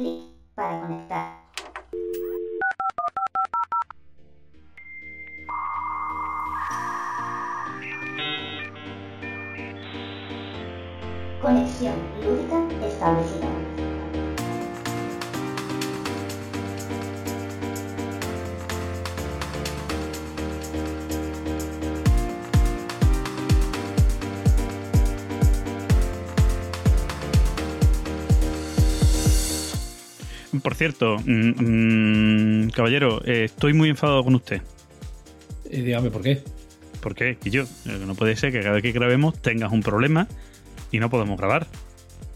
clic para conectar. Por cierto, mm, mm, caballero, eh, estoy muy enfadado con usted. Y dígame por qué. ¿Por qué? Y yo, eh, no puede ser que cada vez que grabemos tengas un problema y no podemos grabar.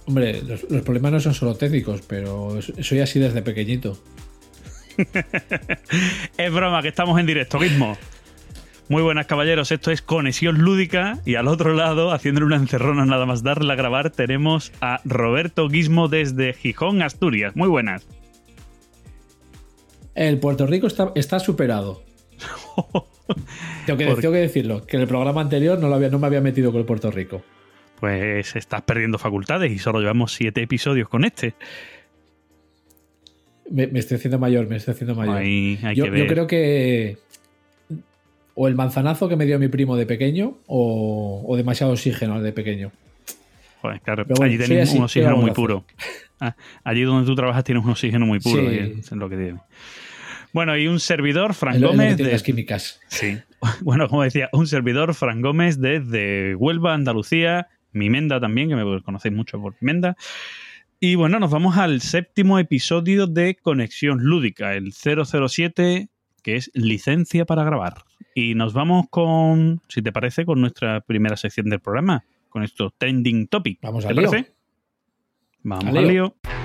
Hombre, los, los problemas no son solo técnicos, pero soy así desde pequeñito. es broma, que estamos en directo, mismo. Muy buenas, caballeros. Esto es Conexión Lúdica. Y al otro lado, haciéndole una encerrona nada más darle a grabar, tenemos a Roberto Guismo desde Gijón, Asturias. Muy buenas. El Puerto Rico está, está superado. tengo, que, ¿Por tengo que decirlo, que en el programa anterior no, lo había, no me había metido con el Puerto Rico. Pues estás perdiendo facultades y solo llevamos siete episodios con este. Me, me estoy haciendo mayor, me estoy haciendo mayor. Hay yo, que yo ver. creo que o el manzanazo que me dio mi primo de pequeño o, o demasiado oxígeno de pequeño. Joder, claro, bueno, allí así, un oxígeno ¿qué muy puro. Ah, allí donde tú trabajas tienes un oxígeno muy puro. Sí. y es lo que tiene. Bueno, y un servidor, Fran Gómez. de- las químicas. Sí. Bueno, como decía, un servidor, Fran Gómez, desde Huelva, Andalucía, Mimenda también, que me conocéis mucho por Mimenda. Y bueno, nos vamos al séptimo episodio de Conexión Lúdica, el 007, que es licencia para grabar. Y nos vamos con, si te parece, con nuestra primera sección del programa, con esto Trending Topic. Vamos ¿Te al lío. parece? Vamos Al al lío. lío.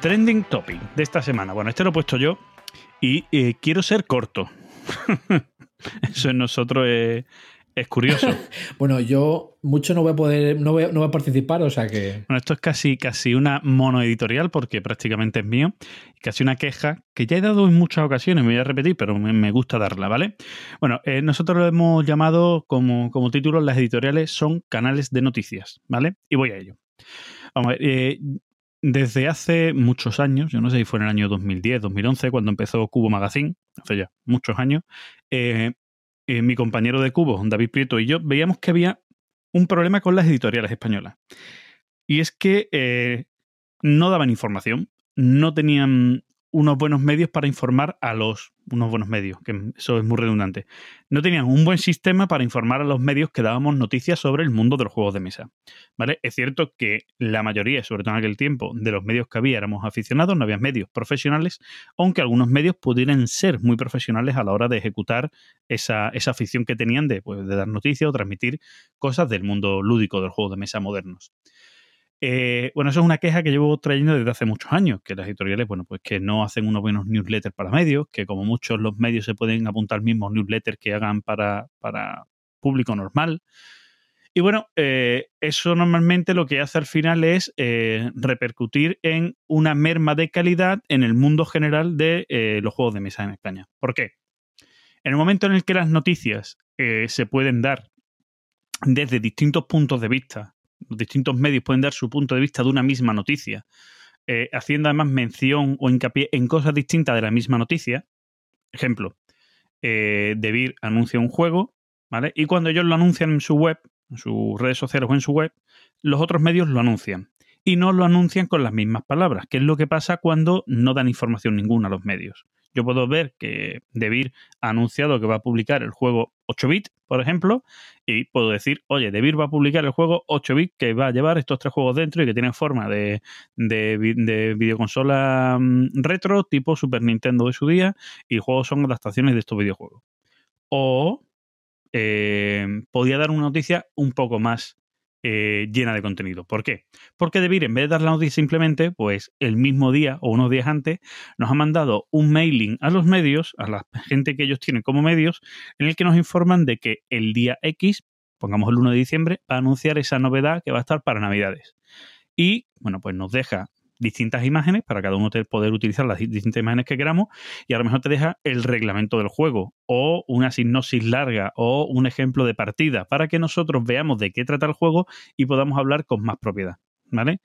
Trending Topic de esta semana. Bueno, este lo he puesto yo y eh, quiero ser corto. Eso en nosotros es, es curioso. Bueno, yo mucho no voy a poder, no voy, a- no voy a participar, o sea que Bueno, esto es casi, casi una monoeditorial porque prácticamente es mío. Casi una queja que ya he dado en muchas ocasiones, me voy a repetir, pero me, me gusta darla, ¿vale? Bueno, eh, nosotros lo hemos llamado como, como título, las editoriales son canales de noticias, ¿vale? Y voy a ello. Vamos a ver, eh, desde hace muchos años, yo no sé si fue en el año 2010, 2011, cuando empezó Cubo Magazine, hace ya muchos años, eh, eh, mi compañero de Cubo, David Prieto y yo, veíamos que había un problema con las editoriales españolas. Y es que eh, no daban información, no tenían unos buenos medios para informar a los unos buenos medios, que eso es muy redundante. No tenían un buen sistema para informar a los medios que dábamos noticias sobre el mundo de los juegos de mesa. ¿Vale? Es cierto que la mayoría, sobre todo en aquel tiempo, de los medios que había éramos aficionados, no había medios profesionales, aunque algunos medios pudieran ser muy profesionales a la hora de ejecutar esa, esa afición que tenían de, pues, de dar noticias o transmitir cosas del mundo lúdico del juego de mesa modernos. Eh, bueno, eso es una queja que llevo trayendo desde hace muchos años, que las editoriales, bueno, pues que no hacen unos buenos newsletters para medios, que como muchos los medios se pueden apuntar mismos newsletters que hagan para, para público normal. Y bueno, eh, eso normalmente lo que hace al final es eh, repercutir en una merma de calidad en el mundo general de los juegos de mesa en España. ¿Por qué? En el momento en el que las noticias se pueden dar desde distintos puntos de vista, los distintos medios pueden dar su punto de vista de una misma noticia, eh, haciendo además mención o hincapié en cosas distintas de la misma noticia. Ejemplo, eh, Debir anuncia un juego, ¿vale? Y cuando ellos lo anuncian en su web, en sus redes sociales o en su web, los otros medios lo anuncian. Y no lo anuncian con las mismas palabras, que es lo que pasa cuando no dan información ninguna a los medios. Yo puedo ver que Debir ha anunciado que va a publicar el juego 8-bit, por ejemplo, y puedo decir, oye, Debir va a publicar el juego 8-bit que va a llevar estos tres juegos dentro y que tienen forma de, de, vi- de videoconsola mm, retro tipo Super Nintendo de su día y el juego son adaptaciones de estos videojuegos. O eh, podía dar una noticia un poco más eh, llena de contenido. ¿Por qué? Porque Debir, en vez de dar la noticia simplemente, pues el mismo día o unos días antes, nos ha mandado un mailing a los medios, a la gente que ellos tienen como medios, en el que nos informan de que el día X pongamos el 1 de diciembre, para anunciar esa novedad que va a estar para Navidades. Y, bueno, pues nos deja distintas imágenes para cada uno poder utilizar las distintas imágenes que queramos y a lo mejor te deja el reglamento del juego o una sinopsis larga o un ejemplo de partida para que nosotros veamos de qué trata el juego y podamos hablar con más propiedad, ¿vale?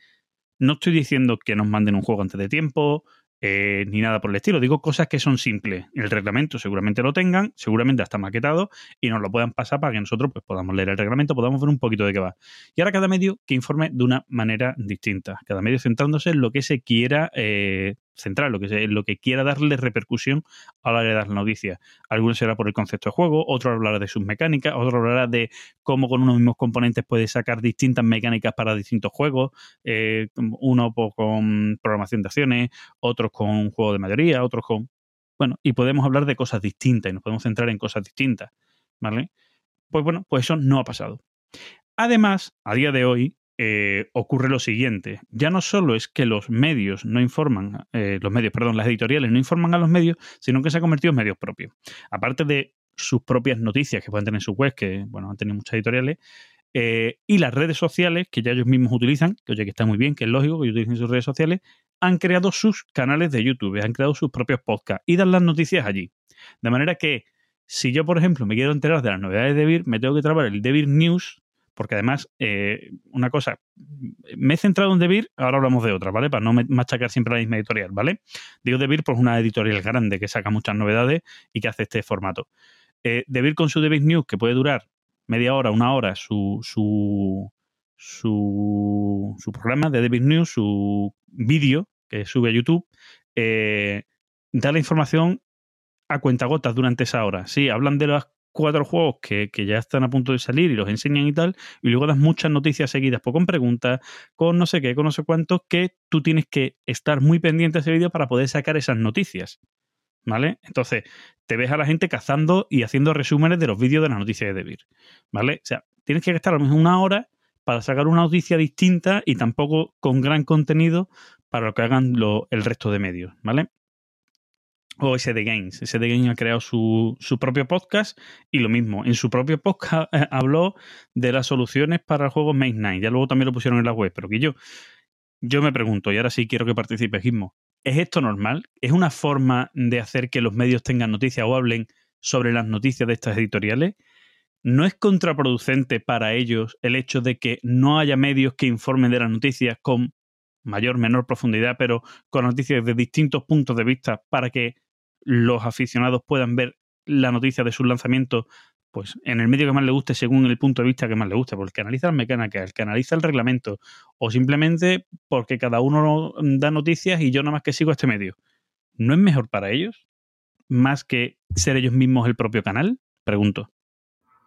No estoy diciendo que nos manden un juego antes de tiempo, eh, ni nada por el estilo. Digo cosas que son simples. El reglamento seguramente lo tengan, seguramente está maquetado y nos lo puedan pasar para que nosotros pues, podamos leer el reglamento, podamos ver un poquito de qué va. Y ahora cada medio que informe de una manera distinta. Cada medio centrándose en lo que se quiera eh, central, lo que, lo que quiera darle repercusión a la hora de dar la noticia. Algunos será por el concepto de juego, otro hablará de sus mecánicas, otro hablará de cómo con unos mismos componentes puede sacar distintas mecánicas para distintos juegos, eh, uno con programación de acciones, otros con un juego de mayoría, otros con... Bueno, y podemos hablar de cosas distintas y nos podemos centrar en cosas distintas, ¿vale? Pues bueno, pues eso no ha pasado. Además, a día de hoy, eh, ocurre lo siguiente. Ya no solo es que los medios no informan, eh, los medios, perdón, las editoriales no informan a los medios, sino que se ha convertido en medios propios. Aparte de sus propias noticias que pueden tener en su web, que bueno, han tenido muchas editoriales, eh, y las redes sociales que ya ellos mismos utilizan, que oye, que está muy bien, que es lógico que utilicen sus redes sociales, han creado sus canales de YouTube, han creado sus propios podcasts y dan las noticias allí. De manera que si yo, por ejemplo, me quiero enterar de las novedades de Vir, me tengo que trabar el Devir News porque además, eh, una cosa, me he centrado en Debir, ahora hablamos de otra, ¿vale? Para no machacar siempre la misma editorial, ¿vale? Digo Debir por una editorial grande que saca muchas novedades y que hace este formato. Eh, Debir con su Debir News, que puede durar media hora, una hora, su, su, su, su programa de Debir News, su vídeo que sube a YouTube, eh, da la información a cuentagotas durante esa hora. Sí, hablan de las cuatro juegos que, ya están a punto de salir y los enseñan y tal, y luego das muchas noticias seguidas, pues con preguntas, con no sé qué, con no sé cuántos, que tú tienes que estar muy pendiente de ese vídeo para poder sacar esas noticias. ¿Vale? Entonces, te ves a la gente cazando y haciendo resúmenes de los vídeos de las noticias de Debir. ¿Vale? O sea, tienes que estar a lo mejor una hora para sacar una noticia distinta y tampoco con gran contenido para lo que hagan el resto de medios, ¿vale? O SD Games. SD Games ha creado su, propio podcast y lo mismo, en su propio podcast eh, habló de las soluciones para el juego Main Nine. Ya luego también lo pusieron en la web, pero que yo, yo me pregunto, y ahora sí quiero que participe Gizmo, ¿es esto normal? ¿Es una forma de hacer que los medios tengan noticias o hablen sobre las noticias de estas editoriales? ¿No es contraproducente para ellos el hecho de que no haya medios que informen de las noticias con mayor, menor profundidad, pero con noticias de distintos puntos de vista para que los aficionados puedan ver la noticia de su lanzamiento pues en el medio que más le guste según el punto de vista que más le guste, porque el que analiza las mecánicas, el que analiza el reglamento, o simplemente porque cada uno da noticias y yo nada más que sigo este medio. ¿No es mejor para ellos? Más que ser ellos mismos el propio canal? Pregunto.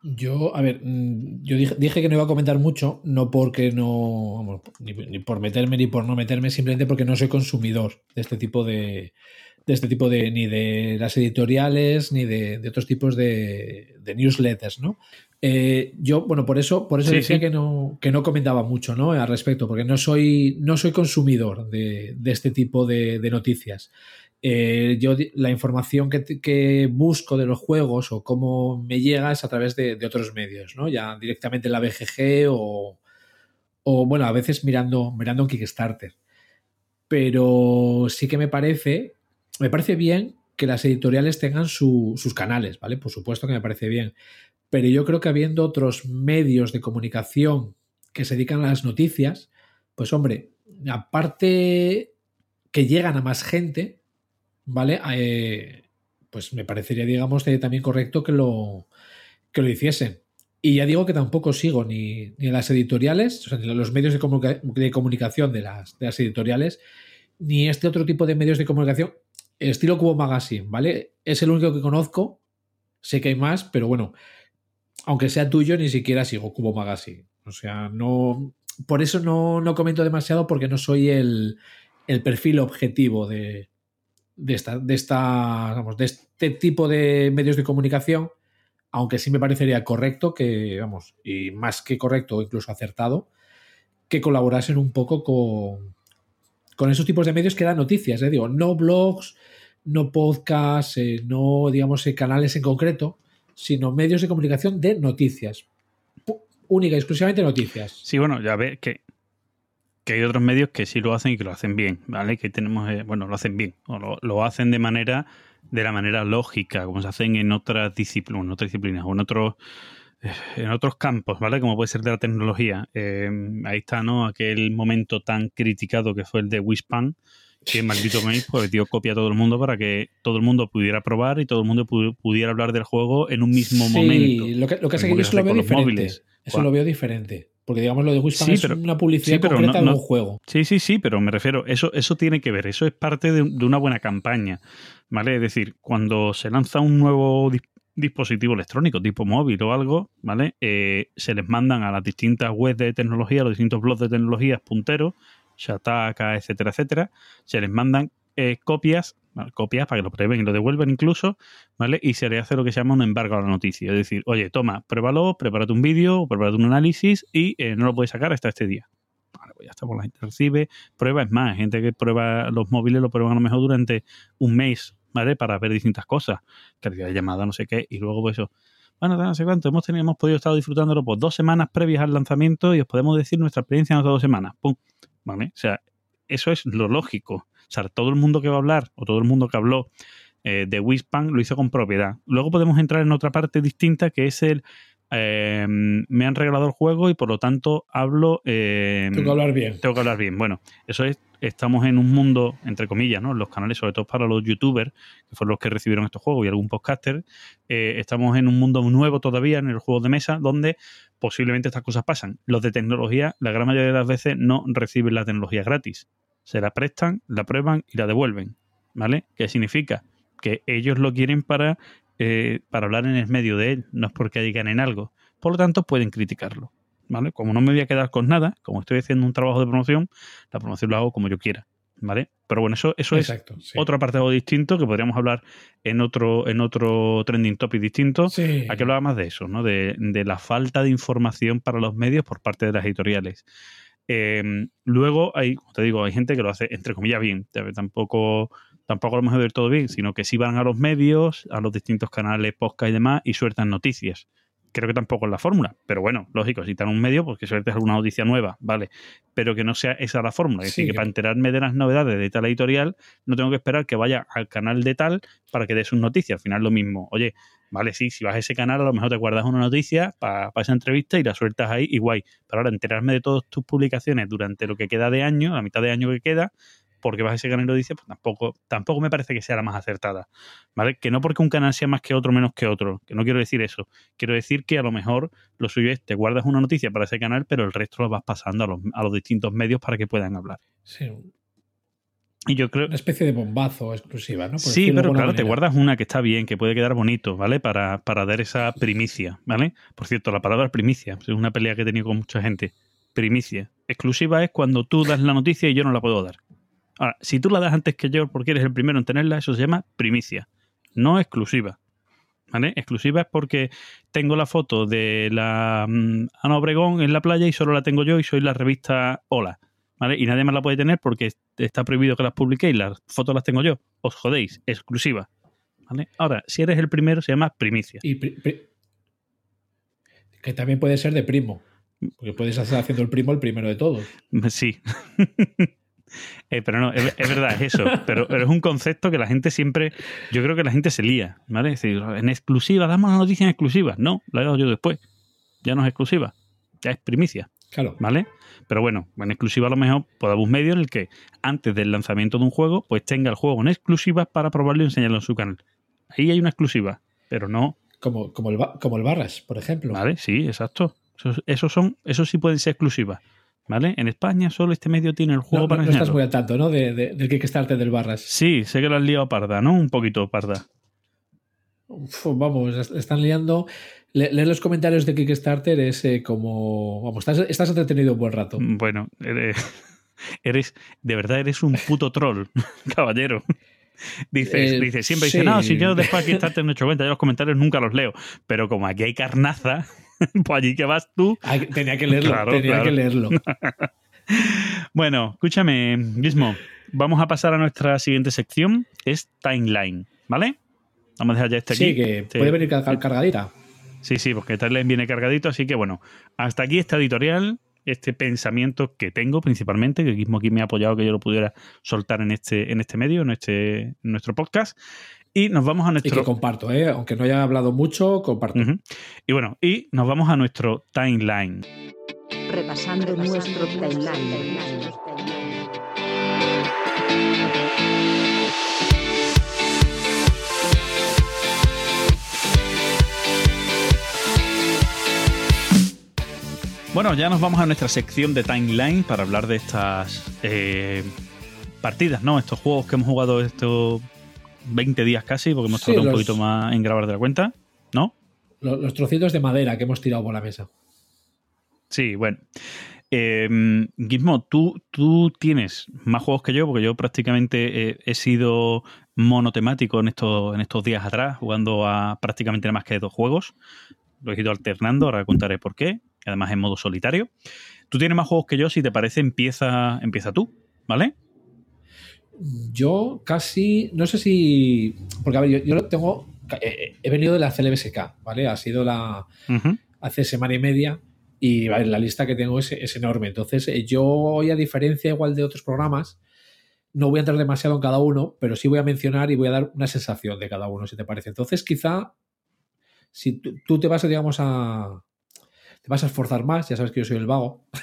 Yo, a ver, mm, yo dije, que no iba a comentar mucho, no porque no, ni, ni, por meterme ni por no meterme, simplemente porque no soy consumidor de este tipo de, de este tipo de, ni de las editoriales, ni de, otros tipos de, newsletters, ¿no? Eh, yo, bueno, por eso, por eso decía Que, no, que no comentaba mucho ¿no? al respecto, porque no soy, no soy consumidor de, este tipo de, noticias. Eh, yo la información que, busco de los juegos o cómo me llega es a través de, otros medios, ¿no? Ya directamente en la BGG o, o bueno, a veces mirando, mirando en Kickstarter. Pero sí que me parece me parece bien que las editoriales tengan sus canales, ¿vale? Por supuesto que me parece bien. Pero yo creo que habiendo otros medios de comunicación que se dedican a las noticias, pues hombre, aparte que llegan a más gente, ¿vale? Eh, pues me parecería, digamos, también correcto que lo, que lo hiciesen. Y ya digo que tampoco sigo ni, ni las editoriales, o sea, ni los medios de, de comunicación de las, de las editoriales, ni este otro tipo de medios de comunicación estilo Cubo Magazine, ¿vale? Es el único que conozco. Sé que hay más, pero bueno, aunque sea tuyo, ni siquiera sigo Cubo Magazine. O sea, no. Por eso no, no comento demasiado, porque no soy el, el perfil objetivo de, de, esta, de, esta, de este tipo de medios de comunicación. Aunque sí me parecería correcto que, vamos, y más que correcto, incluso acertado, que colaborasen un poco con, con esos tipos de medios que dan noticias, ¿eh? digo, no blogs, no podcasts, eh, no, digamos, eh, canales en concreto, sino medios de comunicación de noticias. única y exclusivamente noticias. Sí, bueno, ya ves que, que hay otros medios que sí lo hacen y que lo hacen bien, ¿vale? Que tenemos, eh, bueno, lo hacen bien, o lo, lo hacen de manera de la manera lógica, como se hacen en otras disciplinas, en otras disciplinas o en otros en otros campos, ¿vale? Como puede ser de la tecnología. Ahí está, ¿no? Aquel momento tan criticado que fue el de Wispan, que maldito mail pues dio copia a todo el mundo para que todo el mundo pudiera probar y todo el mundo pu- pudiera hablar del juego en un mismo Sí, momento. lo que, lo que pasa es que yo eso lo veo diferente. móviles. Eso lo veo diferente. Porque digamos lo de Wispan Sí, es pero- una publicidad sí, pero concreta no- de un juego. Sí, sí, sí, pero me refiero, eso, eso tiene que ver, eso es parte de, de una buena campaña, ¿vale? Es decir, cuando se lanza un nuevo dis- dispositivo electrónico, tipo móvil o algo, ¿vale? Eh, se les mandan a las distintas webs de tecnología, a los distintos blogs de tecnologías punteros, Shataka, etcétera, etcétera, se les mandan eh, copias, copias para que lo prueben y lo devuelvan incluso, ¿vale? Y se le hace lo que se llama un embargo a la noticia, es decir, oye, toma, pruébalo, prepárate un vídeo, prepárate un análisis y eh, no lo puedes sacar hasta este día. Vale, pues ya está, pues la gente recibe, prueba, es más, gente que prueba los móviles, lo prueban a lo mejor durante un mes, ¿vale? Para ver distintas cosas, calidad de llamada, no sé qué, y luego pues eso, bueno, no sé cuánto, hemos, tenido, hemos podido estar disfrutándolo por dos semanas previas al lanzamiento y os podemos decir nuestra experiencia en esas dos semanas, pum, ¿vale? O sea, eso es lo lógico. O sea, todo el mundo que va a hablar, o todo el mundo que habló eh, de Wispan lo hizo con propiedad. Luego podemos entrar en otra parte distinta que es el eh, me han regalado el juego y por lo tanto hablo eh, Tengo que hablar bien. tengo que hablar bien. Bueno, eso es, estamos en un mundo, entre comillas, ¿no? Los canales, sobre todo para los youtubers, que fueron los que recibieron estos juegos y algún podcaster, eh, estamos en un mundo nuevo todavía, en el juego de mesa, donde posiblemente estas cosas pasan. Los de tecnología, la gran mayoría de las veces, no reciben la tecnología gratis. Se la prestan, la prueban y la devuelven. ¿Vale? ¿Qué significa? Que ellos lo quieren para, eh, para hablar en el medio de él, no es porque digan en algo. Por lo tanto, pueden criticarlo. ¿Vale? Como no me voy a quedar con nada, como estoy haciendo un trabajo de promoción, la promoción lo hago como yo quiera. ¿Vale? Pero bueno, eso, eso es sí. otro apartado distinto que podríamos hablar en otro, en otro trending topic distinto. Sí. Aquí hablaba más de eso, ¿no? De, de la falta de información para los medios por parte de las editoriales. Eh, luego hay, te digo, hay gente que lo hace entre comillas bien. Tampoco, tampoco a lo mejor del todo bien, sino que sí van a los medios, a los distintos canales, podcast y demás, y sueltan noticias. Creo que tampoco es la fórmula, pero bueno, lógico, si están en un medio, pues que sueltes alguna noticia nueva, vale. Pero que no sea esa la fórmula. Es Sí, decir, que que- para enterarme de las novedades de tal editorial, no tengo que esperar que vaya al canal de tal para que dé sus noticias. Al final lo mismo. Oye, vale, sí, si vas a ese canal, a lo mejor te guardas una noticia para esa entrevista y la sueltas ahí y guay. Pero ahora enterarme de todas tus publicaciones durante lo que queda de año, la mitad de año que queda, porque vas a ese canal y lo dices, pues tampoco, tampoco me parece que sea la más acertada. ¿Vale? Que no porque un canal sea más que otro, menos que otro. Que no quiero decir eso. Quiero decir que a lo mejor lo suyo es te guardas una noticia para ese canal, pero el resto lo vas pasando a los, a los distintos medios para que puedan hablar. Sí, Y yo creo, una especie de bombazo exclusiva, ¿no? Sí, de pero claro, te guardas una que está bien, que puede quedar bonito, ¿vale? Para, para dar esa primicia, ¿vale? Por cierto, la palabra primicia es una pelea que he tenido con mucha gente. Primicia. Exclusiva es cuando tú das la noticia y yo no la puedo dar. Ahora, si tú la das antes que yo porque eres el primero en tenerla, eso se llama primicia, no exclusiva. ¿Vale? Exclusiva es porque tengo la foto de la mm, Ana Obregón en la playa y solo la tengo yo y soy la revista Hola. ¿Vale? Y nadie más la puede tener porque está prohibido que las publique y las fotos las tengo yo. Os jodéis, exclusiva. ¿Vale? Ahora, si eres el primero, se llama primicia. Y pri- pri- que también puede ser de primo. Porque puedes estar haciendo el primo el primero de todos. Sí. Eh, pero no, es, es verdad, es eso. Pero, pero es un concepto que la gente siempre. Yo creo que la gente se lía, ¿vale? Es decir, en exclusiva, damos la noticia en exclusiva. No, la he dado yo después. Ya no es exclusiva. Ya es primicia, Claro. ¿vale? Pero bueno, en exclusiva a lo mejor podamos medio en el que antes del lanzamiento de un juego, pues tenga el juego en exclusiva para probarlo y enseñarlo en su canal. Ahí hay una exclusiva, pero no. Como, como, el, como el Barras, por ejemplo. ¿Vale? Sí, exacto. Esos, esos son, esos sí pueden ser exclusivas. ¿Vale? En España solo este medio tiene el juego no- para no estás enseñarlo. muy al tanto, ¿no? De, de- del Kickstarter del Barras. Sí, sé que lo has liado parda, ¿no? Un poquito parda. Uf, vamos, est- están liando. Le- leer los comentarios de Kickstarter es eh, como. Vamos, estás, estás entretenido un buen rato. Bueno, eres, eres, de verdad eres un puto troll, caballero. Dices, Eh, dices, siempre sí. dice, no, si yo después aquí estarte no he hecho cuenta, yo los comentarios nunca los leo. Pero como aquí hay carnaza, pues allí que vas tú. Ay, tenía que leerlo, Claro, tenía claro. que leerlo. Bueno, escúchame, Gizmo, vamos a pasar a nuestra siguiente sección, es timeline, ¿vale? Vamos a dejar ya este aquí. Sí, que puede venir car- cargadita. Sí, sí, porque Timeline viene cargadito, así que bueno, hasta aquí esta editorial, este pensamiento que tengo principalmente, que Gizmo aquí me ha apoyado que yo lo pudiera soltar en este, en este medio, en, este, en nuestro podcast. Y nos vamos a Y nuestro. que comparto, ¿eh? aunque no haya hablado mucho, comparto. Y bueno, y nos vamos a nuestro timeline. Repasando nuestro timeline. Bueno, ya nos vamos a nuestra sección de timeline para hablar de estas eh, partidas, ¿no? Estos juegos que hemos jugado estos 20 días casi, porque hemos Sí, tardado un poquito más en grabar de la cuenta, ¿no? Los, los trocitos de madera que hemos tirado por la mesa. Sí, bueno. Eh, Gizmo, tú, tú tienes más juegos que yo, porque yo prácticamente eh, he sido monotemático en estos, en estos días atrás, jugando a prácticamente nada más que dos juegos. Lo he ido alternando, ahora contaré por qué. Además, en modo solitario. Tú tienes más juegos que yo, si te parece, empieza, empieza tú, ¿vale? Yo casi, no sé si. Porque a ver, yo, yo lo tengo. eh, He venido de la CLBSK, ¿vale? Ha sido la. Hace semana y media y la lista que tengo es, es enorme. Entonces, eh, yo hoy, a diferencia igual de otros programas, no voy a entrar demasiado en cada uno, pero sí voy a mencionar y voy a dar una sensación de cada uno, si te parece. Entonces, quizá, si tú, te vas, a, digamos, a. Te vas a esforzar más, ya sabes que yo soy el vago.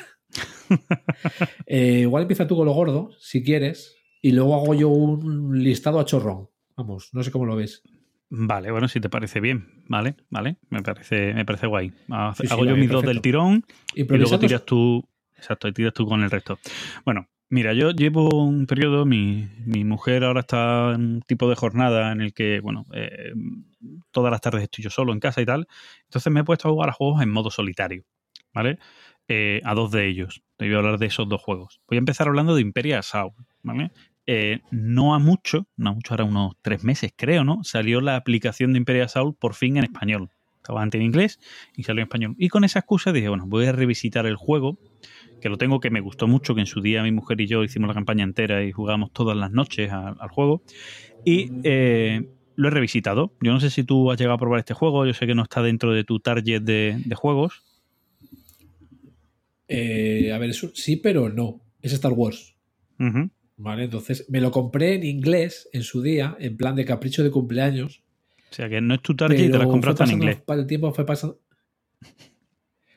Eh, igual empieza tú con lo gordo, si quieres, y luego hago yo un listado a chorrón. Vamos, no sé cómo lo ves. Vale, bueno, si te parece bien, ¿vale? Vale, me parece, me parece guay. Hago Sí, sí, hago yo mis dos del tirón y luego tiras tú. Exacto, y tiras tú con el resto. Bueno, mira, yo llevo un periodo, mi, mi mujer ahora está en un tipo de jornada en el que, bueno, eh, todas las tardes estoy yo solo en casa y tal. Entonces me he puesto a jugar a juegos en modo solitario, ¿vale? Eh, a dos de ellos. Te voy a hablar de esos dos juegos. Voy a empezar hablando de Imperia Assault, ¿vale? Eh, no a mucho, no a mucho, ahora unos tres meses creo, ¿no? Salió la aplicación de Imperia Assault por fin en español. Estaba antes en inglés y salió en español. Y con esa excusa dije, bueno, voy a revisitar el juego, que lo tengo que me gustó mucho, que en su día mi mujer y yo hicimos la campaña entera y jugamos todas las noches al, al juego. Y eh, lo he revisitado. Yo no sé si tú has llegado a probar este juego, yo sé que no está dentro de tu target de, de juegos. Eh, a ver, sí, pero no. Es Star Wars. ¿Vale? Entonces me lo compré en inglés en su día, en plan de capricho de cumpleaños. O sea que no es tu target y te comprado fue en inglés. El tiempo fue pasando.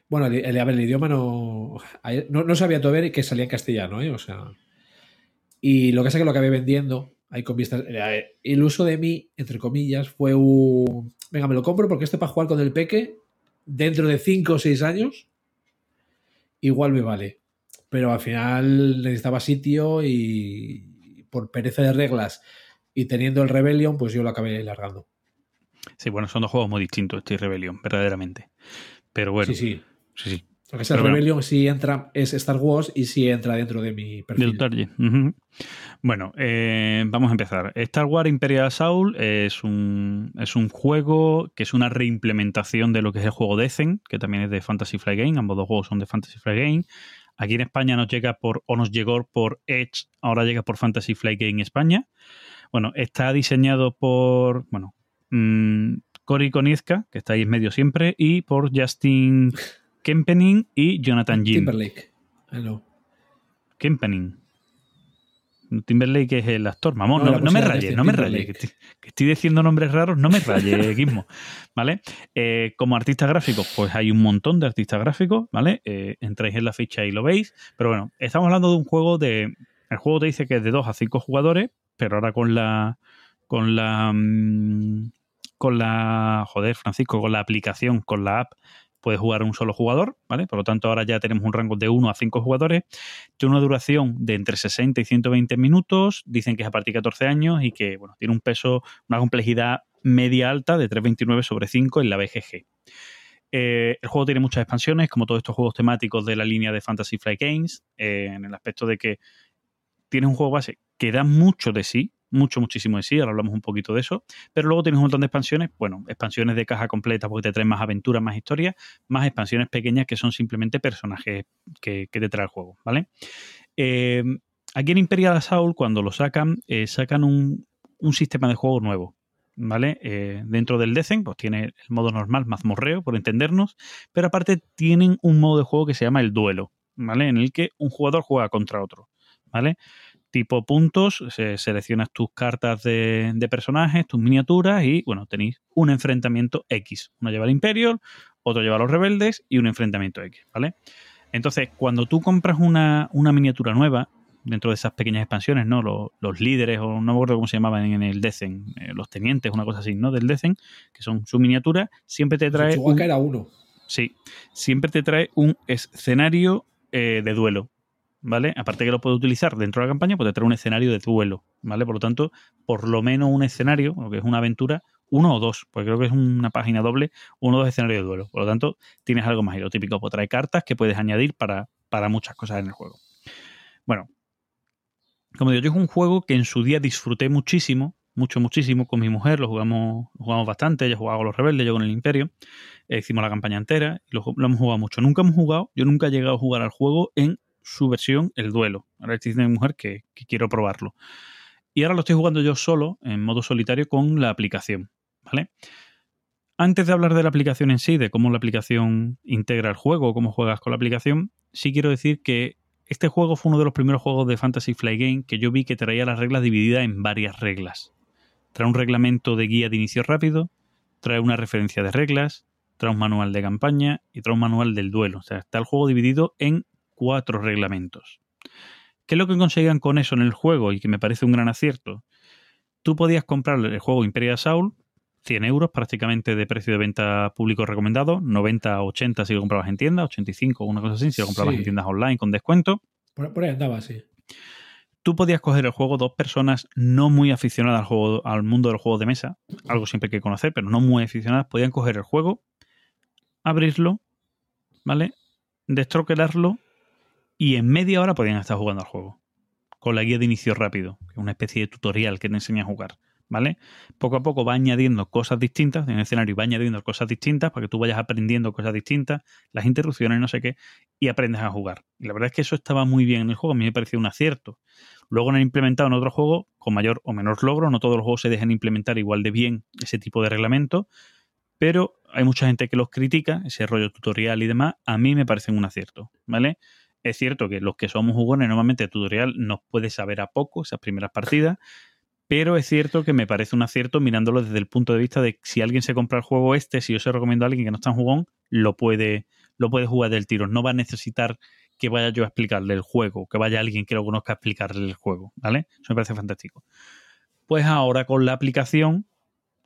Bueno, el, el- a ver, el idioma no, no. No sabía todavía que salía en castellano, ¿eh? O sea. Y lo que sé que lo acabé vendiendo, ahí con vistas. eh, El uso de mí, entre comillas, fue un. Venga, me lo compro porque este para jugar con el peque, dentro de 5 o 6 años, igual me vale. Pero al final necesitaba sitio y por pereza de reglas y teniendo el Rebellion, pues yo lo acabé largando. Sí, bueno, son dos juegos muy distintos, este y Rebellion, verdaderamente. Pero bueno, sí, sí. sí, sí. Lo que sea, bueno. Rebellion sí entra, es Star Wars y sí entra dentro de mi perfil. tu target. Bueno, eh, vamos a empezar. Star Wars Imperial Assault es un, es un juego que es una reimplementación de lo que es el juego Decen, que también es de Fantasy Flight Game. Ambos dos juegos son de Fantasy Flight Game. Aquí en España nos llega por, o nos llegó por Edge, ahora llega por Fantasy Flight Game España. Bueno, está diseñado por, bueno, mm, Cory Koniezka, que está ahí en medio siempre, y por Justin Kempening y Jonathan Jim. Timberlake. No. Kempening. Timberlake es el actor, mamón. No, No, la no me rayes, no me rayes. Que estoy, que estoy diciendo nombres raros, no me rayes, Gizmo. ¿Vale? Eh, como artista gráfico, pues hay un montón de artistas gráficos, ¿vale? Eh, entráis en la ficha y lo veis. Pero bueno, estamos hablando de un juego de. El juego te dice que es de 2 a 5 jugadores, pero ahora con la. Con la. mm, Con la. Joder, Francisco, con la aplicación, con la app, puedes jugar un solo jugador, ¿vale? Por lo tanto, ahora ya tenemos un rango de 1 a 5 jugadores. Tiene una duración de entre 60 y 120 minutos. Dicen que es a partir de 14 años y que, bueno, tiene un peso, una complejidad media alta de 3,29 sobre 5 en la BGG. Eh, el juego tiene muchas expansiones, como todos estos juegos temáticos de la línea de Fantasy Flight Games, eh, en el aspecto de que tiene un juego base que da mucho de sí, mucho, muchísimo de sí, ahora hablamos un poquito de eso, pero luego tienes un montón de expansiones, bueno, expansiones de caja completa porque te traen más aventuras, más historias, más expansiones pequeñas que son simplemente personajes que, te trae el juego, ¿vale? Eh, aquí en Imperial Assault, cuando lo sacan, eh, sacan un, un sistema de juego nuevo, ¿vale? Eh, dentro del Decen, pues tiene el modo normal, mazmorreo, por entendernos, pero aparte tienen un modo de juego que se llama el duelo, ¿vale? En el que un jugador juega contra otro, ¿vale? Tipo puntos, se- seleccionas tus cartas de, de personajes, tus miniaturas y, bueno, tenéis un enfrentamiento X. Uno lleva al Imperial, otro lleva a los rebeldes y un enfrentamiento X, ¿vale? Entonces, cuando tú compras una, una miniatura nueva, dentro de esas pequeñas expansiones, ¿no? Los, los líderes, o no me acuerdo cómo se llamaban en el Decen, eh, los tenientes, una cosa así, ¿no? Del Decen, que son su miniatura, siempre te trae. Un- era uno. Sí, siempre te trae un escenario eh, de duelo, ¿vale? Aparte que lo puedes utilizar dentro de la campaña, pues te trae un escenario de duelo, ¿vale? Por lo tanto, por lo menos un escenario, lo que es una aventura, uno o dos, porque creo que es una página doble, uno o dos escenarios de duelo. Por lo tanto, tienes algo más. Y lo típico, pues trae cartas que puedes añadir para, para muchas cosas en el juego. Bueno, como digo, yo es un juego que en su día disfruté muchísimo, mucho, muchísimo con mi mujer, lo jugamos, jugamos bastante, ella jugaba con los rebeldes, yo con el imperio, Eh, hicimos la campaña entera, lo, lo hemos jugado mucho. Nunca hemos jugado, yo nunca he llegado a jugar al juego en su versión, el duelo. Ahora estoy diciendo a mi mujer que, quiero probarlo. Y ahora lo estoy jugando yo solo, en modo solitario, con la aplicación, ¿vale? Antes de hablar de la aplicación en sí, de cómo la aplicación integra el juego, cómo juegas con la aplicación, sí quiero decir que este juego fue uno de los primeros juegos de Fantasy Flight Game que yo vi que traía las reglas divididas en varias reglas. Trae un reglamento de guía de inicio rápido, trae una referencia de reglas, trae un manual de campaña y trae un manual del duelo. O sea, está el juego dividido en cuatro reglamentos. ¿Qué es lo que conseguían con eso en el juego y que me parece un gran acierto? Tú podías comprar el juego Imperial Assault, 100 euros prácticamente de precio de venta público recomendado, 90 80 si lo comprabas en tienda, 85 una cosa así si lo comprabas Sí. en tiendas online con descuento. Por, por ahí andaba, sí. Tú podías coger el juego dos personas no muy aficionadas al, juego, al mundo del juego de mesa, algo siempre hay que conocer, pero no muy aficionadas, podían coger el juego, abrirlo, ¿vale? Destroquelarlo y en media hora podían estar jugando al juego. Con la guía de inicio rápido, que es una especie de tutorial que te enseña a jugar, ¿vale? Poco a poco va añadiendo cosas distintas, en el escenario va añadiendo cosas distintas para que tú vayas aprendiendo cosas distintas, las interrupciones, no sé qué, y aprendes a jugar. Y la verdad es que eso estaba muy bien en el juego, a mí me pareció un acierto. Luego lo han implementado en otro juego con mayor o menor logro, no todos los juegos se dejan implementar igual de bien ese tipo de reglamento, pero hay mucha gente que los critica, ese rollo tutorial y demás, a mí me parecen un acierto, ¿vale? Es cierto que los que somos jugones normalmente el tutorial nos puede saber a poco esas primeras partidas, pero es cierto que me parece un acierto mirándolo desde el punto de vista de si alguien se compra el juego este, si yo se recomiendo a alguien que no está en jugón, lo puede, lo puede jugar del tiro. No va a necesitar que vaya yo a explicarle el juego, que vaya alguien que lo conozca a explicarle el juego, ¿vale? Eso me parece fantástico. Pues ahora con la aplicación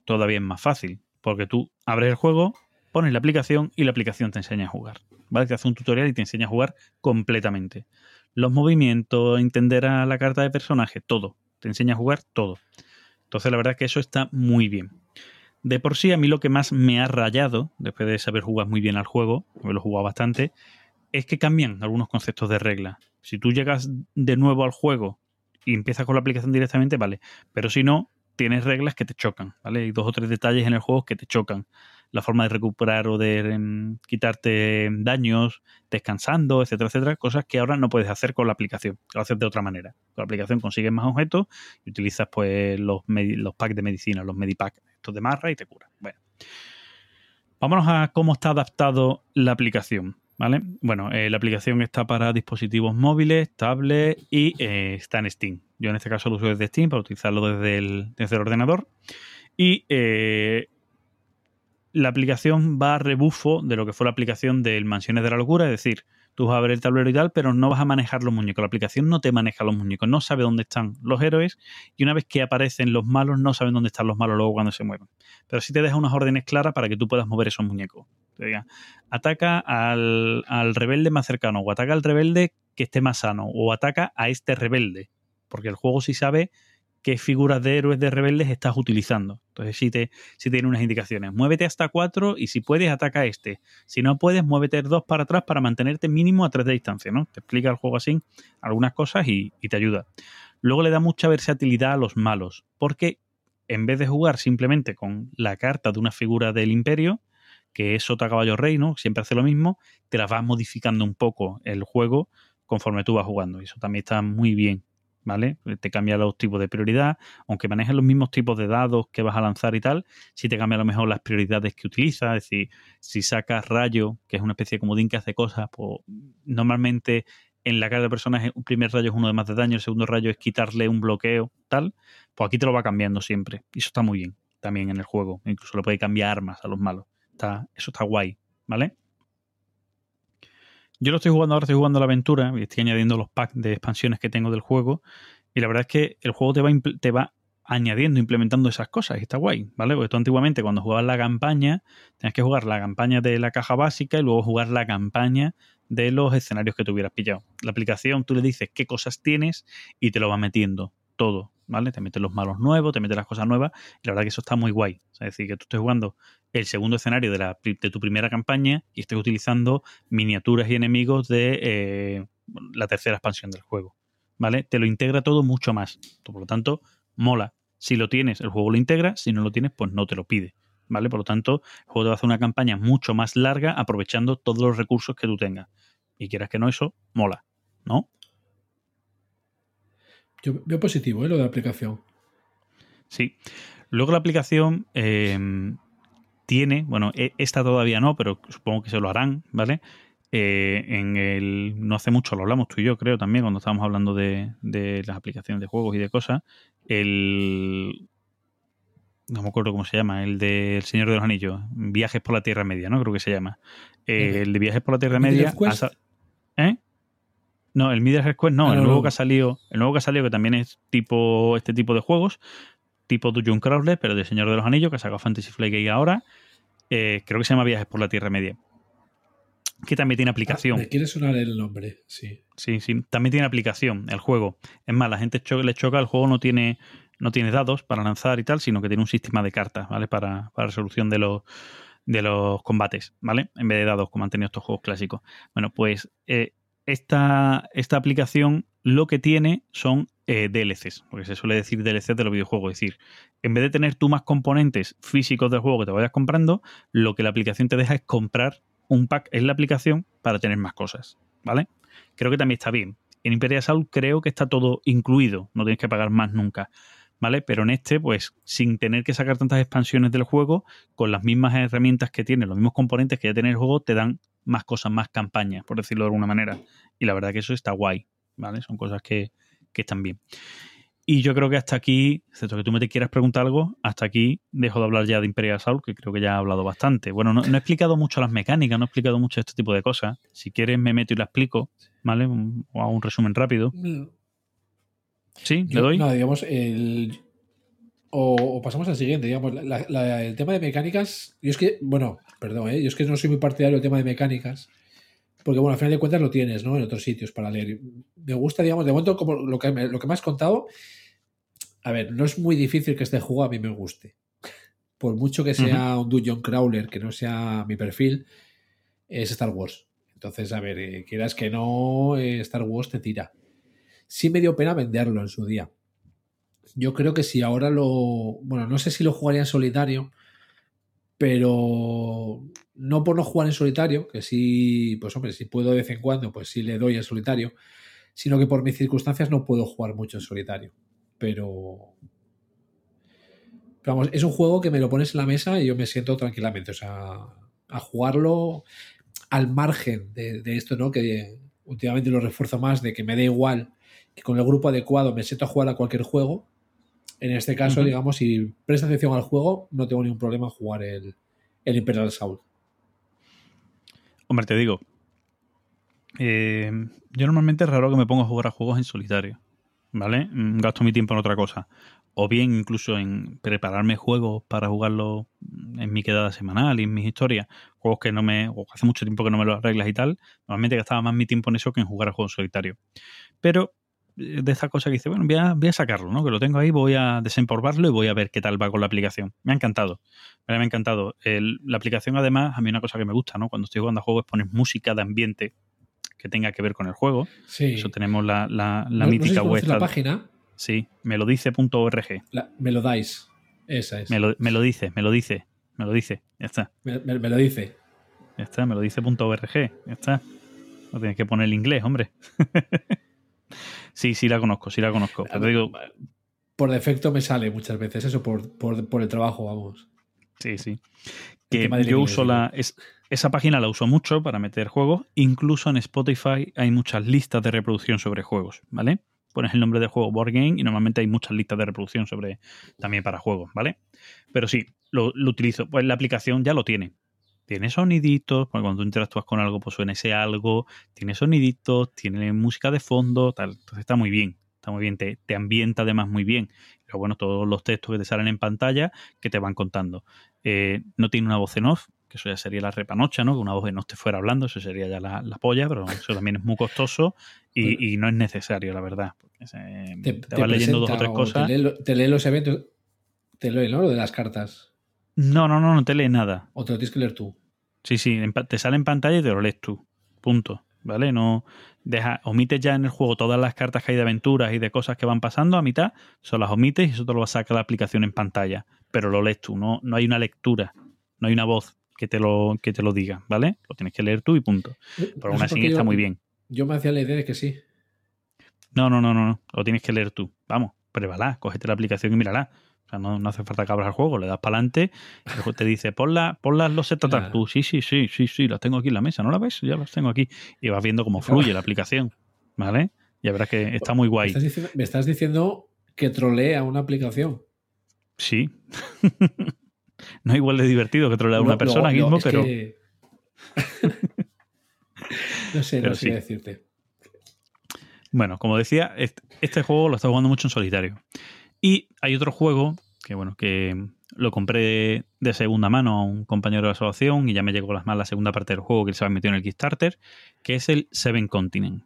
todavía es más fácil, porque tú abres el juego, pones la aplicación y la aplicación te enseña a jugar, ¿vale? Te hace un tutorial y te enseña a jugar completamente. Los movimientos, entender a la carta de personaje, todo. Te enseña a jugar todo. Entonces la verdad es que eso está muy bien. De por sí, a mí lo que más me ha rayado, después de saber jugar muy bien al juego, porque lo he jugado bastante, es que cambian algunos conceptos de regla. Si tú llegas de nuevo al juego y empiezas con la aplicación directamente, vale. Pero si no, tienes reglas que te chocan, ¿vale? Hay dos o tres detalles en el juego que te chocan. La forma de recuperar o de em, quitarte daños descansando, etcétera, etcétera. Cosas que ahora no puedes hacer con la aplicación. Lo haces de otra manera. Con la aplicación consigues más objetos y utilizas pues los, los packs de medicina, los medipacks, estos de marra y te cura. Bueno. Vámonos a cómo está adaptado la aplicación. ¿Vale? Bueno, eh, la aplicación está para dispositivos móviles, tablets y eh, está en Steam. Yo en este caso lo uso desde Steam para utilizarlo desde el, desde el ordenador. Y eh, la aplicación va a rebufo de lo que fue la aplicación del Mansiones de la Locura, es decir, tú vas a ver el tablero y tal, pero no vas a manejar los muñecos. La aplicación no te maneja los muñecos, no sabe dónde están los héroes y una vez que aparecen los malos, no saben dónde están los malos luego cuando se mueven. Pero sí te deja unas órdenes claras para que tú puedas mover esos muñecos. Te diga, ataca al, al rebelde más cercano, o ataca al rebelde que esté más sano, o ataca a este rebelde, porque el juego sí sabe qué figuras de héroes de rebeldes estás utilizando. Entonces sí, te, sí tiene unas indicaciones. Muévete hasta 4 y si puedes ataca este. Si no puedes, muévete dos para atrás para mantenerte mínimo a 3 de distancia. ¿no? Te explica el juego así algunas cosas y, y te ayuda. Luego le da mucha versatilidad a los malos, porque en vez de jugar simplemente con la carta de una figura del imperio, que es Sota Caballo Rey, ¿no? Siempre hace lo mismo, te la vas modificando un poco el juego conforme tú vas jugando. Y eso también está muy bien. ¿Vale? Te cambia los tipos de prioridad, aunque manejes los mismos tipos de dados que vas a lanzar y tal, sí te cambia a lo mejor las prioridades que utilizas, es decir, si sacas rayo, que es una especie de comodín que hace cosas, pues normalmente en la cara de personaje un primer rayo es uno de más de daño, el segundo rayo es quitarle un bloqueo, tal, pues aquí te lo va cambiando siempre. Y eso está muy bien también en el juego. Incluso le puede cambiar armas a los malos. Está, eso está guay, ¿vale? Yo lo estoy jugando ahora, estoy jugando la aventura y estoy añadiendo los packs de expansiones que tengo del juego. Y la verdad es que el juego te va, te va añadiendo, implementando esas cosas y está guay, ¿vale? Porque tú antiguamente cuando jugabas la campaña, tenías que jugar la campaña de la caja básica y luego jugar la campaña de los escenarios que tuvieras pillado. La aplicación, tú le dices qué cosas tienes y te lo va metiendo todo, ¿vale? Te mete los malos nuevos, te mete las cosas nuevas, y la verdad que eso está muy guay. es decir, que tú estés jugando el segundo escenario de, la, de tu primera campaña y estés utilizando miniaturas y enemigos de eh, la tercera expansión del juego, ¿vale? Te lo integra todo mucho más. Por lo tanto, mola. Si lo tienes, el juego lo integra, si no lo tienes, pues no te lo pide. ¿Vale? Por lo tanto, el juego te va a hacer una campaña mucho más larga aprovechando todos los recursos que tú tengas. Y quieras que no, eso mola, ¿no? Yo veo positivo ¿eh? lo de la aplicación. Sí. Luego la aplicación em, tiene, bueno, e, esta todavía no, pero supongo que se lo harán, ¿vale? Eh, en el. No hace mucho lo hablamos tú y yo, creo, también, cuando estábamos hablando de, de las aplicaciones de juegos y de cosas. El. No me acuerdo cómo se llama, el del Señor de los Anillos. Viajes por la Tierra Media, ¿no? Creo que se llama. Eh, el de Viajes por la Tierra Media. ¿Eh? No, el Middle Quest no, el nuevo que ha salido, el nuevo que ha salido que también es tipo este tipo de juegos, tipo Dungeon Crawler, pero de Señor de los Anillos, que ha sacado Fantasy Flight Game ahora, eh, creo que se llama Viajes por la Tierra Media. Que también tiene aplicación. Ah, me quiere sonar el nombre, sí. Sí, sí. También tiene aplicación el juego. Es más, la gente le choca, el juego no tiene, no tiene dados para lanzar y tal, sino que tiene un sistema de cartas, ¿vale? Para, para resolución de los, de los combates, ¿vale? En vez de dados, como han tenido estos juegos clásicos. Bueno, pues eh, esta, esta aplicación lo que tiene son eh, DLCs, porque se suele decir DLCs de los videojuegos. Es decir, en vez de tener tú más componentes físicos del juego que te vayas comprando, lo que la aplicación te deja es comprar un pack en la aplicación para tener más cosas. ¿Vale? Creo que también está bien. En Imperial Soul creo que está todo incluido, no tienes que pagar más nunca. ¿Vale? Pero en este, pues, sin tener que sacar tantas expansiones del juego, con las mismas herramientas que tiene, los mismos componentes que ya tiene el juego, te dan más cosas, más campañas, por decirlo de alguna manera. Y la verdad que eso está guay, ¿vale? Son cosas que, están bien. Y yo creo que hasta aquí, excepto que tú me te quieras preguntar algo, hasta aquí dejo de hablar ya de Imperial Soul, que creo que ya he hablado bastante. Bueno, no, he explicado mucho las mecánicas, no he explicado mucho este tipo de cosas. Si quieres me meto y la explico, ¿vale? O hago un resumen rápido. ¿Sí? ¿Le doy? No, digamos, el, o, pasamos al siguiente, digamos, el tema de mecánicas. Yo es que, bueno, perdón, ¿eh? yo es que no soy muy partidario del tema de mecánicas. Porque, bueno, al final de cuentas lo tienes, ¿no? En otros sitios para leer. Me gusta, digamos, de momento, como lo que me, lo que me has contado. A ver, no es muy difícil que este juego a mí me guste. Por mucho que sea un Dungeon Crawler, que no sea mi perfil, es Star Wars. Entonces, a ver, eh, quieras que no, eh, Star Wars te tira. Sí me dio pena venderlo en su día yo creo que si ahora lo. Bueno, no sé si lo jugaría en solitario, pero no por no jugar en solitario, que sí, pues hombre, si puedo de vez en cuando, pues sí le doy en solitario, sino que por mis circunstancias no puedo jugar mucho en solitario. Pero. Vamos, es un juego que me lo pones en la mesa y yo me siento tranquilamente. O sea, a jugarlo al margen de, de esto, ¿no? Que últimamente lo refuerzo más, de que me da igual que con el grupo adecuado me siento a jugar a cualquier juego en este caso, digamos, si presta atención al juego, no tengo ningún problema en jugar el, el Imperial Soul. Hombre, te digo, eh, yo normalmente es raro que me ponga a jugar a juegos en solitario, ¿vale? Mm, gasto mi tiempo en otra cosa. O bien incluso en prepararme juegos para jugarlos en mi quedada semanal y en mis historias. Juegos que no me. hace mucho tiempo que no me los arreglas y tal. Normalmente gastaba más mi tiempo en eso que en jugar a juegos solitarios. Pero de esta cosa que dice, bueno, voy a, sacarlo, ¿no? Que lo tengo ahí, voy a desempolvarlo y voy a ver qué tal va con la aplicación. Me ha encantado, me ha encantado. la aplicación, además, a mí una cosa que me gusta, ¿no? Cuando estoy jugando a juegos, pones música de ambiente que tenga que ver con el juego. Sí. Eso tenemos la, la, mítica web. la página? Sí, melodice.org. Me lo dais. Esa es. Me lo, me lo, dice, me lo dice, me lo dice. Ya está. Me, lo dice. Ya está, me lo dice.org. Ya está. No tienes que poner el inglés, hombre. Sí, sí la conozco, sí la conozco. Pero digo, Por defecto me sale muchas veces eso, por, por, por el trabajo, vamos. sí, sí. Que yo inglés, uso la. es- esa página la uso mucho para meter juegos. Incluso en Spotify hay muchas listas de reproducción sobre juegos, ¿vale? Pones el nombre del juego Board Game y normalmente hay muchas listas de reproducción sobre también para juegos, ¿vale? Pero sí, lo, lo utilizo. Pues la aplicación ya lo tiene. Tiene soniditos, porque cuando tú interactúas con algo, pues suena ese algo, tiene soniditos, tiene música de fondo, tal. Entonces está muy bien, está muy bien, te, te ambienta además muy bien. Pero bueno, todos los textos que te salen en pantalla que te van contando. Eh, no tiene una voz en off, que eso ya sería la repanocha, ¿no? Que una voz en off te fuera hablando, eso sería ya la, la polla, pero eso también es muy costoso y, y no es necesario, la verdad. se- Te, te, te vas leyendo dos o tres cosas. Te lee, lo- te lee los eventos. Te lee, ¿no? Lo de las cartas. No, no, no, no te lee nada. O te lo tienes que leer tú. Sí, sí, te sale en pantalla y te lo lees tú. Punto. ¿Vale? No deja, omites ya en el juego todas las cartas que hay de aventuras y de cosas que van pasando a mitad, solo las omites y eso te lo va a sacar la aplicación en pantalla. Pero lo lees tú, no, no hay una lectura, no hay una voz que te lo, que te lo diga, ¿vale? Lo tienes que leer tú y punto. Pero No aún así está yo- muy bien. Yo me hacía la idea de que sí. No, no, no, no, no. Lo tienes que leer tú. Vamos, pruébala, cógete la aplicación y mírala. O sea, no, no hace falta que abras el juego, le das para adelante te dice, pon, la, pon las losetas. Claro. Tú, sí, sí, sí, sí, sí, las tengo aquí en la mesa, ¿no la ves? Ya las tengo aquí. Y vas viendo cómo fluye la aplicación, ¿vale? Ya verás que está muy Me guay. estás, diciendo, me estás diciendo que trolea una aplicación. Sí. no es igual de divertido que trolear a una persona, es pero... que- no sé, Pero no sé sí. decirte. Bueno, como decía, est- este juego lo está jugando mucho en solitario. Y hay otro juego que, bueno, que lo compré de segunda mano a un compañero de la asociación y ya me llegó las más la segunda parte del juego que se había metido en el Kickstarter, que es el Seven Continent.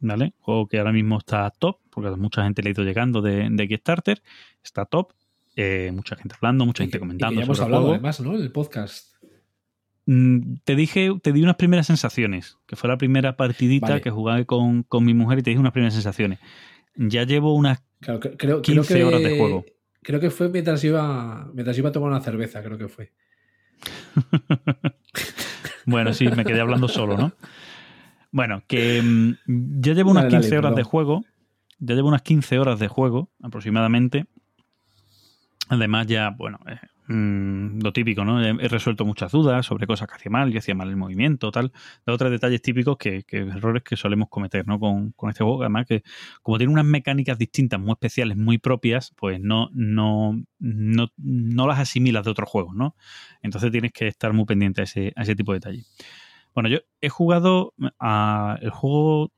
¿Vale? Juego que ahora mismo está top, porque mucha gente le ha ido llegando de, de Kickstarter. Está top. eh, mucha gente hablando, mucha Y gente que- y que comentando. ya hemos sobre hablado además, ¿no? En el podcast. Mm, Te dije, te di unas primeras sensaciones, que fue la primera partidita Vale. que jugué con, con mi mujer y te dije unas primeras sensaciones. Ya llevo unas Claro, creo, creo 15 que, horas de juego. Creo que fue mientras iba, mientras iba a tomar una cerveza, creo que fue. Bueno, sí, me quedé hablando solo, ¿no? Bueno, que mm, ya llevo unas Dale, dale, 15 horas de juego. Ya llevo unas 15 horas de juego aproximadamente. Además, ya, bueno, eh, mm, lo típico, ¿no? He, resuelto muchas dudas sobre cosas que hacía mal, yo hacía mal el movimiento, tal. De otros detalles típicos que, errores que solemos cometer, ¿no? Con, con este juego. Además, que como tiene unas mecánicas distintas, muy especiales, muy propias, pues no, no, no, no las asimilas de otros juegos, ¿no? Entonces tienes que estar muy pendiente a ese, ese tipo de detalles. Bueno, yo he jugado a. El juego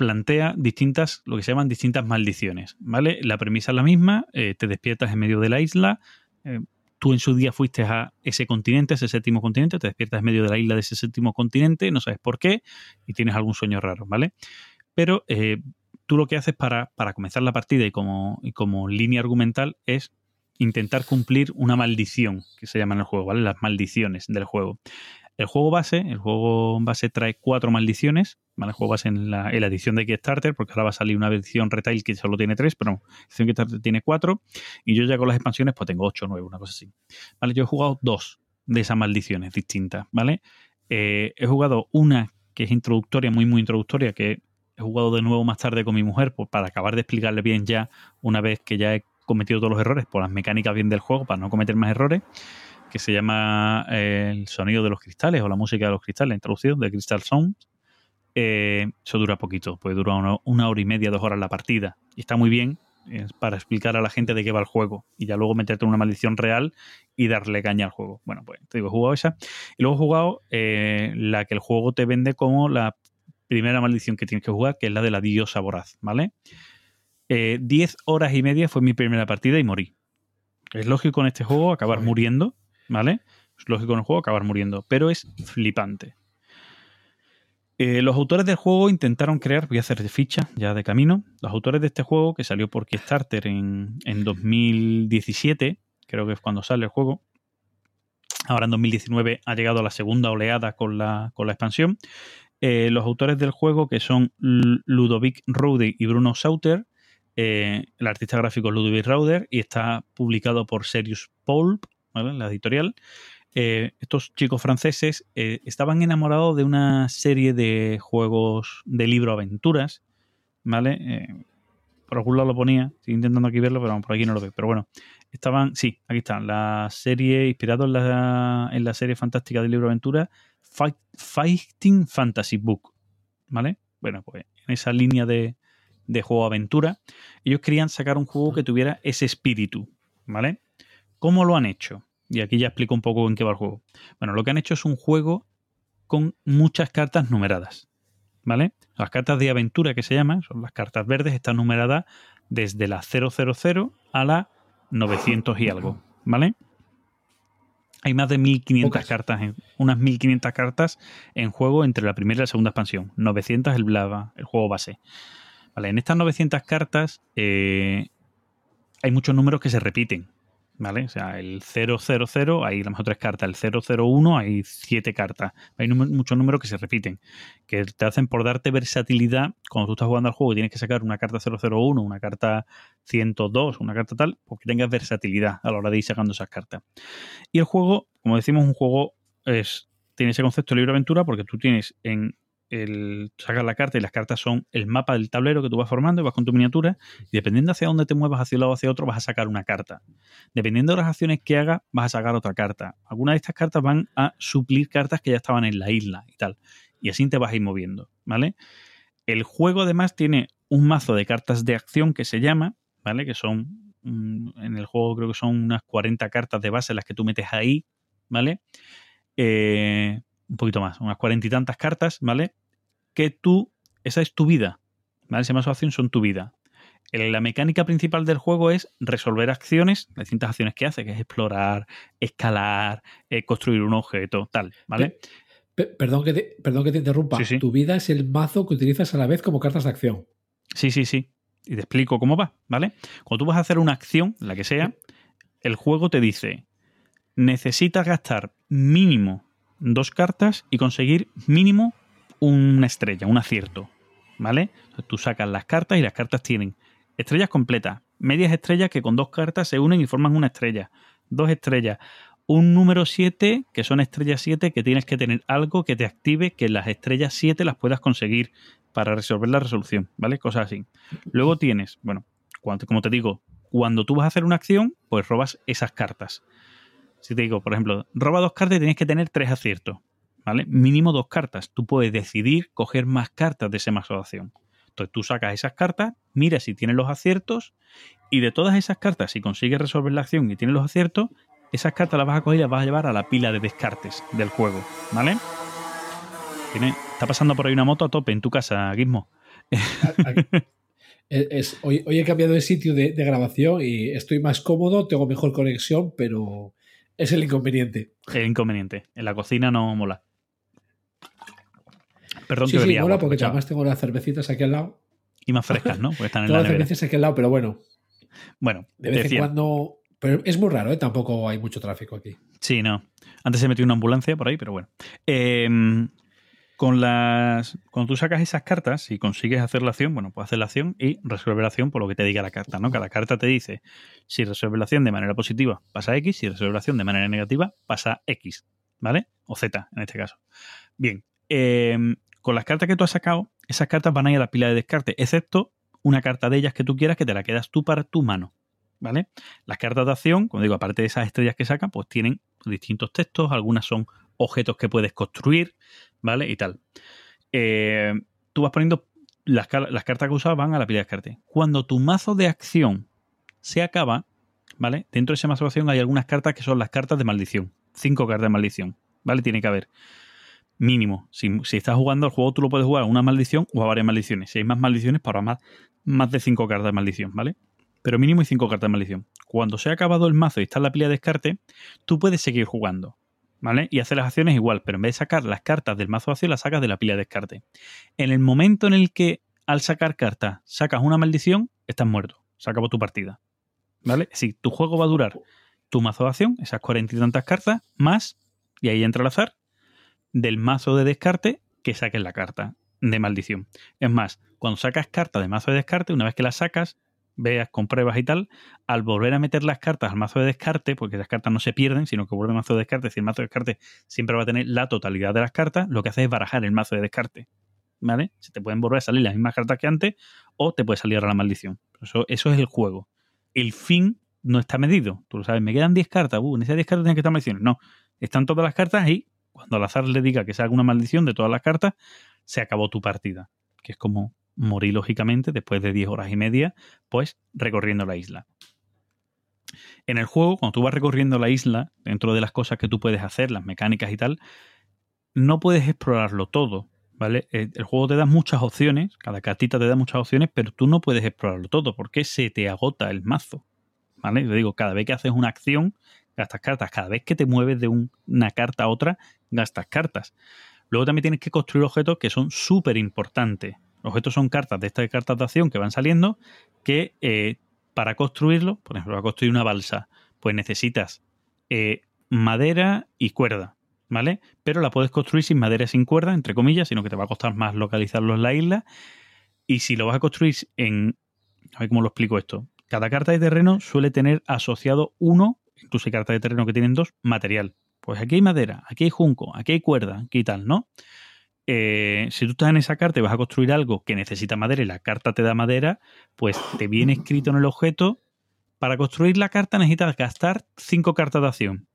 plantea distintas, lo que se llaman distintas maldiciones, ¿vale? La premisa es la misma, eh, te despiertas en medio de la isla, eh, tú en su día fuiste a ese continente, ese séptimo continente, te despiertas en medio de la isla de ese séptimo continente, no sabes por qué, y tienes algún sueño raro, ¿vale? Pero eh, tú lo que haces para, para comenzar la partida y como, y como línea argumental es intentar cumplir una maldición que se llama en el juego, ¿vale? Las maldiciones del juego. El juego base, el juego base trae cuatro maldiciones, ¿vale? El juego base en la, edición de Kickstarter, porque ahora va a salir una edición retail que solo tiene tres, pero no, la edición Kickstarter tiene cuatro, y yo ya con las expansiones pues tengo ocho o nueve, una cosa así. ¿Vale? Yo he jugado dos de esas maldiciones distintas, ¿vale? Eh, he jugado una que es introductoria, muy, muy introductoria, que he jugado de nuevo más tarde con mi mujer, pues para acabar de explicarle bien ya, una vez que ya he cometido todos los errores, por las mecánicas bien del juego, para no cometer más errores que se llama eh, El sonido de los cristales o la música de los cristales, introducido de Crystal Sound. Eh, eso dura poquito, puede durar una, una, hora y media, dos horas la partida. Y está muy bien eh, para explicar a la gente de qué va el juego y ya luego meterte en una maldición real y darle caña al juego. Bueno, pues te digo, he jugado esa. Y luego he jugado eh, la que el juego te vende como la primera maldición que tienes que jugar, que es la de la diosa voraz, ¿vale? Eh, diez horas y media fue mi primera partida y morí. Es lógico en este juego acabar muriendo, ¿vale? Es lógico en el juego acabar muriendo, pero es flipante. Eh, los autores del juego intentaron crear, voy a hacer de ficha ya de camino, los autores de este juego que salió por Kickstarter en, en 2017, creo que es cuando sale el juego, ahora en 2019 ha llegado la segunda oleada con la, con la expansión, eh, los autores del juego que son Ludovic Rode y Bruno Sauter, eh, el artista gráfico es Ludovic Rauder y está publicado por Serious Pulp, ¿vale? la editorial. Eh, estos chicos franceses eh, estaban enamorados de una serie de juegos de libro aventuras, ¿vale? Eh, por algún lado lo ponía, estoy intentando aquí verlo, pero por aquí no lo veo. Pero bueno, estaban, sí, aquí están, la serie, inspirado en la, en la serie fantástica del libro de aventura, Fight- Fighting Fantasy Book, ¿vale? Bueno, pues en esa línea de, de juego aventura, ellos querían sacar un juego que tuviera ese espíritu, ¿vale? ¿Cómo lo han hecho? Y aquí ya explico un poco en qué va el juego. Bueno, lo que han hecho es un juego con muchas cartas numeradas, ¿vale? Las cartas de aventura que se llaman, son las cartas verdes, están numeradas desde la 000 a la 900 y algo, ¿vale? Hay más de 1500 Pocas. cartas, en, unas 1500 cartas en juego entre la primera y la segunda expansión. 900 el, la- el juego base. Vale, en estas 900 cartas eh, hay muchos números que se repiten. ¿Vale? O sea, el 000 hay mejor tres cartas, el 001 hay siete cartas. Hay muchos números que se repiten, que te hacen por darte versatilidad cuando tú estás jugando al juego tienes que sacar una carta 001, una carta 102, una carta tal, porque tengas versatilidad a la hora de ir sacando esas cartas. Y el juego, como decimos, un juego es tiene ese concepto de libre aventura porque tú tienes en el sacas la carta y las cartas son el mapa del tablero que tú vas formando y vas con tu miniatura y dependiendo hacia dónde te muevas hacia un lado o hacia otro vas a sacar una carta. Dependiendo de las acciones que hagas vas a sacar otra carta. Algunas de estas cartas van a suplir cartas que ya estaban en la isla y tal. Y así te vas a ir moviendo, ¿vale? El juego además tiene un mazo de cartas de acción que se llama, ¿vale? Que son, mm, en el juego creo que son unas 40 cartas de base las que tú metes ahí, ¿vale? Eh, un poquito más, unas cuarenta y tantas cartas, ¿vale? Que tú, esa es tu vida, ¿vale? Mazo de acción son tu vida. El- La mecánica principal del juego es resolver acciones, las distintas acciones que hace, que es explorar, escalar, eh, construir un objeto, tal, ¿vale? Pe- Perdón que te, perdón que te interrumpa. Sí, sí. Tu vida es el mazo que utilizas a la vez como cartas de acción. Sí, sí, sí. Y te explico cómo va, ¿vale? Cuando tú vas a hacer una acción, la que sea, el juego te dice, necesitas gastar mínimo dos cartas y conseguir mínimo una estrella, un acierto, ¿vale? Entonces, tú sacas las cartas y las cartas tienen estrellas completas, medias estrellas que con dos cartas se unen y forman una estrella, dos estrellas, un número 7, que son estrellas 7, que tienes que tener algo que te active que las estrellas 7 las puedas conseguir para resolver la resolución, ¿vale? Cosas así. Luego tienes, bueno, cuando, como te digo, cuando tú vas a hacer una acción, pues robas esas cartas. Si te digo, por ejemplo, roba dos cartas y tienes que tener tres aciertos, ¿vale? Mínimo dos cartas. Tú puedes decidir coger más cartas de ese mazo de acción. Entonces tú sacas esas cartas, miras si tienes los aciertos y de todas esas cartas, si consigues resolver la acción y tienes los aciertos, esas cartas las vas a coger y las vas a llevar a la pila de descartes del juego, ¿vale? Está pasando por ahí una moto a tope en tu casa, Gizmo. Hoy he cambiado de sitio de, de grabación y estoy más cómodo, tengo mejor conexión, pero es el inconveniente. El inconveniente. En la cocina no mola. Perdón sí, que sí, mola agua, porque además tengo las cervecitas aquí al lado. Y más frescas, ¿no? Porque están en la las cervecitas aquí al lado, pero bueno, Bueno, de vez en cuando. Pero es muy raro, ¿eh? Tampoco hay mucho tráfico aquí. Sí, no. Antes se metió una ambulancia por ahí, pero bueno. Eh, con las. Cuando tú sacas esas cartas y consigues hacer la acción, bueno, pues hacer la acción y resolver la acción por lo que te diga la carta, ¿no? Cada carta te dice si resuelve la acción de manera positiva, pasa X, si resuelve la acción de manera negativa, pasa X, ¿vale? O Z en este caso. Bien. eh, con las cartas que tú has sacado, esas cartas van a ir a la pila de descarte, excepto una carta de ellas que tú quieras que te la quedas tú para tu mano. ¿Vale? Las cartas de acción, como digo, aparte de esas estrellas que sacan, pues tienen distintos textos, algunas son objetos que puedes construir, ¿vale? Y tal. Eh, tú vas poniendo las, car- las cartas que usas van a la pila de descarte. Cuando tu mazo de acción se acaba, ¿vale? Dentro de ese mazo de acción hay algunas cartas que son las cartas de maldición. Cinco cartas de maldición, ¿vale? Tiene que haber mínimo. Si, estás jugando al juego, tú lo puedes jugar a una maldición o a varias maldiciones. Si hay más maldiciones, para más, más de cinco cartas de maldición, ¿vale? Pero mínimo hay cinco cartas de maldición. Cuando se ha acabado el mazo y está en la pila de descarte, tú puedes seguir jugando, ¿vale? Y hacer las acciones igual, pero en vez de sacar las cartas del mazo acción, las sacas de la pila de descarte. En el momento en el que al sacar cartas sacas una maldición, estás muerto. Se acabó tu partida. ¿Vale? Si tu juego va a durar tu mazo de acción, esas cuarenta y tantas cartas, más, y ahí entra el azar, del mazo de descarte que saques la carta de maldición. Es más, cuando sacas cartas de mazo de descarte, una vez que las sacas, veas con pruebas y tal, al volver a meter las cartas al mazo de descarte, porque las cartas no se pierden, sino que vuelve al mazo de descarte, es decir, el mazo de descarte siempre va a tener la totalidad de las cartas, lo que hace es barajar el mazo de descarte. ¿vale? Se te pueden volver a salir las mismas cartas que antes o te puede salir ahora la maldición. Eso, eso es el juego. El fin no está medido. Tú lo sabes, me quedan 10 cartas. Uh, en esas 10 cartas tienen que estar maldiciones. No, están todas las cartas y cuando al azar le diga que se haga una maldición de todas las cartas, se acabó tu partida. Que es como morir lógicamente después de 10 horas y media, pues recorriendo la isla. En el juego, cuando tú vas recorriendo la isla, dentro de las cosas que tú puedes hacer, las mecánicas y tal, no puedes explorarlo todo, ¿vale? Eh, el juego te da muchas opciones, cada cartita te da muchas opciones, pero tú no puedes explorarlo todo porque se te agota el mazo, ¿vale? Yo digo, cada vez que haces una acción, gastas cartas, cada vez que te mueves de una carta a otra, gastas cartas. Luego también tienes que construir objetos que son súper importantes. Objetos son cartas de estas cartas de acción que van saliendo que eh, para construirlo, por ejemplo, para construir una balsa, pues necesitas eh, madera y cuerda, ¿vale? Pero la puedes construir sin madera y sin cuerda, entre comillas, sino que te va a costar más localizarlo en la isla. Y si lo vas a construir en... A ver cómo lo explico esto. Cada carta de terreno suele tener asociado uno, incluso hay cartas de terreno que tienen dos, material. Pues aquí hay madera, aquí hay junco, aquí hay cuerda, aquí tal, ¿no? Eh, si tú estás en esa carta y vas a construir algo que necesita madera y la carta te da madera, pues te viene escrito en el objeto, para construir la carta necesitas gastar 5 cartas de acción.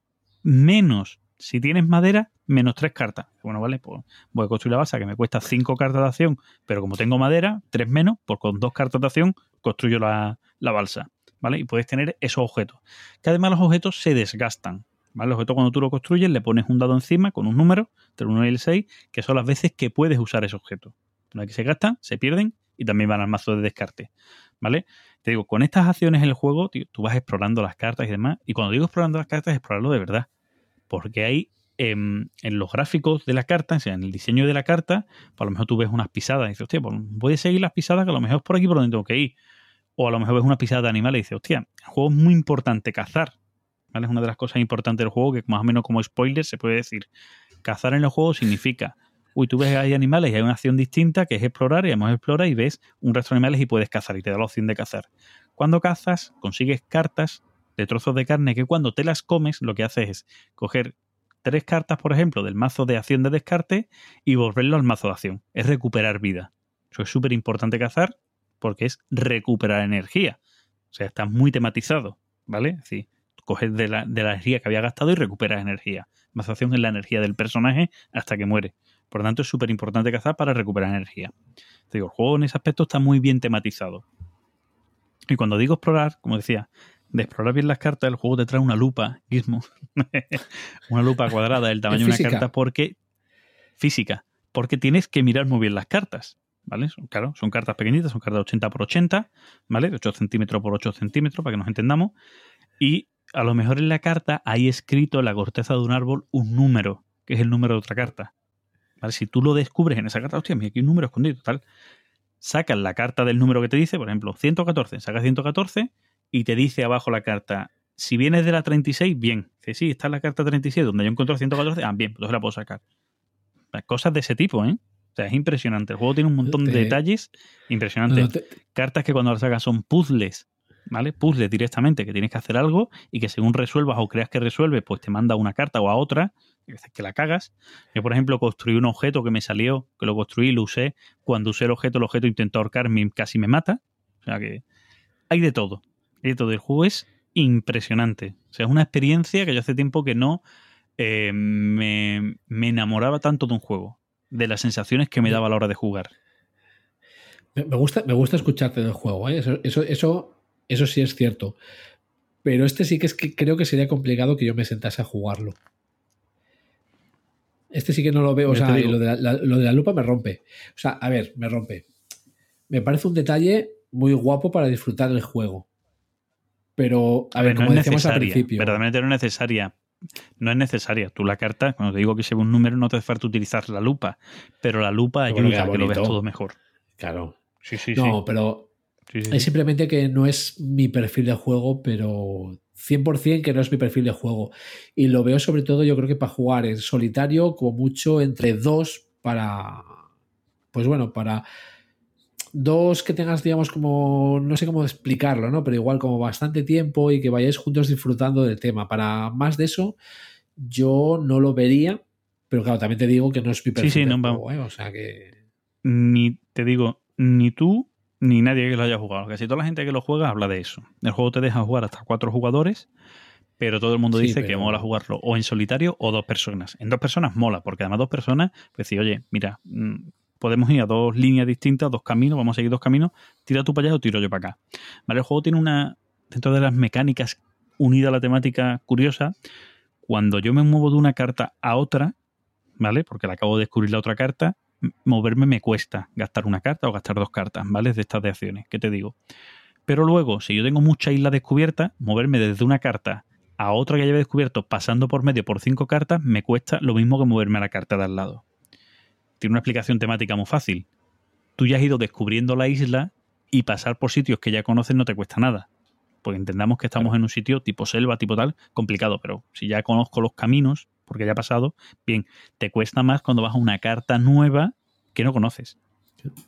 Menos, si tienes madera, menos 3 cartas. Bueno, vale, pues voy a construir la base que me cuesta 5 cartas de acción, pero como tengo madera, 3 menos, pues con 2 cartas de acción construyo la, la balsa. ¿Vale? Y puedes tener esos objetos. Que además los objetos se desgastan. ¿Vale? El objeto cuando tú lo construyes le pones un dado encima con un número, entre el 1 y el 6, que son las veces que puedes usar ese objeto. Una vez que se gastan, se pierden y también van al mazo de descarte. ¿Vale? Te digo, con estas acciones en el juego, tú vas explorando las cartas y demás. Y cuando digo explorando las cartas, explorarlo de verdad. Porque hay en, los gráficos de la carta, en el diseño de la carta, pues a lo mejor tú ves unas pisadas y dices, hostia, pues voy a seguir las pisadas que a lo mejor es por aquí por donde tengo que ir. O a lo mejor ves una pisada de animales y dices, hostia, el juego es muy importante cazar. Es una de las cosas importantes del juego que más o menos como spoiler se puede decir. Cazar en el juego significa, uy, tú ves hay animales y hay una acción distinta que es explorar y además explora y ves un resto de animales y puedes cazar y te da la opción de cazar. Cuando cazas, consigues cartas de trozos de carne que cuando te las comes lo que haces es coger tres cartas, por ejemplo, del mazo de acción de descarte y volverlo al mazo de acción. Es recuperar vida. Eso es súper importante cazar porque es recuperar energía. O sea, está muy tematizado, ¿vale? Es coges de la, energía que había gastado y recuperas energía. Más acción es la energía del personaje hasta que muere. Por lo tanto, es súper importante cazar para recuperar energía. Te digo, el juego en ese aspecto está muy bien tematizado. Y cuando digo explorar, como decía, de explorar bien las cartas, el juego te trae una lupa, Gizmo. una lupa cuadrada del tamaño de una carta porque física, porque tienes que mirar muy bien las cartas. ¿Vale? Son, claro, son cartas pequeñitas, son cartas de 80 por 80, ¿vale? De 8 centímetros por 8 centímetros, para que nos entendamos. Y a lo mejor en la carta hay escrito en la corteza de un árbol un número, que es el número de otra carta. ¿Vale? Si tú lo descubres en esa carta, hostia, mira, aquí hay un número escondido, tal. Sacas la carta del número que te dice, por ejemplo, 114, sacas 114 y te dice abajo la carta, si vienes de la 36, bien. Dice, sí, está en la carta 36, donde yo encuentro 114, ah, bien, entonces la puedo sacar. Cosas de ese tipo, ¿eh? O sea, es impresionante. El juego tiene un montón de detalles impresionantes. Cartas que cuando las sacas son puzzles ¿vale? Puzzle directamente, que tienes que hacer algo y que según resuelvas o creas que resuelves, pues te manda una carta o a otra, que la cagas. Yo, por ejemplo, construí un objeto que me salió, que lo construí y lo usé. Cuando usé el objeto, el objeto intentó ahorcarme y casi me mata. O sea que hay de todo. Hay de todo. El juego es impresionante. O sea, es una experiencia que yo hace tiempo que no eh, me, enamoraba tanto de un juego. De las sensaciones que me daba a la hora de jugar. Me gusta, me gusta escucharte del juego. ¿eh? eso, eso eso sí es cierto. Pero este sí que es que creo que sería complicado que yo me sentase a jugarlo. Este sí que no lo veo. O sea, lo de, la, lupa me rompe. O sea, a ver, me rompe. Me parece un detalle muy guapo para disfrutar el juego. Pero, a, ver, como decíamos al principio. Verdaderamente no es necesaria. No es necesaria. Tú la carta, cuando te digo que ve un número, no te hace falta utilizar la lupa. Pero la lupa ayuda a que lo veas todo mejor. Claro. Sí, sí, no, pero es simplemente que no es mi perfil de juego, pero 100% que no es mi perfil de juego. Y lo veo sobre todo, yo creo que para jugar en solitario, como mucho entre dos para. Pues bueno, para. Dos que tengas, digamos, como. No sé cómo explicarlo, ¿no? Pero igual como bastante tiempo y que vayáis juntos disfrutando del tema. Para más de eso, yo no lo vería. Pero claro, también te digo que no es mi perfil. de juego, ¿eh? O sea que. ni, te digo, ni tú ni nadie que lo haya jugado. Casi toda la gente que lo juega habla de eso. El juego te deja jugar hasta cuatro jugadores, pero todo el mundo Sí, dice que mola jugarlo o en solitario o dos personas. En dos personas mola, porque además dos personas, pues sí, oye, mira, mm, podemos ir a dos líneas distintas, dos caminos, vamos a seguir dos caminos, tira tú para allá o tiro yo para acá. ¿Vale? El juego tiene una, dentro de las mecánicas unida a la temática curiosa, cuando yo me muevo de una carta a otra, ¿vale? Porque le acabo de descubrir la otra carta, moverme me cuesta gastar una carta o gastar dos cartas, ¿vale? De estas de acciones, ¿qué te digo? Pero luego, si yo tengo mucha isla descubierta, moverme desde una carta a otra que haya descubierto pasando por medio por cinco cartas, me cuesta lo mismo que moverme a la carta de al lado. Tiene una explicación temática muy fácil. Tú ya has ido descubriendo la isla y pasar por sitios que ya conoces no te cuesta nada. Porque entendamos que estamos en un sitio tipo selva, tipo tal, complicado, pero si ya conozco los caminos, porque ya ha pasado, bien, te cuesta más cuando vas a una carta nueva que no conoces.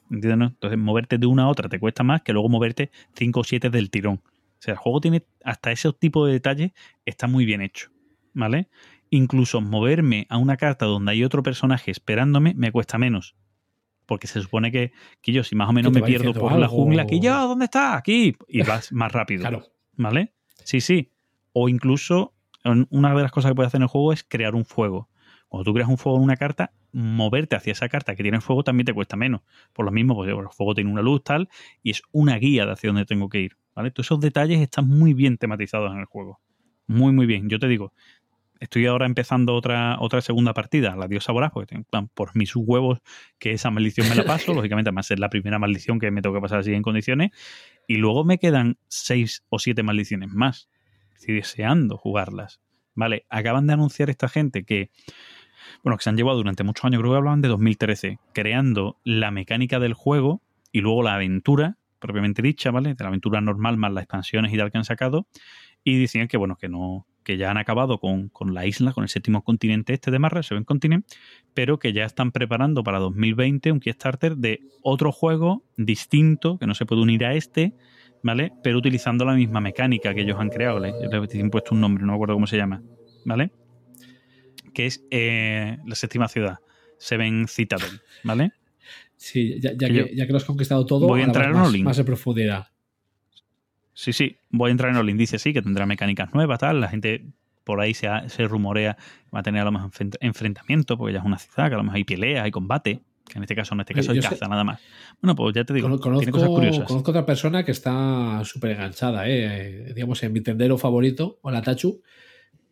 ¿Entiendes? no? Entonces, moverte de una a otra te cuesta más que luego moverte 5 o 7 del tirón. O sea, el juego tiene hasta ese tipo de detalles, está muy bien hecho. ¿Vale? Incluso moverme a una carta donde hay otro personaje esperándome me cuesta menos. Porque se supone que, que yo, si más o menos me pierdo por la jungla, que yo, ¿dónde está? Aquí. Y vas más rápido. Claro. ¿Vale? Sí, sí. O incluso, una de las cosas que puedes hacer en el juego es crear un fuego. Cuando tú creas un fuego en una carta, moverte hacia esa carta que tiene fuego también te cuesta menos. Por lo mismo, porque el fuego tiene una luz tal y es una guía de hacia dónde tengo que ir. ¿vale? Todos esos detalles están muy bien tematizados en el juego. Muy, muy bien. Yo te digo, estoy ahora empezando otra, otra segunda partida, la diosa voraz, porque tengo- por mis huevos que esa maldición me la paso. Lógicamente, además es la primera maldición que me tengo que pasar así en condiciones. Y luego me quedan seis o siete maldiciones más. Estoy deseando jugarlas. Vale, acaban de anunciar esta gente que, bueno, que se han llevado durante muchos años, creo que hablaban de 2013, creando la mecánica del juego y luego la aventura, propiamente dicha, ¿vale? De la aventura normal más las expansiones y tal que han sacado. Y decían que, bueno, que no, que ya han acabado con, con la isla, con el séptimo continente este de Marra, el Seven Continent, pero que ya están preparando para 2020 un Kickstarter de otro juego distinto, que no se puede unir a este, ¿vale? Pero utilizando la misma mecánica que ellos han creado, ¿vale? Les he puesto un nombre, no me acuerdo cómo se llama, ¿vale? Que es eh, la séptima ciudad, Seven Citadel, ¿vale? Sí, ya, ya Que ya que lo has conquistado todo, Voy a entrar en Olin. más en profundidad. Sí, sí, voy a entrar en Olin, dice sí, que tendrá mecánicas nuevas, tal, la gente por ahí se, ha- se rumorea que va a tener a lo mejor enfrent- enfrentamiento, porque ya es una ciudad, que a lo mejor hay peleas, hay combate, en este caso, en este caso Yo sé- caza, nada más. Bueno, pues ya te digo, Cono- tiene cosas Conozco, curiosas. conozco otra persona que está súper enganchada, ¿eh? digamos, en mi tendero favorito, o la Tachu,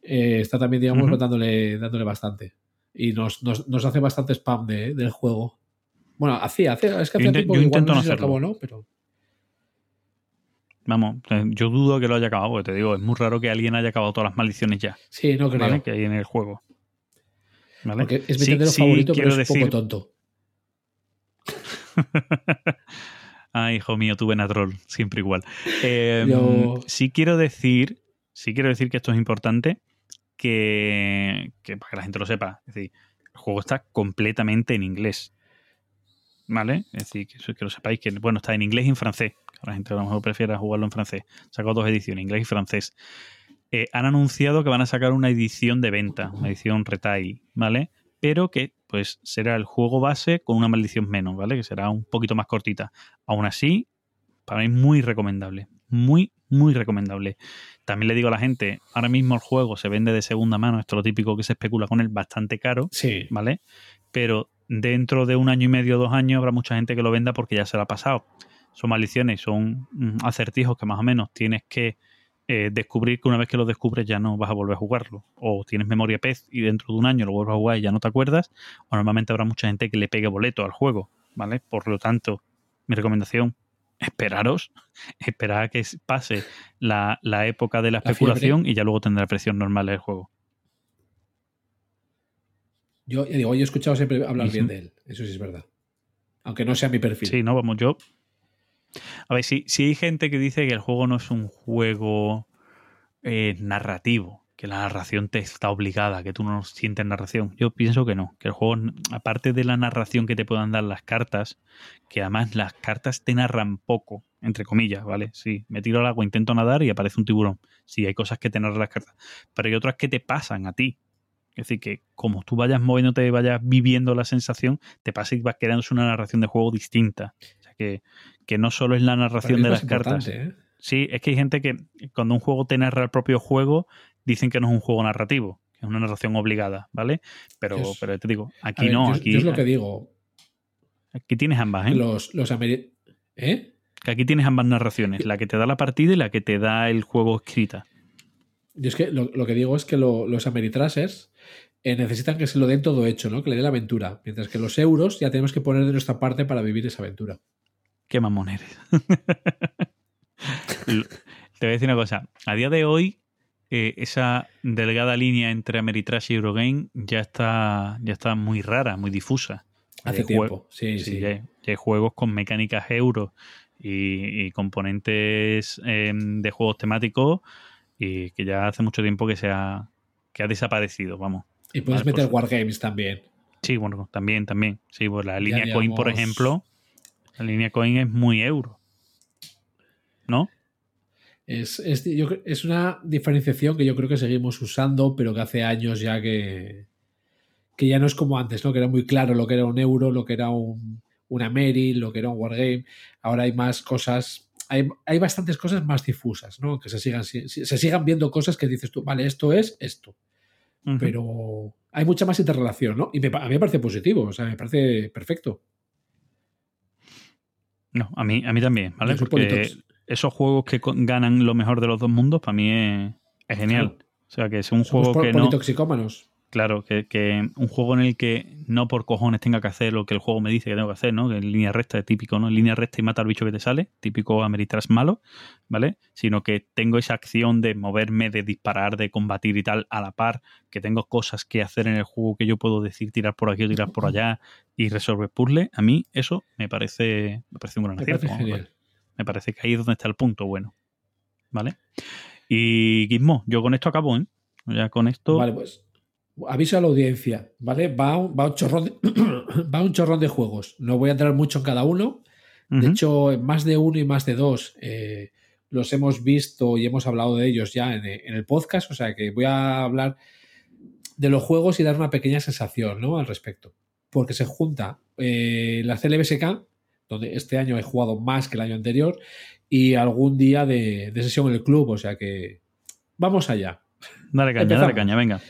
eh, está también, digamos, dándole, dándole bastante. Y nos, nos, nos hace bastante spam de- del juego. Bueno, hacía, hacía es que hacía tiempo que igual intento no no sé si acabó, ¿no? Pero Vamos, eh, yo dudo que lo haya acabado, porque te digo, es muy raro que alguien haya acabado todas las maldiciones ya, sí, no creo. ¿vale? Que hay en el juego. ¿Vale? Porque es mi Sí, tendero sí, favorito, pero es un decir- poco tonto. Ay, hijo mío, tu troll, siempre igual. Eh, Yo- Sí quiero decir, sí quiero decir que esto es importante, que, que para que la gente lo sepa. Es decir, el juego está completamente en inglés. ¿Vale? Es decir, que, lo sepáis que, bueno, está en inglés y en francés. La gente a lo mejor prefiera jugarlo en francés. Sacó dos ediciones, inglés y francés. Eh, han anunciado que van a sacar una edición de venta, una edición retail, ¿vale? Pero que, pues, será el juego base con una maldición menos, ¿vale? Que será un poquito más cortita. Aún así, para mí muy recomendable. Muy, muy recomendable. También le digo a la gente, ahora mismo el juego se vende de segunda mano, esto es lo típico que se especula con él, bastante caro, Sí, ¿vale? Pero dentro de un año y medio, dos años, habrá mucha gente que lo venda porque ya se lo ha pasado. Son maldiciones, son mm, acertijos que más o menos tienes que eh, descubrir que una vez que lo descubres ya no vas a volver a jugarlo. O tienes memoria pez y dentro de un año lo vuelves a jugar y ya no te acuerdas. O normalmente habrá mucha gente que le pegue boleto al juego, ¿vale? Por lo tanto, mi recomendación, esperaros, esperad a que pase la, la época de la La especulación y ya luego tendrá presión normal el juego. yo ya digo, yo he escuchado siempre hablar bien de él. Eso sí es verdad. Aunque no sea mi perfil. Sí, no, vamos, yo. A ver, si, si hay gente que dice que el juego no es un juego eh, narrativo, que la narración te está obligada, que tú no sientes narración. Yo pienso que no, que el juego, aparte de la narración que te puedan dar las cartas, que además las cartas te narran poco, entre comillas, ¿vale? Sí, me tiro al agua, intento nadar y aparece un tiburón. Sí, hay cosas que te narran las cartas, pero hay otras que te pasan a ti. Es decir, que como tú vayas moviéndote, vayas viviendo la sensación, te pasa y vas creándose una narración de juego distinta. Que, que no solo es la narración de las cartas. ¿eh? Sí, es que hay gente que cuando un juego te narra el propio juego, dicen que no es un juego narrativo, que es una narración obligada, ¿vale? Pero, Dios. pero te digo, aquí ver, no, yo, aquí, yo es lo que digo. aquí tienes ambas, ¿eh? Los, los ¿Eh? Que aquí tienes ambas narraciones, la que te da la partida y la que te da el juego escrita. Yo es que lo, lo que digo es que lo- los Ameritrasers eh, necesitan que se lo den todo hecho, ¿no? Que le dé la aventura. Mientras que los euros ya tenemos que poner de nuestra parte para vivir esa aventura. Qué mamón eres. Te voy a decir una cosa. A día de hoy, eh, esa delgada línea entre Ameritrash y Eurogame ya está, ya está muy rara, muy difusa. Hace Hay tiempo. Sí, Sí, sí. ya hay, ya hay juegos con mecánicas euro y, y componentes eh, de juegos temáticos y que ya hace mucho tiempo que se ha, que ha desaparecido, vamos. Y puedes Vale, meter Wargames también. Sí, bueno, también, también. Sí, pues la línea Coin, por ejemplo, la línea Coin es muy euro. ¿No? Es, es, yo es una diferenciación que yo creo que seguimos usando, pero que hace años ya que, que ya no es como antes, ¿no? Que era muy claro lo que era un euro, lo que era un, una Mary, lo que era un Wargame. Ahora hay más cosas, hay, hay bastantes cosas más difusas, ¿no? Que se sigan, si- si- se sigan viendo cosas que dices tú, vale, esto es esto. Pero hay mucha más interrelación, ¿no? Y me a mí me parece positivo, o sea, me parece perfecto. No, a mí, a mí también, ¿vale? Porque esos juegos que ganan lo mejor de los dos mundos, para mí es, es genial. Claro. O sea, que es un Somos juego que no... Claro, que, que un juego en el que no por cojones tenga que hacer lo que el juego me dice que tengo que hacer, ¿no? Que en línea recta es típico, ¿no? En línea recta y mata al bicho que te sale, típico Ameritrash malo, ¿vale? Sino que tengo esa acción de moverme, de disparar, de combatir y tal a la par, que tengo cosas que hacer en el juego que yo puedo decir tirar por aquí o tirar por allá y resolver puzzles. A mí eso me parece, me parece un gran Me acierto. genial. me parece que ahí es donde está el punto bueno. ¿Vale? Y Gizmo, yo con esto acabo, ¿eh? Ya con esto. Vale, pues aviso a la audiencia, ¿vale? Va, un- va, un chorrón de, va un chorrón de juegos. No voy a entrar mucho en cada uno. De hecho, en más de uno y más de dos eh, los hemos visto y hemos hablado de ellos ya en, en el podcast. O sea que voy a hablar de los juegos y dar una pequeña sensación ¿no? al respecto. Porque se junta eh, la CLBSK, donde este año he jugado más que el año anterior, y algún día de, de sesión en el club. O sea que vamos allá. Dale caña, dale caña, venga.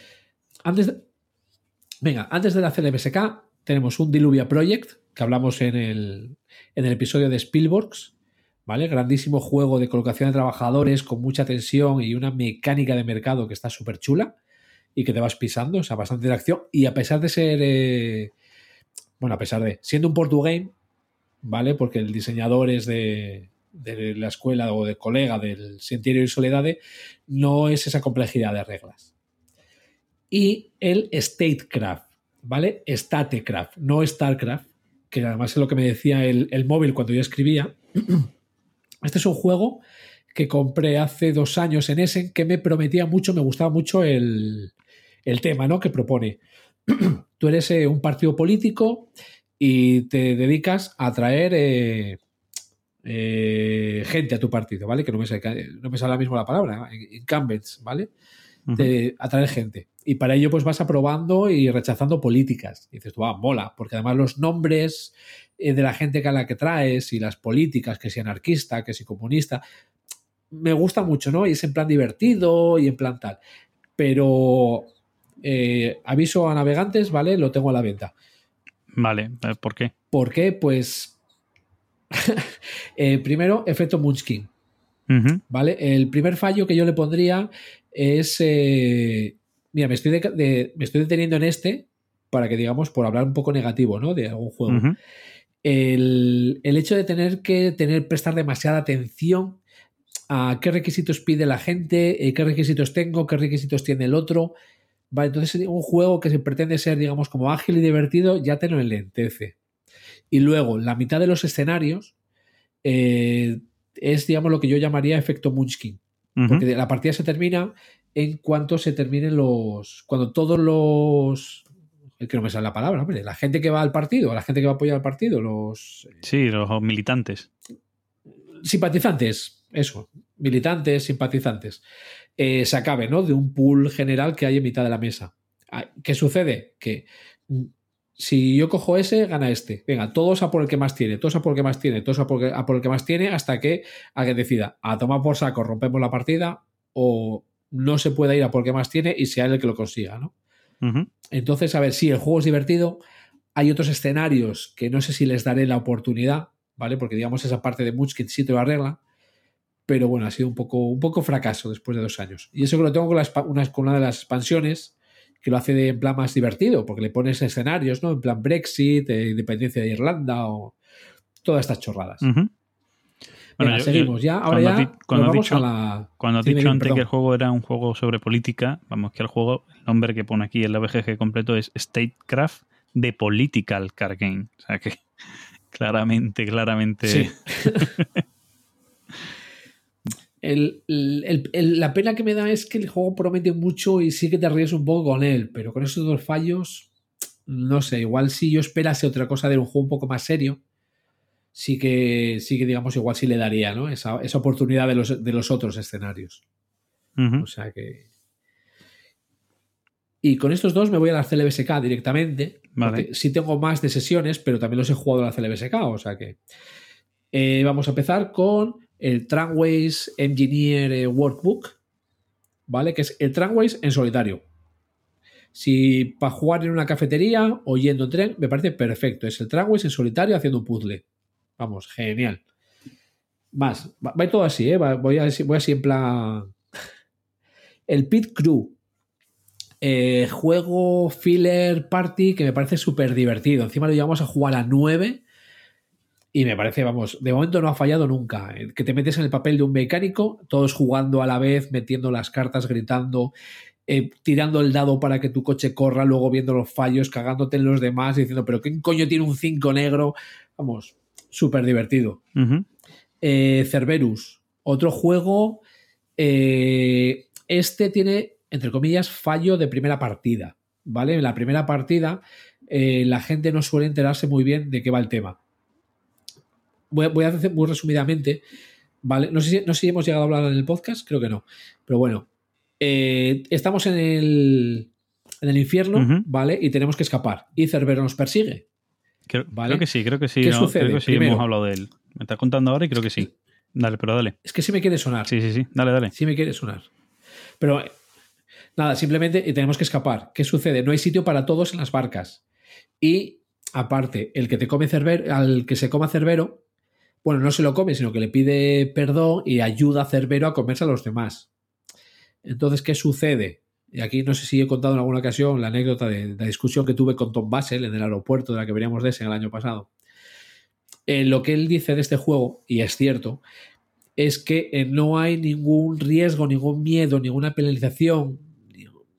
Antes de, venga, antes de la CLBSK tenemos un Diluvia Project que hablamos en el, en el episodio de Spielbergs, ¿vale? Grandísimo juego de colocación de trabajadores con mucha tensión y una mecánica de mercado que está súper chula y que te vas pisando, o sea, bastante de acción. Y a pesar de ser, eh, bueno, a pesar de, siendo un Portugame, ¿vale? Porque el diseñador es de, de la escuela o de colega del Sentiero y Soledade, no es esa complejidad de reglas y el Statecraft, ¿vale? Statecraft, no Starcraft, que además es lo que me decía el, el móvil cuando yo escribía. Este es un juego que compré hace dos años en Essen que me prometía mucho, me gustaba mucho el, el tema ¿no? que propone. Tú eres eh, un partido político y te dedicas a traer eh, eh, gente a tu partido, ¿vale? Que no me, sale, no me sale ahora mismo la palabra, incumbents, ¿vale? De atraer gente. Y para ello, pues vas aprobando y rechazando políticas. Y dices, tú, ah, mola, porque además los nombres eh, de la gente a la que traes y las políticas, que si anarquista, que si comunista, me gusta mucho, ¿no? Y es en plan divertido y en plan tal. Pero eh, aviso a navegantes, ¿vale? Lo tengo a la venta. Vale, eh, ¿por qué? ¿Por qué? Pues. eh, primero, efecto Munchkin. ¿Vale? El primer fallo que yo le pondría es. eh, mira, me estoy, de- de- me estoy deteniendo en este para que, digamos, por hablar un poco negativo, ¿no? De algún juego. El, el hecho de tener que tener, prestar demasiada atención a qué requisitos pide la gente, eh, qué requisitos tengo, qué requisitos tiene el otro. Vale, entonces un juego que se pretende ser, digamos, como ágil y divertido, ya te lo enlentece. Y luego, la mitad de los escenarios eh, es, digamos, lo que yo llamaría efecto Munchkin. Porque la partida se termina en cuanto se terminen los. Cuando todos los. Es que no me sale la palabra, hombre. La gente que va al partido, la gente que va a apoyar al partido, los eh, Sí, los militantes. simpatizantes, eso, militantes, simpatizantes, eh, se acabe, ¿no? De un pool general que hay en mitad de la mesa. Ah, ¿Qué sucede? Que mm, si yo cojo ese, gana este. Venga, todos a por el que más tiene, todos a por el que más tiene, todos a por, el- a por el que más tiene, hasta que alguien decida, a tomar por saco, rompemos la partida, o no se pueda ir a por el que más tiene y sea él el que lo consiga, ¿no? Entonces, a ver, sí, el juego es divertido. Hay otros escenarios que no sé si les daré la oportunidad, ¿vale? Porque digamos esa parte de Munchkin sí te lo arregla. Pero bueno, ha sido un poco, un poco fracaso después de dos años. Y eso que lo tengo con, la una, con una de las expansiones que lo hace de, en plan más divertido, porque le pones escenarios, ¿no? En plan Brexit, eh, independencia de Irlanda o todas estas chorradas. Ujú. Bueno, Venga, yo- seguimos yo- ya. Ahora cuando ya cuando has dicho- la... Cuando has dicho antes perdón. que el juego era un juego sobre política, vamos, que el juego, el nombre que pone aquí en la BGG completo es Statecraft de Political Card Game. O sea que claramente, claramente. Sí. El- el- el- el- la pena que me da es que el juego promete mucho y sí que te ríes un poco con él, pero con esos dos fallos, no sé, igual si yo esperase otra cosa de un juego un poco más serio, sí que, sí que digamos, igual sí le daría, ¿no? Esa, esa oportunidad de los, de los otros escenarios. O sea que... Y con estos dos me voy a la CLBSK directamente. Vale. sí tengo más de sesiones, pero también los he jugado la CLBSK. O sea que... Eh, vamos a empezar con el Tramways Engineer eh, Workbook. ¿Vale? Que es el Tramways en solitario. Si para jugar en una cafetería o yendo en tren, me parece perfecto. Es el Tramways en solitario haciendo un puzzle. Vamos, genial. Más, va, va todo así, ¿eh? Voy, así, voy así en plan. El Pit Crew. Eh, juego filler party que me parece súper divertido. Encima lo llevamos a jugar a 9 y me parece, vamos, de momento no ha fallado nunca. El que te metes en el papel de un mecánico, todos jugando a la vez, metiendo las cartas, gritando, eh, tirando el dado para que tu coche corra, luego viendo los fallos, cagándote en los demás, diciendo, pero ¿quién coño tiene un 5 negro? Vamos, súper divertido. Ujú. Eh, Cerberus, otro juego. eh, este tiene, entre comillas, fallo de primera partida. ¿Vale? En la primera partida, eh, la gente no suele enterarse muy bien de qué va el tema. Voy a, voy a hacer muy resumidamente. ¿Vale? No sé, si, no sé si hemos llegado a hablar en el podcast, creo que no. Pero bueno, eh, estamos en el, en el infierno. ¿vale? Y tenemos que escapar. Y Cerbero nos persigue. Creo, Vale. creo que sí, creo que sí. ¿Qué ¿no? sucede? Creo que sí Primero- hemos hablado de él. Me estás contando ahora y creo que sí. Dale, pero dale. Es que sí me quiere sonar. Sí, sí, sí. Dale, dale. Sí me quiere sonar. Pero nada, simplemente tenemos que escapar. ¿Qué sucede? No hay sitio para todos en las barcas. Y aparte, el que te come Cerbero, al que se coma Cerbero, bueno, no se lo come, sino que le pide perdón y ayuda a Cerbero a comerse a los demás. Entonces, ¿qué sucede? Y aquí no sé si he contado en alguna ocasión la anécdota de la discusión que tuve con Tom Basel en el aeropuerto de la que veníamos de ese el año pasado. Eh, lo que él dice de este juego, y es cierto, es que eh, no hay ningún riesgo, ningún miedo, ninguna penalización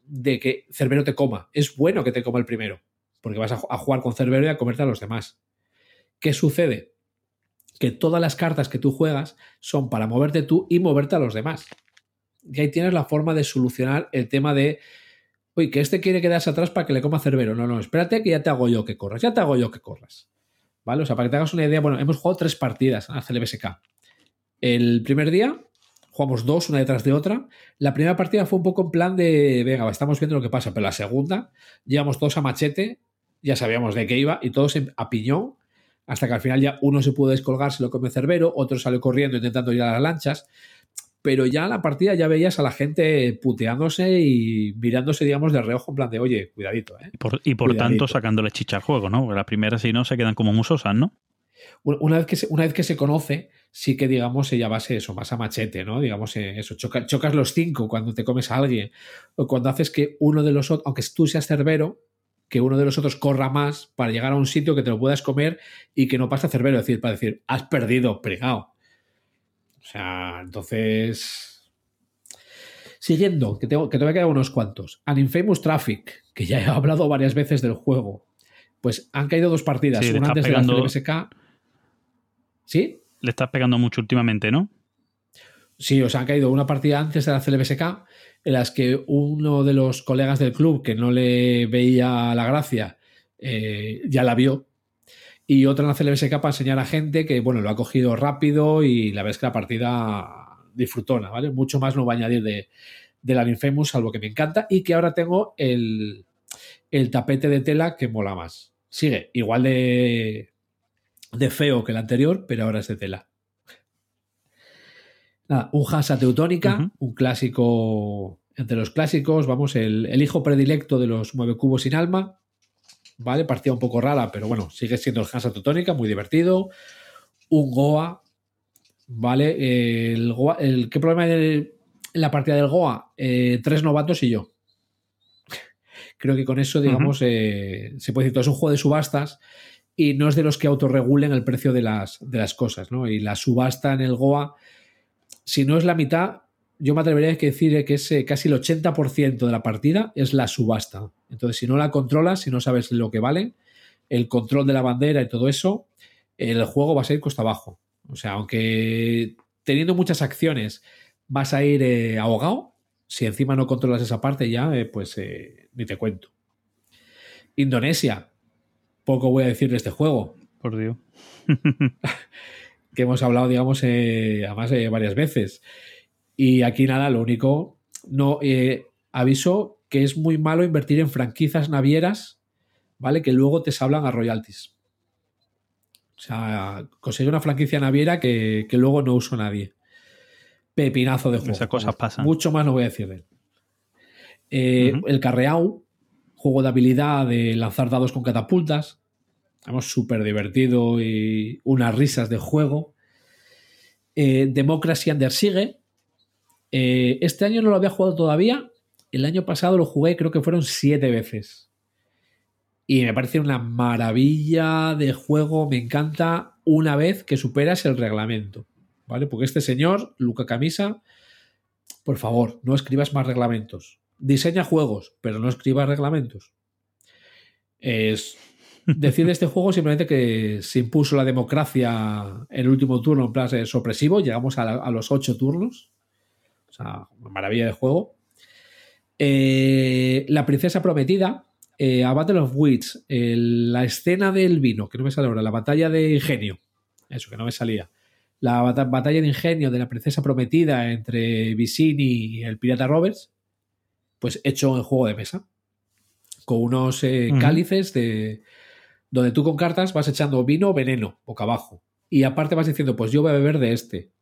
de que Cerbero te coma. Es bueno que te coma el primero, porque vas a, a jugar con Cerbero y a comerte a los demás. ¿Qué sucede? Que todas las cartas que tú juegas son para moverte tú y moverte a los demás. Y ahí tienes la forma de solucionar el tema de, oye, que este quiere quedarse atrás para que le coma Cerbero. No, no, espérate que ya te hago yo que corras, ya te hago yo que corras. ¿Vale? O sea, para que te hagas una idea, bueno, hemos jugado tres partidas a CLBSK. El primer día jugamos dos, una detrás de otra. La primera partida fue un poco en plan de, venga, estamos viendo lo que pasa, pero la segunda llevamos todos a machete, ya sabíamos de qué iba, y todos a piñón, hasta que al final ya uno se pudo descolgar, se lo come Cerbero, otro salió corriendo intentando ir a las lanchas, pero ya en la partida ya veías a la gente puteándose y mirándose, digamos, de reojo, en plan de, oye, cuidadito, ¿eh? Y por, y por Cuidadito. tanto sacándole chicha al juego, ¿no? Porque las primeras, si no, se quedan como musosas, ¿no? Una vez, que se, una vez que se conoce, sí que, digamos, ella va a ser eso, más a machete, ¿no? Digamos, eh, eso, choca- chocas los cinco cuando te comes a alguien, o cuando haces que uno de los otros, aunque tú seas cerbero, que uno de los otros corra más para llegar a un sitio que te lo puedas comer y que no pase a cerbero, es decir, para decir, has perdido, pregado. O sea, entonces. Siguiendo, que, tengo, que te voy a quedar unos cuantos. An Infamous Traffic, que ya he hablado varias veces del juego. Pues han caído dos partidas, Sí, una antes pegando- de la CLBSK. ¿Sí? Le estás pegando mucho últimamente, ¿no? Sí, o sea, han caído una partida antes de la CLBSK en las que uno de los colegas del club que no le veía la gracia eh, ya la vio y otra en la CLBSK para enseñar a gente que, bueno, lo ha cogido rápido y la es que la partida disfrutona, ¿vale? Mucho más no voy a añadir de, de la Infamous, salvo que me encanta y que ahora tengo el, el tapete de tela que mola más. Sigue igual de, de feo que el anterior, pero ahora es de tela. Nada, un Hansa Teutónica, un clásico entre los clásicos, vamos, el, el hijo predilecto de los mueve cubos sin alma, ¿vale? Partida un poco rara, pero bueno, sigue siendo el Hansa Teutónica, muy divertido. Un Goa, ¿vale? El Goa, el, ¿Qué problema hay en la partida del Goa? Eh, tres novatos y yo. Creo que con eso, digamos, eh, se puede decir, todo es un juego de subastas y no es de los que autorregulen el precio de las, de las cosas, ¿no? Y la subasta en el Goa, si no es la mitad, yo me atrevería a decir que es eh, casi el 80% de la partida es la subasta. Entonces, si no la controlas, si no sabes lo que vale, el control de la bandera y todo eso, el juego va a ser costa abajo. O sea, aunque teniendo muchas acciones vas a ir eh, ahogado, si encima no controlas esa parte ya, eh, pues eh, ni te cuento. Indonesia, poco voy a decir de este juego, Por Dios. que hemos hablado, digamos, eh, además eh, varias veces. Y aquí nada, lo único, no eh, aviso que es muy malo invertir en franquicias navieras, ¿vale? Que luego te sablan a royalties. O sea, conseguir una franquicia naviera que, que luego no uso nadie. Pepinazo de juego. Esas cosas pasan. Mucho más no voy a decir de él. Eh. El Carreau, juego de habilidad de lanzar dados con catapultas. Vamos, súper divertido y unas risas de juego. Eh, Democracy Under Siege. Eh, este año no lo había jugado todavía. El año pasado lo jugué, creo que fueron siete veces. Y me parece una maravilla de juego. Me encanta una vez que superas el reglamento. ¿Vale? Porque este señor, Luca Camisa, por favor, no escribas más reglamentos. Diseña juegos, pero no escribas reglamentos. Es decir de este juego simplemente que se impuso la democracia en el último turno en plan eh, sorpresivo. Llegamos a, la- a los ocho turnos. O sea, una maravilla de juego. Eh, la princesa prometida, eh, a Battle of Wits, el- la escena del vino, que no me sale ahora, la batalla de ingenio. Eso, que no me salía. La bata- batalla de ingenio de la princesa prometida entre Vicini y el pirata Roberts, pues hecho en juego de mesa. Con unos eh, cálices de, donde tú con cartas vas echando vino o veneno boca abajo. Y aparte vas diciendo, pues yo voy a beber de este.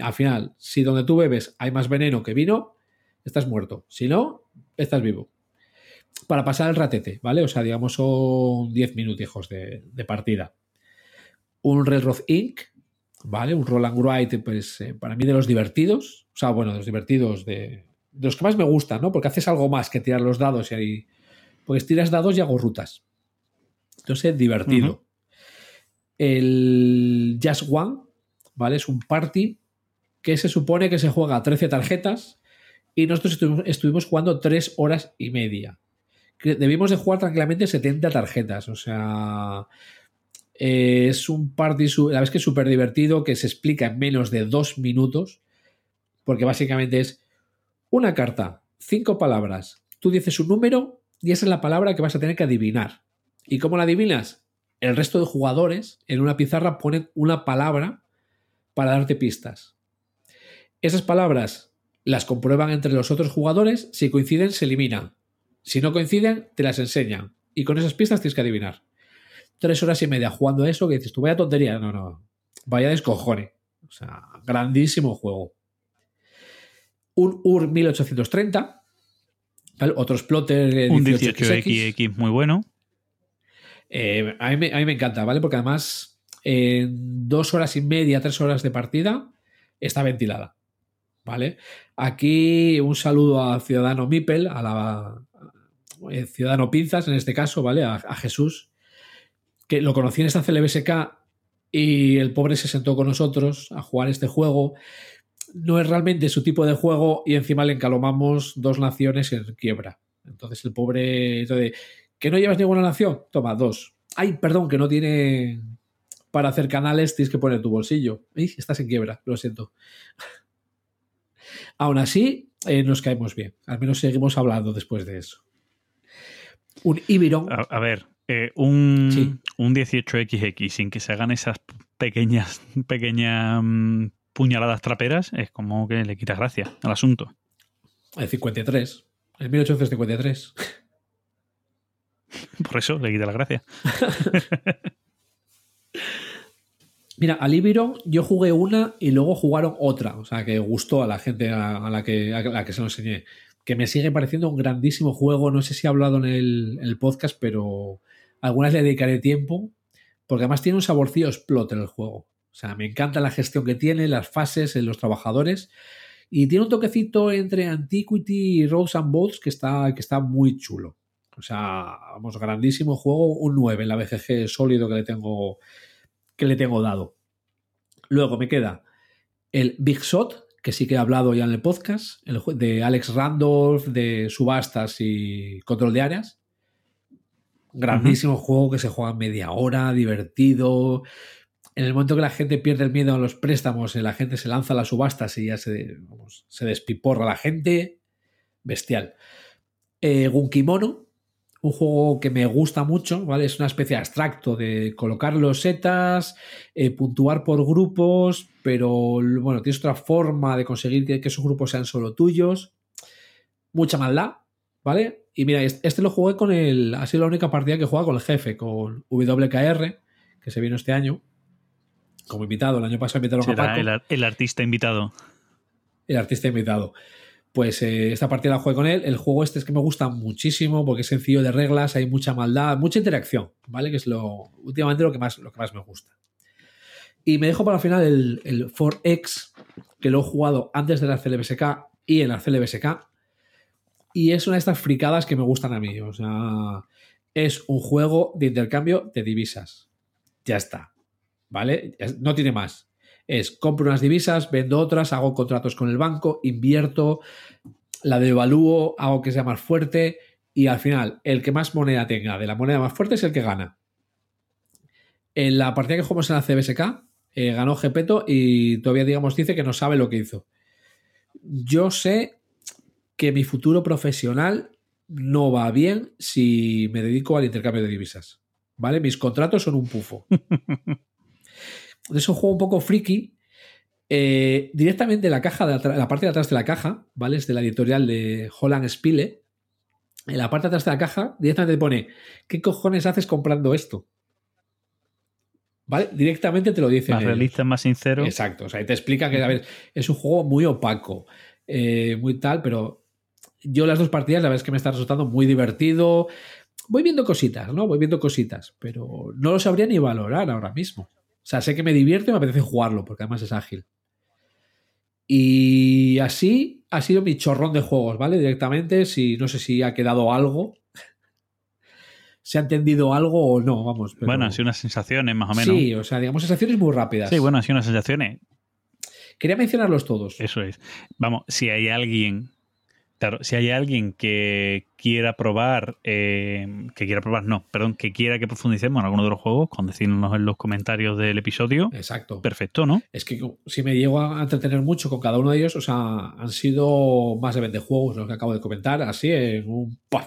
Al final, si donde tú bebes hay más veneno que vino, estás muerto. Si no, estás vivo. Para pasar el ratete, ¿vale? O sea, digamos, son 10 minutijos de, de partida. Un Railroad Inc., ¿vale? Un Roland Wright, pues eh, para mí de los divertidos. O sea, bueno, de los divertidos, de, de los que más me gustan, ¿no? Porque haces algo más que tirar los dados y ahí. Pues tiras dados y hago rutas. Entonces, divertido. El Just One, ¿vale? Es un party que se supone que se juega a 13 tarjetas y nosotros estuvimos, estuvimos jugando 3 horas y media. Que Debimos de jugar tranquilamente 70 tarjetas, o sea... eh, es un party, la es que es súper divertido, que se explica en menos de dos minutos, porque básicamente es una carta, cinco palabras, tú dices un número y esa es la palabra que vas a tener que adivinar. ¿Y cómo la adivinas? El resto de jugadores en una pizarra ponen una palabra para darte pistas. Esas palabras las comprueban entre los otros jugadores, si coinciden se eliminan. Si no coinciden, te las enseñan. Y con esas pistas tienes que adivinar. Tres horas y media jugando a eso que dices, tú vaya tontería. No, no. Vaya descojone. O sea, grandísimo juego. Un UR 1830. ¿vale? Otro exploter eh, Un 18XX. 18XX muy bueno. Eh, a, mí me, a mí me encanta, ¿vale? Porque además, en dos horas y media, tres horas de partida, está ventilada. ¿Vale? Aquí un saludo a Ciudadano Mipel, a la eh, Ciudadano Pinzas en este caso, ¿vale? A, a Jesús, que lo conocí en esta CLBSK y el pobre se sentó con nosotros a jugar este juego. No es realmente su tipo de juego y encima le encalomamos dos naciones en quiebra. Entonces el pobre... Entonces, ¿Que no llevas ninguna nación? Toma, dos. Ay, perdón, que no tiene para hacer canales, tienes que poner tu bolsillo. Ey, estás en quiebra, lo siento. Aún así, eh, nos caemos bien. Al menos seguimos hablando después de eso. Un Ibiron. A, a ver, eh, un, Sí. un 18XX sin que se hagan esas pequeñas, pequeñas mm, puñaladas traperas es como que le quita gracia al asunto. El 53. El 1853. Por eso le quita la gracia. Mira, a Libero yo jugué una y luego jugaron otra. O sea, que gustó a la gente a, la, que, a la que se lo enseñé. Que me sigue pareciendo un grandísimo juego. No sé si he hablado en el, podcast, pero algunas le dedicaré tiempo. Porque además tiene un saborcillo explot en el juego. O sea, me encanta la gestión que tiene, las fases, en los trabajadores. Y tiene un toquecito entre Antiquity y Roads and Boats que está, que está muy chulo. O sea, vamos, grandísimo juego, un 9 en la BGG sólido que le tengo, que le tengo dado. Luego me queda el Big Shot, que sí que he hablado ya en el podcast, el de Alex Randolph, de subastas y control de áreas. Grandísimo juego que se juega en media hora, divertido. En el momento que la gente pierde el miedo a los préstamos, la gente se lanza a las subastas y ya se, vamos, se despiporra la gente. Bestial. Eh, Gunkimono, un juego que me gusta mucho, ¿vale? Es una especie de abstracto de colocar los setas, eh, puntuar por grupos, pero bueno, tienes otra forma de conseguir que, que, esos grupos sean solo tuyos. Mucha maldad, ¿vale? Y mira, este lo jugué con el. Ha sido la única partida que juega con el jefe, con WKR, que se vino este año como invitado. El año pasado invitaron a Paco. El, el, artista invitado. El artista invitado. Pues eh, esta partida la jugué con él. El juego este es que me gusta muchísimo porque es sencillo de reglas, hay mucha maldad, mucha interacción, ¿vale? Que es lo últimamente lo que más, lo que más me gusta. Y me dejo para el final el, el 4X, que lo he jugado antes de la CLBSK y en la CLBSK. Y es una de estas fricadas que me gustan a mí. O sea, es un juego de intercambio de divisas. Ya está. ¿vale? No tiene más. Es compro unas divisas, vendo otras, hago contratos con el banco, invierto, la devalúo, hago que sea más fuerte y al final el que más moneda tenga de la moneda más fuerte es el que gana. En la partida que jugamos en la CBSK eh, ganó Gepeto y todavía digamos dice que no sabe lo que hizo. Yo sé que mi futuro profesional no va bien si me dedico al intercambio de divisas. ¿Vale? Mis contratos son un pufo. es un juego un poco friki. Eh, directamente la caja de la parte de atrás de la caja, ¿vale? Es de la editorial de Holland Spiele. En la parte de atrás de la caja, directamente te pone: ¿Qué cojones haces comprando esto? ¿Vale? Directamente te lo dice. Más realista, más sincero. Exacto. O sea, te explica que, a ver, es un juego muy opaco, eh, muy tal, pero yo las dos partidas, la verdad es que me está resultando muy divertido. Voy viendo cositas, ¿no? Voy viendo cositas, pero no lo sabría ni valorar ahora mismo. O sea, sé que me divierte y me apetece jugarlo, porque además es ágil. Y así ha sido mi chorrón de juegos, ¿vale? Directamente, si no sé si ha quedado algo. ¿Se ha entendido algo o no? Vamos. Pero... Bueno, han sido unas sensaciones más o menos. Sí, o sea, digamos sensaciones muy rápidas. Sí, bueno, han sido unas sensaciones. Quería mencionarlos todos. Eso es. Vamos, si hay alguien Claro, si hay alguien que quiera probar, eh, que quiera probar, no, perdón, que quiera que profundicemos en alguno de los juegos, con decirnos en los comentarios del episodio. Exacto. Perfecto, ¿no? Es que si me llego a entretener mucho con cada uno de ellos, o sea, han sido más de 20 juegos los que acabo de comentar, así en un ¡puff!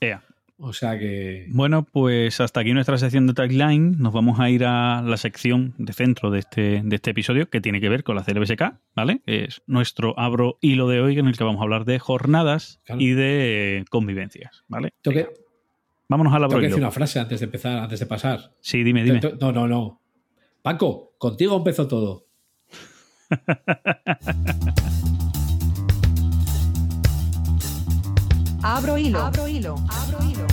Ea. O sea que. Bueno, pues hasta aquí nuestra sección de tagline. Nos vamos a ir a la sección de centro de este, de este episodio que tiene que ver con la CLBSK, ¿vale? Es nuestro abro hilo de hoy en el que vamos a hablar de jornadas claro. y de convivencias, ¿vale? Que, Vámonos a la Tengo que decir una frase antes de empezar, antes de pasar. Sí, dime, dime. No, no, no. Paco, contigo empezó todo. Abro hilo. Abro hilo. Abro hilo.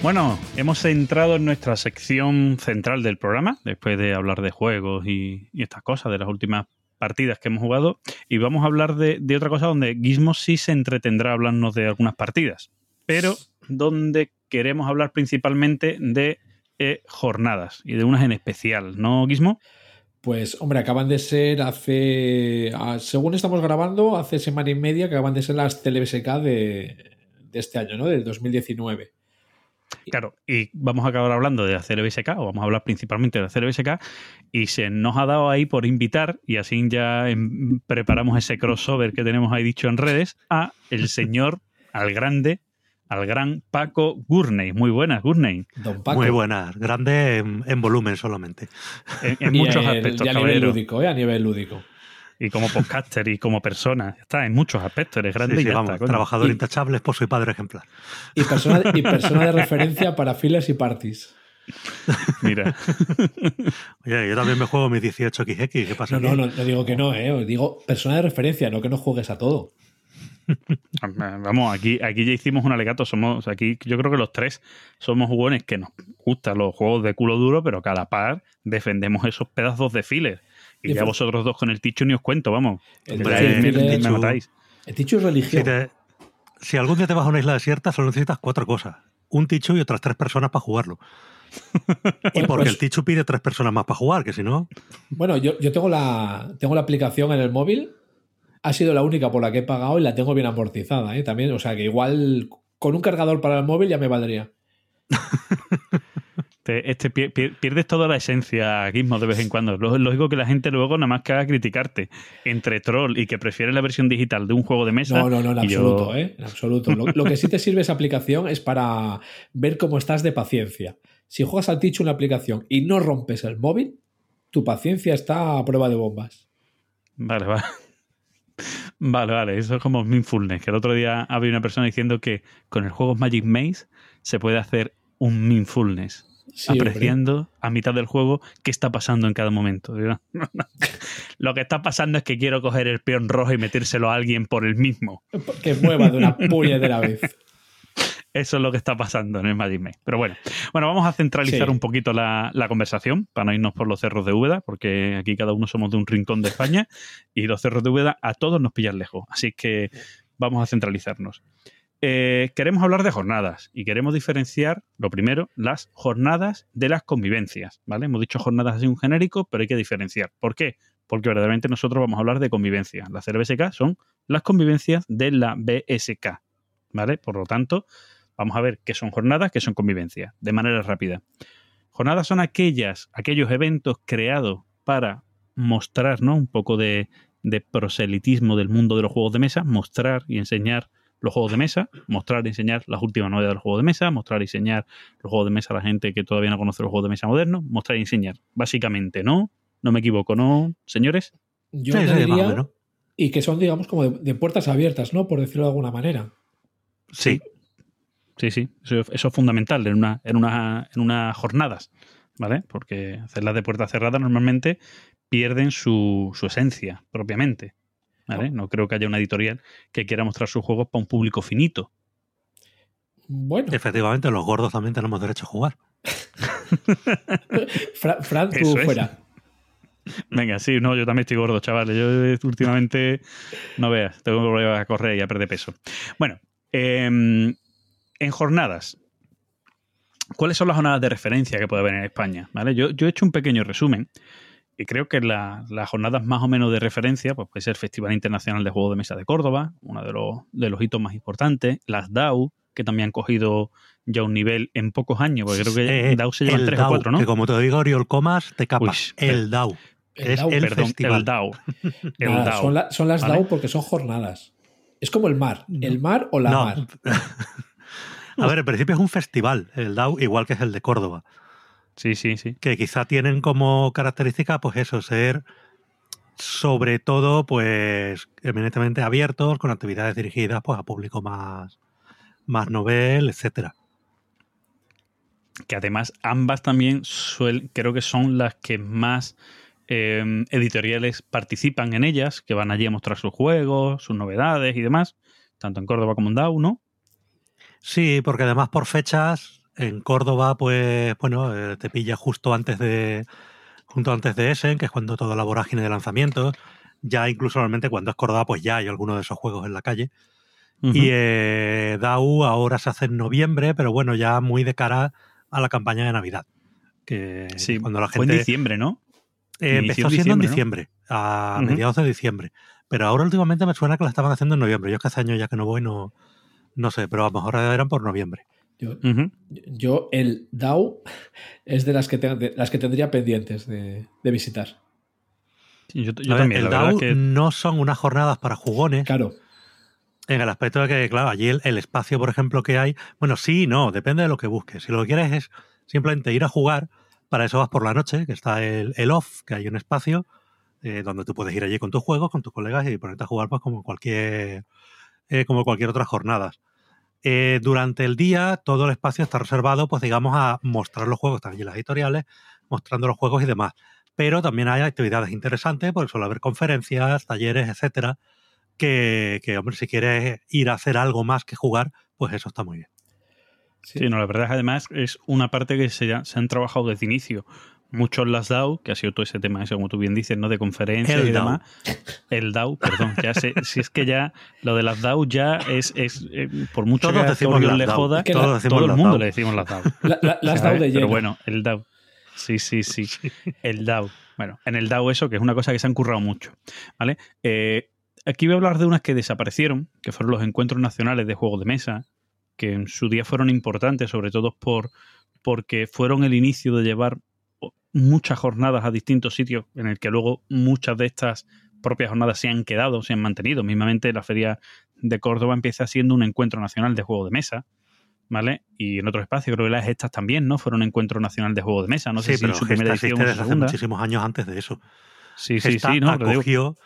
Bueno, hemos entrado en nuestra sección central del programa, después de hablar de juegos y, y estas cosas, de las últimas partidas que hemos jugado y vamos a hablar de, otra cosa donde Gizmo sí se entretendrá hablando de algunas partidas, pero donde queremos hablar principalmente de eh, jornadas y de unas en especial, ¿no, Gizmo? Pues, hombre, acaban de ser hace. Según estamos grabando, hace semana y media que acaban de ser las TLBSK de, de este año, ¿no? Del 2019. Claro, y vamos a acabar hablando de la CLBSK, o vamos a hablar principalmente de la CLBSK, y se nos ha dado ahí por invitar, y así ya em, preparamos ese crossover que tenemos ahí dicho en redes, a el señor, al grande, al gran Paco Gurney. Muy buenas, Gurney. Don Paco. Muy buenas, grande en, en volumen solamente. En, en Y muchos el- aspectos, y a nivel caballero. lúdico, ¿eh? A nivel lúdico. Y como podcaster y como persona. Está en muchos aspectos, eres grande Sí, y sí, ya vamos, está, trabajador Y- intachable, esposo y padre ejemplar. Y persona, de- y persona de referencia para filas y parties. Mira, Oye, yo también me juego mis 18XX, ¿qué pasa? No, no, aquí? no, no digo que no, ¿eh? Os digo persona de referencia, no que no juegues a todo. vamos, aquí, aquí ya hicimos un alegato. Somos, aquí yo creo que los tres somos jugones que nos gustan los juegos de culo duro, pero que a la par defendemos esos pedazos de filler. Y ya vosotros dos con el ticho ni os cuento, vamos. El me Ticho- matáis. El dicho es Si, religión. te- si algún día te vas a una isla desierta, solo necesitas cuatro cosas. Un tichu y otras tres personas para jugarlo. Y porque pues- el tichu pide tres personas más para jugar, que si no... Bueno, yo, yo tengo, la, tengo la aplicación en el móvil. Ha sido la única por la que he pagado y la tengo bien amortizada, ¿eh? También, o sea que igual con un cargador para el móvil ya me valdría. Este, este pier- pier- pierdes toda la esencia, Gizmo, de vez en cuando. Lo- Lógico que la gente luego nada más que haga criticarte entre troll y que prefiere la versión digital de un juego de mesa. No, no, no, en yo- absoluto, ¿eh? En absoluto. Lo, lo que sí te sirve esa aplicación es para ver cómo estás de paciencia. Si juegas al Ticho una aplicación y no rompes el móvil, tu paciencia está a prueba de bombas. Vale, vale. Vale, vale. Eso es como Mindfulness, que el otro día había una persona diciendo que con el juego Magic Maze se puede hacer un Mindfulness. Sí, hombre. apreciando a mitad del juego qué está pasando en cada momento. Lo que está pasando es que quiero coger el peón rojo y metérselo a alguien por el mismo. Que mueva de una puñetera vez. Eso es lo que está pasando en el Magic. Pero bueno, bueno, vamos a centralizar Sí. un poquito la, la conversación para no irnos por los cerros de Úbeda, porque aquí cada uno somos de un rincón de España y los cerros de Úbeda a todos nos pillan lejos. Así que vamos a centralizarnos. Eh, queremos hablar de jornadas y queremos diferenciar, lo primero, las jornadas de las convivencias. ¿vale? Hemos dicho jornadas así un genérico, pero hay que diferenciar. ¿Por qué? Porque verdaderamente nosotros vamos a hablar de convivencia. Las CRBSK son las convivencias de la BSK. ¿Vale? Por lo tanto, vamos a ver qué son jornadas, qué son convivencias, de manera rápida. Jornadas son aquellas, aquellos eventos creados para mostrar ¿no? un poco de, de proselitismo del mundo de los juegos de mesa, mostrar y enseñar los juegos de mesa, mostrar y enseñar las últimas novedades de los juegos de mesa, mostrar y enseñar los juegos de mesa a la gente que todavía no conoce los juegos de mesa modernos, mostrar y enseñar, básicamente, ¿no? No me equivoco, ¿no, señores? Yo Sí, menos. y que son, digamos, como de, de puertas abiertas, ¿no? Por decirlo de alguna manera. Sí, Sí, sí, eso, eso es fundamental en, una, en, una, en unas jornadas, ¿vale? Porque hacerlas de puerta cerrada normalmente pierden su, su esencia propiamente, ¿vale? No creo que haya una editorial que quiera mostrar sus juegos para un público finito. Bueno, efectivamente, los gordos también tenemos derecho a jugar. Fra- Fran, tú Eso es. fuera. Venga, sí, no, yo también estoy gordo, chavales. Yo eh, últimamente, no veas, tengo que volver a correr y a perder peso. Bueno, em, en jornadas, ¿cuáles son las jornadas de referencia que puede haber en España? ¿Vale? Yo, yo he hecho un pequeño resumen creo que la- las jornadas más o menos de referencia pues puede ser el Festival Internacional de Juegos de Mesa de Córdoba, uno de los, de los hitos más importantes, las DAO, que también han cogido ya un nivel en pocos años, porque creo que Eh, DAO se llevan tres DAO, o cuatro, ¿no? Que como te digo, Oriol Comas, te capas. Uy, el DAO. El es DAO. el Perdón, festival. el DAO. El Nada, DAO. Son, la- son las ¿vale? DAO porque son jornadas. Es como el mar. El mar o la No. mar. A ver, en principio es un festival, el DAO, igual que es el de Córdoba, Sí, sí, sí. que quizá tienen como característica, pues eso, ser sobre todo, pues, eminentemente abiertos, con actividades dirigidas pues a público más, más novel, etcétera. que además ambas también suel- creo que son las que más eh, editoriales participan en ellas, que van allí a mostrar sus juegos, sus novedades y demás, tanto en Córdoba como en DAO, ¿no? Sí, porque además por fechas, en Córdoba, pues, bueno, eh, te pilla justo antes de justo antes de Essen, que es cuando toda la vorágine de lanzamientos. Ya incluso normalmente cuando es Córdoba, pues ya hay alguno de esos juegos en la calle. Y eh, DAO ahora se hace en noviembre, pero bueno, ya muy de cara a la campaña de Navidad. Que sí, cuando la fue en gente diciembre, ¿no? eh, empezó en siendo en diciembre, a mediados de diciembre. Pero ahora últimamente me suena que la estaban haciendo en noviembre. Yo es que hace años ya que no voy, no, no sé, pero a lo mejor eran por noviembre. Yo, el DAO es de las que, te- de las que tendría pendientes de, de visitar. Sí, Yo, yo A ver, también, el DAO es que no son unas jornadas para jugones. Claro, En el aspecto de que, claro, allí el, el espacio, por ejemplo, que hay, bueno, sí y no, depende de lo que busques. Si lo que quieres es simplemente ir a jugar, para eso vas por la noche, que está el, el off, que hay un espacio eh, donde tú puedes ir allí con tus juegos, con tus colegas y ponerte a jugar pues como cualquier, eh, como cualquier otra jornada. Eh, durante el día todo el espacio está reservado, pues digamos, a mostrar los juegos, también las editoriales, mostrando los juegos y demás. Pero también hay actividades interesantes, porque suele haber conferencias, talleres, etcétera, que, hombre, si quieres ir a hacer algo más que jugar, pues eso está muy bien. sí. No, la verdad es que además es una parte que se han trabajado desde inicio. Muchos las DAO, que ha sido todo ese tema, ese, como tú bien dices, ¿no? De conferencias El y DAO. demás. El DAO, perdón. Ya sé, si es que ya lo de las DAO ya es, es eh, por mucho Todos que decimos las le DAO. joda, Es que todo, la- decimos todo el mundo DAO. le decimos las DAO. La- la- las DAO de Pero lleno. bueno, el DAO. Sí, sí, sí. El DAO. Bueno, en el DAO eso, que es una cosa que se han currado mucho. ¿Vale? Eh, aquí voy a hablar de unas que desaparecieron, que fueron los encuentros nacionales de juegos de mesa, que en su día fueron importantes, sobre todo por, porque fueron el inicio de llevar muchas jornadas a distintos sitios, en el que luego muchas de estas propias jornadas se han quedado, se han mantenido. Mismamente la Feria de Córdoba empieza siendo un encuentro nacional de juegos de mesa. ¿Vale? Y en otros espacios, creo que las estas también, ¿no? Fueron un encuentro nacional de juegos de mesa. No sé sí, si en pero su primera edición desde hace muchísimos años antes de eso. Sí, sí, Gesta sí, no, lo digo. acogió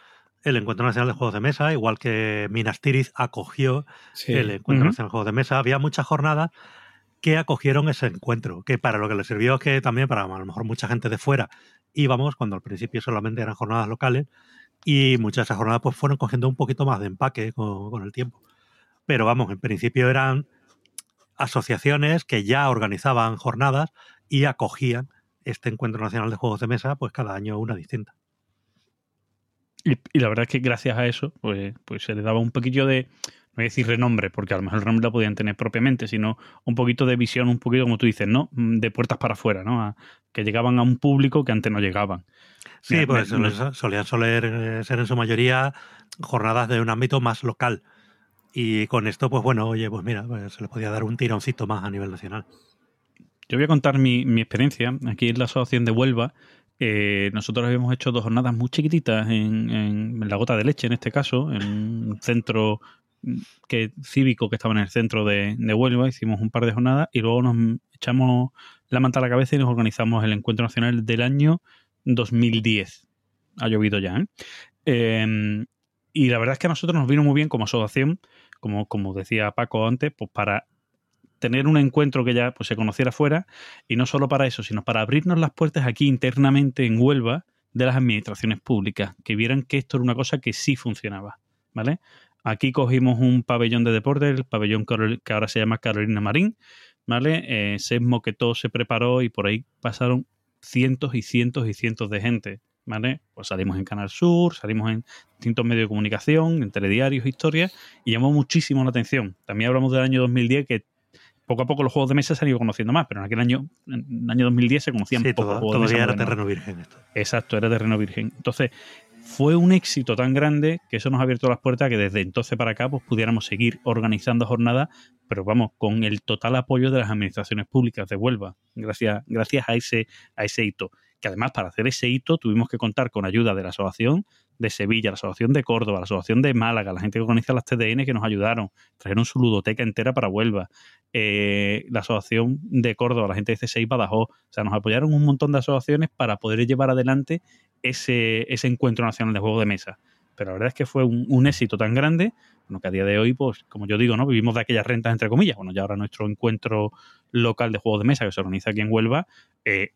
el Encuentro Nacional de Juegos de Mesa, igual que Minas Tirith acogió Sí. el Encuentro. Nacional de Juegos de Mesa. Había muchas jornadas que acogieron ese encuentro, que para lo que le sirvió es que también para a lo mejor mucha gente de fuera íbamos, cuando al principio solamente eran jornadas locales, y muchas de esas jornadas pues fueron cogiendo un poquito más de empaque con, el tiempo. Pero vamos, en principio eran asociaciones que ya organizaban jornadas y acogían este Encuentro Nacional de Juegos de Mesa, pues cada año una distinta. Y, y la verdad es que gracias a eso, pues, pues se le daba un poquillo de, voy a decir renombre, porque a lo mejor el renombre lo podían tener propiamente, sino un poquito de visión, un poquito, como tú dices, ¿no? Mm, De puertas para afuera, ¿no? A- que llegaban a un público que antes no llegaban. Sí, pues me- solían- soler eh, ser en su mayoría jornadas de un ámbito más local. Y con esto, pues bueno, oye, pues mira, pues se le podía dar un tironcito más a nivel nacional. Yo voy a contar mi, mi experiencia. Aquí en la Asociación de Huelva, eh, nosotros habíamos hecho dos jornadas muy chiquititas en, en- en la gota de leche, en este caso, en un centro que, cívico que estaba en el centro de, de Huelva. Hicimos un par de jornadas y luego nos echamos la manta a la cabeza y nos organizamos el Encuentro Nacional del año 2010. Ha llovido ya, ¿eh? Eh, y la verdad es que a nosotros nos vino muy bien como asociación, como, como decía Paco antes, pues para tener un encuentro que ya pues, se conociera fuera y no solo para eso, sino para abrirnos las puertas aquí internamente en Huelva de las administraciones públicas, que vieran que esto era una cosa que sí funcionaba, ¿vale? Aquí cogimos un pabellón de deporte, el pabellón que ahora se llama Carolina Marín, ¿vale? Eh, Sesmo que todo se preparó y por ahí pasaron cientos y cientos y cientos de gente, ¿vale? Pues salimos en Canal Sur, salimos en distintos medios de comunicación, en telediarios, historias, y llamó muchísimo la atención. También hablamos del año 2010 que poco a poco los juegos de mesa se han ido conociendo más, pero en aquel año, en el año 2010 se conocían Sí, pocos juegos de mesa todavía era terreno virgen esto. Exacto, era terreno virgen. Entonces, fue un éxito tan grande que eso nos ha abierto las puertas a que desde entonces para acá pues, pudiéramos seguir organizando jornadas, pero vamos, con el total apoyo de las administraciones públicas de Huelva, gracias, gracias a, ese, a ese hito. Que además, para hacer ese hito, tuvimos que contar con ayuda de la Asociación de Sevilla, la Asociación de Córdoba, la Asociación de Málaga, la gente que organiza las TDN que nos ayudaron, trajeron su ludoteca entera para Huelva, eh, la Asociación de Córdoba, la gente de C6 Badajoz, o sea, nos apoyaron un montón de asociaciones para poder llevar adelante ese, encuentro nacional de juegos de mesa. Pero la verdad es que fue un, un éxito tan grande, bueno, que a día de hoy, pues, como yo digo, ¿no? Vivimos de aquellas rentas, entre comillas. Bueno, ya ahora nuestro encuentro local de juegos de mesa que se organiza aquí en Huelva, eh,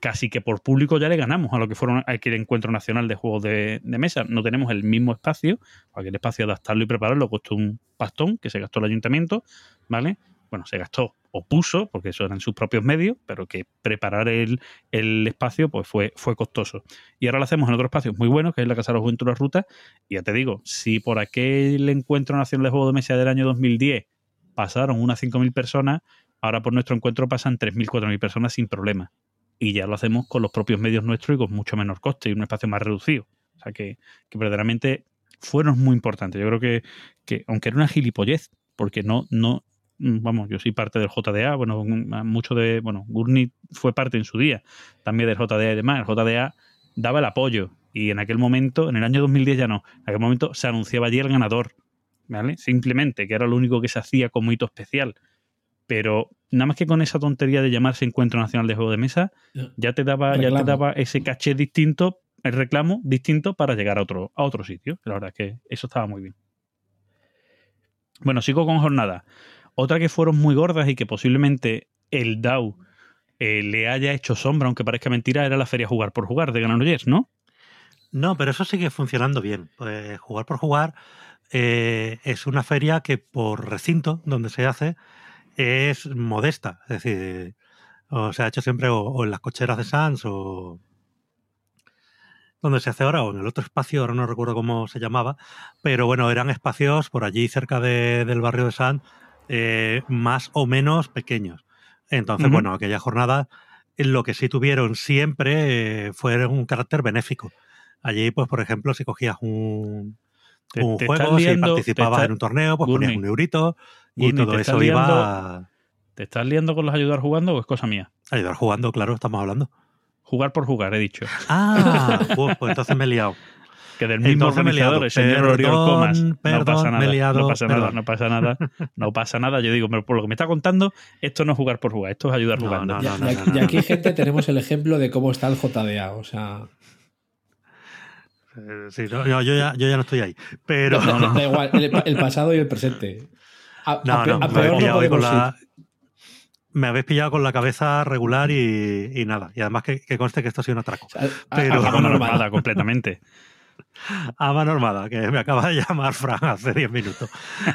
casi que por público ya le ganamos a lo que fueron aquel encuentro nacional de juegos de, de mesa. No tenemos el mismo espacio, aquel espacio adaptarlo y prepararlo costó un pastón que se gastó el ayuntamiento, ¿vale? Bueno, se gastó o puso, porque eso eran sus propios medios, pero que preparar el, el espacio pues fue, fue costoso. Y ahora lo hacemos en otro espacio muy bueno, que es la Casa de la Juventud de la Ruta. Y ya te digo, si por aquel encuentro nacional de juegos de mesa del año 2010 pasaron unas 5.000 personas, ahora por nuestro encuentro pasan 3.000, 4.000 personas sin problema. Y ya lo hacemos con los propios medios nuestros y con mucho menor coste y un espacio más reducido. O sea que, que verdaderamente fueron muy importantes. Yo creo que, que aunque era una gilipollez, porque no, no, vamos, yo soy parte del JDA, bueno, mm, mucho de, bueno, Gurney fue parte en su día también del JDA y demás. El JDA daba el apoyo y en aquel momento, en el año 2010 ya no, en aquel momento se anunciaba allí el ganador, ¿vale? Simplemente, que era lo único que se hacía como hito especial. Pero nada más que con esa tontería de llamarse Encuentro Nacional de Juego de Mesa, ya te daba, ya te daba ese caché distinto, el reclamo distinto para llegar a otro, a otro sitio. La verdad es que eso estaba muy bien. Bueno, sigo con jornada. Otra que fueron muy gordas y que posiblemente el DAO eh, le haya hecho sombra, aunque parezca mentira, era la feria Jugar por Jugar de Granollers, ¿no? No, pero eso sigue funcionando bien. Pues jugar por jugar eh, es una feria que por recinto donde se hace es modesta. Es decir, o se ha hecho siempre o, en las cocheras de Sans o donde se hace ahora o en el otro espacio, ahora no recuerdo cómo se llamaba, pero bueno, eran espacios por allí cerca de- del barrio de Sans eh, más o menos pequeños. Entonces, bueno, aquella jornada lo que sí tuvieron siempre eh, fue un carácter benéfico. Allí, pues, por ejemplo, si cogías un, Te- un te juego, si participabas está- en un torneo, pues ponías un eurito y todo eso iba a ¿Te estás liando con los ayudar jugando o es cosa mía? ayudar jugando, claro, estamos hablando. Jugar por jugar, he dicho. Ah, uf, pues entonces me he liado. Que del mismo Entonces organizador, el señor Perdón, Oriol Comas. no pasa nada. liado, no pasa nada, perdón. no pasa nada. No pasa nada. Yo digo, pero por lo que me está contando, esto no es jugar por jugar, esto es ayudar No, jugando. no, Ya- no, ya- no, y no. aquí, gente, tenemos el ejemplo de cómo está el JDA. O sea, Eh, sí, no, no, yo, ya, yo ya no estoy ahí. Pero No, no. da igual, el, el pasado y el presente. A, No, a pe- no, a me habéis peor con la. Me habéis pillado con la cabeza regular y, y nada. Y además que, que conste que esto ha sido un atraco. O sea, a- Pero- a- A a- mano normal. armada, completamente. A mano armada, que me acaba de llamar Fran hace 10 minutos.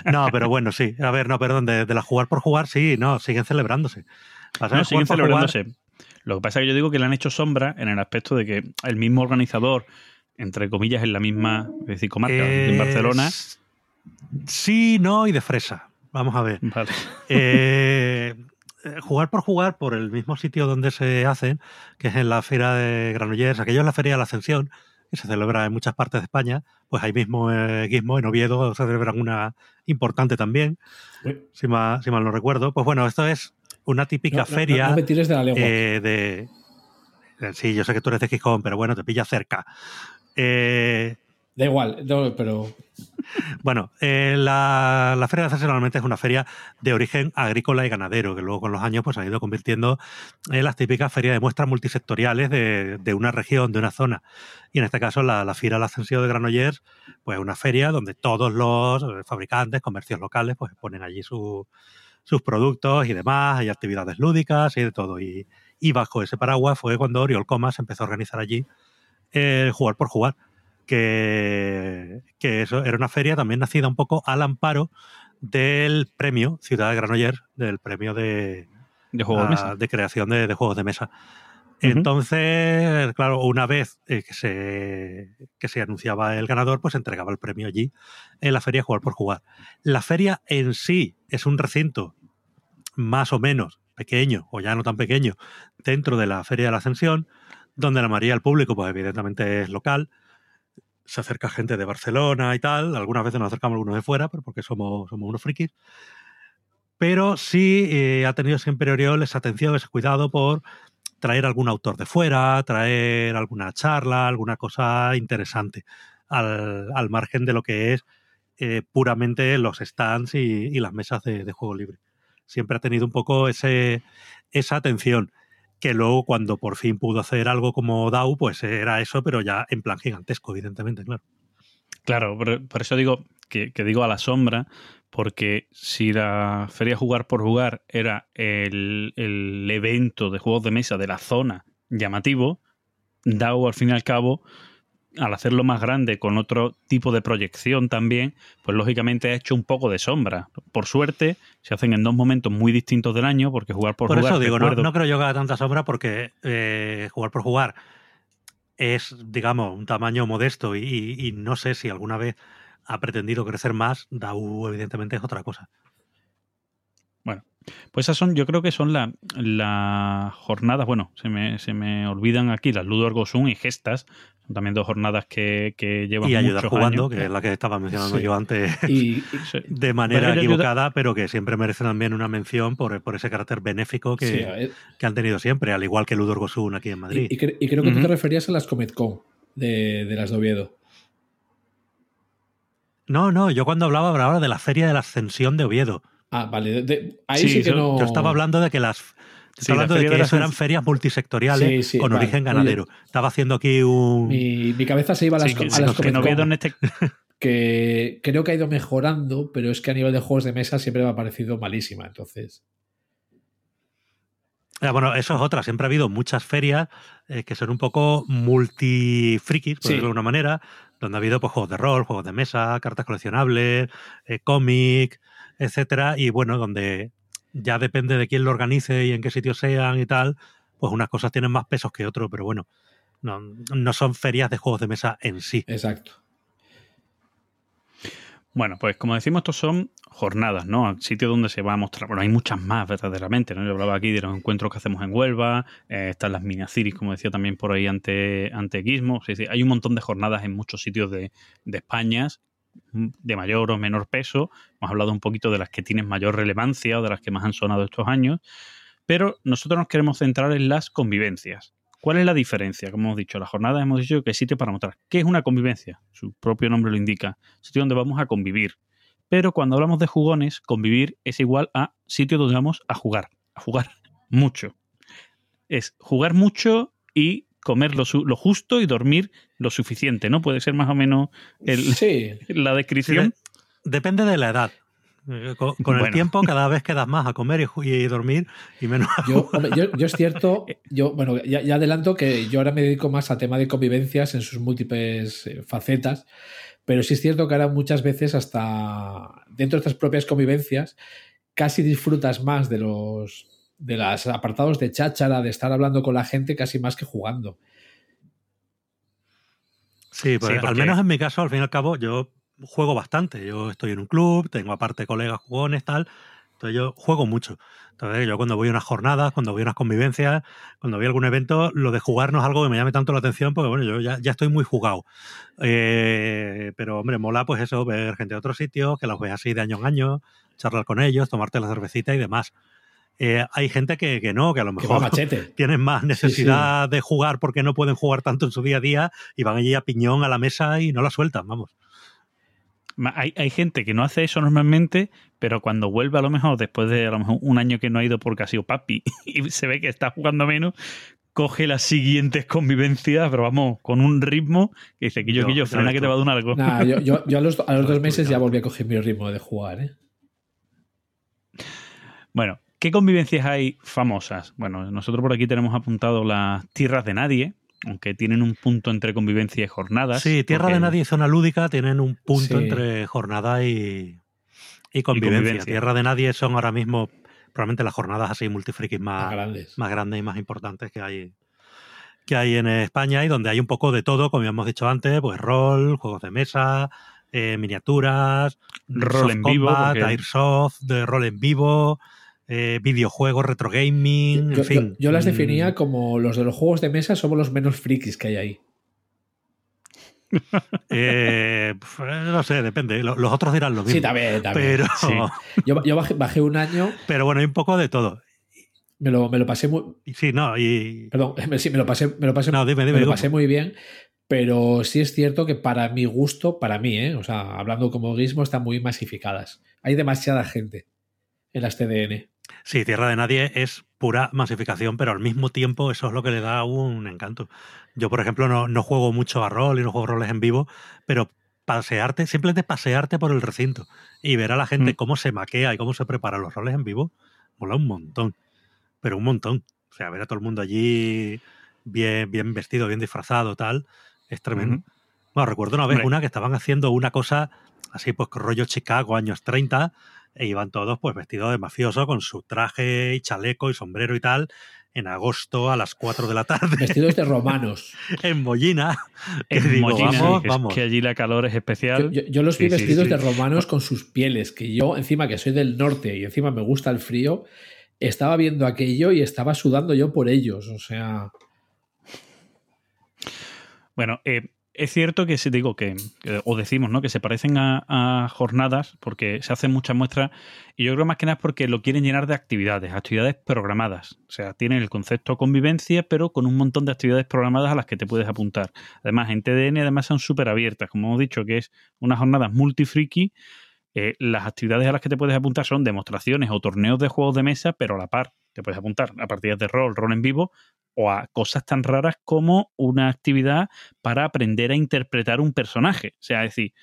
No, pero bueno, sí. A ver, no, perdón, de, de la jugar por jugar, sí, no, siguen celebrándose. No, siguen jugar- celebrándose. Lo que pasa es que yo digo que le han hecho sombra en el aspecto de que el mismo organizador, entre comillas, en la misma, es decir, comarca, en Barcelona. Sí, no y de fresa. Vamos a ver. Vale. Eh, eh, jugar por jugar por el mismo sitio donde se hacen, que es en la Feria de Granollers, aquello es la Feria de la Ascensión, que se celebra en muchas partes de España, pues ahí mismo eh, Guismo, en Oviedo, se celebran una importante también, si mal, si mal no recuerdo. Pues bueno, esto es una típica no, no, feria no tires de la eh, de... eh, Sí, yo sé que tú eres de Gijón, pero bueno, te pilla cerca. Eh, da igual, no, pero Bueno, eh, la, Feria de Acceso normalmente es una feria de origen agrícola y ganadero, que luego con los años pues, ha ido convirtiendo en las típicas ferias de muestras multisectoriales de, una región, de una zona. Y en este caso, la, la Fiera del de Granollers, pues es una feria donde todos los eh, fabricantes, comercios locales, pues ponen allí su- sus productos y demás, hay actividades lúdicas y de todo. Y, bajo ese paraguas fue cuando Oriol Comas empezó a organizar allí el jugar por jugar que, que eso era una feria también nacida un poco al amparo del premio Ciudad de Granollers, del premio de, De juego de ah, mesa. de creación de, de juegos de mesa. Entonces, claro, una vez eh, que, se, que se anunciaba el ganador, pues se entregaba el premio allí en la feria Jugar por Jugar. La feria en sí es un recinto más o menos pequeño, o ya no tan pequeño, dentro de la Feria de la Ascensión, donde la mayoría del público, pues evidentemente es local. Se acerca gente de Barcelona y tal. Algunas veces nos acercamos algunos de fuera, pero porque somos, somos unos frikis. Pero sí eh, ha tenido siempre Oriol esa atención, ese cuidado por traer algún autor de fuera, traer alguna charla, alguna cosa interesante, al, al margen de lo que es eh, puramente los stands y, y las mesas de, de juego libre. Siempre ha tenido un poco ese, esa atención, que luego cuando por fin pudo hacer algo como DAO, pues era eso, pero ya en plan gigantesco, evidentemente, claro. Claro, por, por eso digo que, que digo a la sombra, porque si la feria Jugar por Jugar era el, el evento de juegos de mesa de la zona llamativo, DAO al fin y al cabo, al hacerlo más grande con otro tipo de proyección también, pues lógicamente ha hecho un poco de sombra. Por suerte, se hacen en dos momentos muy distintos del año, porque jugar por, Por, jugar. eso digo, no, recuerdo- no creo yo que haga tanta sombra porque eh, jugar por jugar es, digamos, un tamaño modesto y, y- y no sé si alguna vez ha pretendido crecer más. DAU, evidentemente, es otra cosa. Pues esas son, yo creo que son la- las jornadas, bueno, se me, se me olvidan aquí las Ludo Ergo Sum y Gestas, también dos jornadas que, que llevan Y ayudar muchos jugando, años. que es la que estaba mencionando Sí. yo antes, Y, de manera Pero equivocada, pero que siempre merece también una mención por, por ese carácter benéfico que, sí, a ver, que han tenido siempre, al igual que Ludor Gosun aquí en Madrid. y- y cre- y creo que tú te referías a las Comic Con de, de las de Oviedo. No, no, yo cuando hablaba hablaba de la Feria de la Ascensión de Oviedo. Ah, vale. de- de- ahí Sí, sí, que yo- no. Yo estaba hablando de que las. Sí, Estaba la hablando de que de eso eran ferias multisectoriales Sí, sí, con vale. origen Oye. ganadero. Estaba haciendo aquí un. Mi, mi cabeza se iba a las, Sí, que, a sí, las que en este que creo que ha ido mejorando, pero es que a nivel de juegos de mesa siempre me ha parecido malísima. Entonces, Ah, Bueno, eso es otra. Siempre ha habido muchas ferias eh, que son un poco multifrikis, por Sí. decirlo de alguna manera, donde ha habido pues, juegos de rol, juegos de mesa, cartas coleccionables, eh, cómic, etcétera. Y bueno, donde ya depende de quién lo organice y en qué sitio sean y tal, pues unas cosas tienen más pesos que otros, pero bueno, no, no son ferias de juegos de mesa en sí. exacto. Bueno, pues como decimos, estos son jornadas, ¿no? Sitios donde se va a mostrar. Bueno, hay muchas más verdaderamente, ¿no? Yo hablaba aquí de los encuentros que hacemos en Huelva, eh, están las miniaciris, como decía también por ahí ante, ante hay un montón de jornadas en muchos sitios de, de España, de mayor o menor peso. Hemos hablado un poquito de las que tienen mayor relevancia o de las que más han sonado estos años. Pero nosotros nos queremos centrar en las convivencias. ¿Cuál es la diferencia? Como hemos dicho, las jornadas hemos dicho que es sitio para mostrar. ¿Qué es una convivencia? Su propio nombre lo indica. Sitio donde vamos a convivir. Pero cuando hablamos de jugones, convivir es igual a sitio donde vamos a jugar. A jugar mucho. Es jugar mucho y comer lo, su- lo justo y dormir lo suficiente, ¿no? Puede ser más o menos el- Sí, la descripción. de- depende de la edad. Eh, Con, el tiempo cada vez quedas más a comer y, dormir y menos a yo, hombre, yo, yo es cierto, yo, bueno, ya, ya adelanto que yo ahora me dedico más al tema de convivencias en sus múltiples eh, facetas, pero sí es cierto que ahora muchas veces hasta dentro de estas propias convivencias casi disfrutas más de los de los apartados de cháchara, de estar hablando con la gente casi más que jugando. Sí, pues Sí, al menos en mi caso, al fin y al cabo, yo juego bastante. Yo estoy en un club, tengo aparte colegas jugones, tal. Entonces yo juego mucho. Entonces yo cuando voy a unas jornadas, cuando voy a unas convivencias, cuando voy a algún evento, lo de jugar no es algo que me llame tanto la atención porque bueno, yo ya, ya estoy muy jugado. Eh, pero hombre, mola pues eso, ver gente de otros sitios, que los ves así de año en año, charlar con ellos, tomarte la cervecita y demás. Eh, hay gente que, que no, que a lo mejor tienen más necesidad de jugar porque no pueden jugar tanto en su día a día y van allí a piñón a la mesa y no la sueltan, vamos. Hay, hay gente que no hace eso normalmente, pero cuando vuelve a lo mejor después de a lo mejor un año que no ha ido porque ha sido papi y se ve que está jugando menos, coge las siguientes convivencias, pero vamos, con un ritmo que dice que yo, que yo, frena que te va a dar algo. Nah, yo, yo- yo a los, a los dos meses ya volví a coger mi ritmo de jugar, ¿eh? Bueno, ¿qué convivencias hay famosas? Bueno, nosotros por aquí tenemos apuntado las tierras de nadie, aunque tienen un punto entre convivencia y jornadas. Sí, Tierra porque- de Nadie y Zona Lúdica tienen un punto Sí. entre jornada y, y, convivencia. convivencia. Tierra de Nadie son ahora mismo probablemente las jornadas así multifrikis Más más, grandes. más grandes y más importantes que hay que hay en España y donde hay un poco de todo, como ya hemos dicho antes, pues rol, juegos de mesa, eh, miniaturas, Rol soft en vivo, porque- airsoft, de rol en vivo, eh, videojuegos, retro gaming, Yo, en fin. yo- yo las mm, definía como los de los juegos de mesa somos los menos frikis que hay ahí. eh, pf, no sé, depende. lo- Los otros dirán lo mismo. Sí, también, también. pero, Sí. Yo, yo bajé, bajé un año, pero bueno, hay un poco de todo. me lo, me lo pasé muy. Sí, no, y. Perdón, sí, me lo pasé, me lo pasé, No, dime, dime. me lo pasé muy bien. Pero sí es cierto que para mi gusto, para mí, ¿eh? o sea, hablando como guismo, están muy masificadas. Hay demasiada gente en las TDN. Sí, Tierra de Nadie es pura masificación, pero al mismo tiempo eso es lo que le da un encanto. Yo, por ejemplo, no, no juego mucho a rol y no juego roles en vivo, pero pasearte, simplemente pasearte por el recinto y ver a la gente Mm. cómo se maquea y cómo se prepara los roles en vivo, mola un montón. Pero un montón. O sea, ver a todo el mundo allí bien, bien vestido, bien disfrazado, tal, es tremendo. Bueno, recuerdo una vez Hombre. una que estaban haciendo una cosa así, pues rollo Chicago, años 30, e iban todos pues vestidos de mafioso con su traje y chaleco y sombrero y tal, en agosto a las 4 de la tarde Vestidos de romanos. en Mollina. Que En digo, Mollina, vamos, que es vamos. que allí la calor es Yo, especial. yo- yo los Sí, vi sí, vestidos sí. de romanos con sus pieles, que yo, encima que soy del norte y encima me gusta el frío, estaba viendo aquello y estaba sudando yo por ellos. O sea, Bueno, eh, es cierto que digo que, o decimos, ¿no? Que se parecen a, jornadas porque se hacen muchas muestras y yo creo más que nada es porque lo quieren llenar de actividades, actividades programadas. O sea, tienen el concepto convivencia, pero con un montón de actividades programadas a las que te puedes apuntar. Además, en TDN además son súper abiertas, como hemos dicho, que es unas jornadas multifriki. Eh, las actividades a las que te puedes apuntar son demostraciones o torneos de juegos de mesa, pero a la par. Te puedes apuntar a partidas de rol, rol en vivo, o a cosas tan raras como una actividad para aprender a interpretar un personaje. O sea, es decir,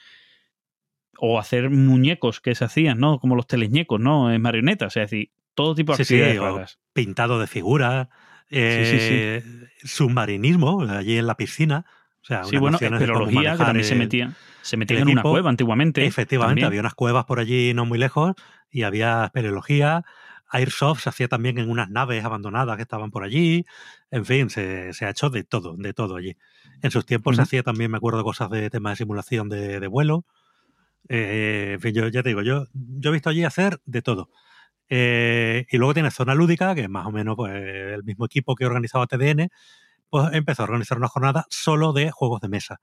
o hacer muñecos que se hacían, ¿no? Como los teleñecos, ¿no? En marionetas. O sea, es decir, todo tipo de Sí, sí, actividades raras. Pintado de figuras, eh, submarinismo, allí en la piscina. O sea, Sí, bueno, que también se metían, se metían el en una cueva antiguamente. Efectivamente, también. había unas cuevas por allí no muy lejos y había espeleología. Airsoft se hacía también en unas naves abandonadas que estaban por allí. En fin, se, se ha hecho de todo, de todo allí. En sus tiempos se hacía también, me acuerdo, cosas de temas de simulación de, de vuelo. Eh, en fin, yo ya te digo, yo, yo he visto allí hacer de todo. Eh, y luego tienes Zona Lúdica, que es más o menos pues, el mismo equipo que organizaba TDN, pues empezó a organizar una jornada solo de juegos de mesa.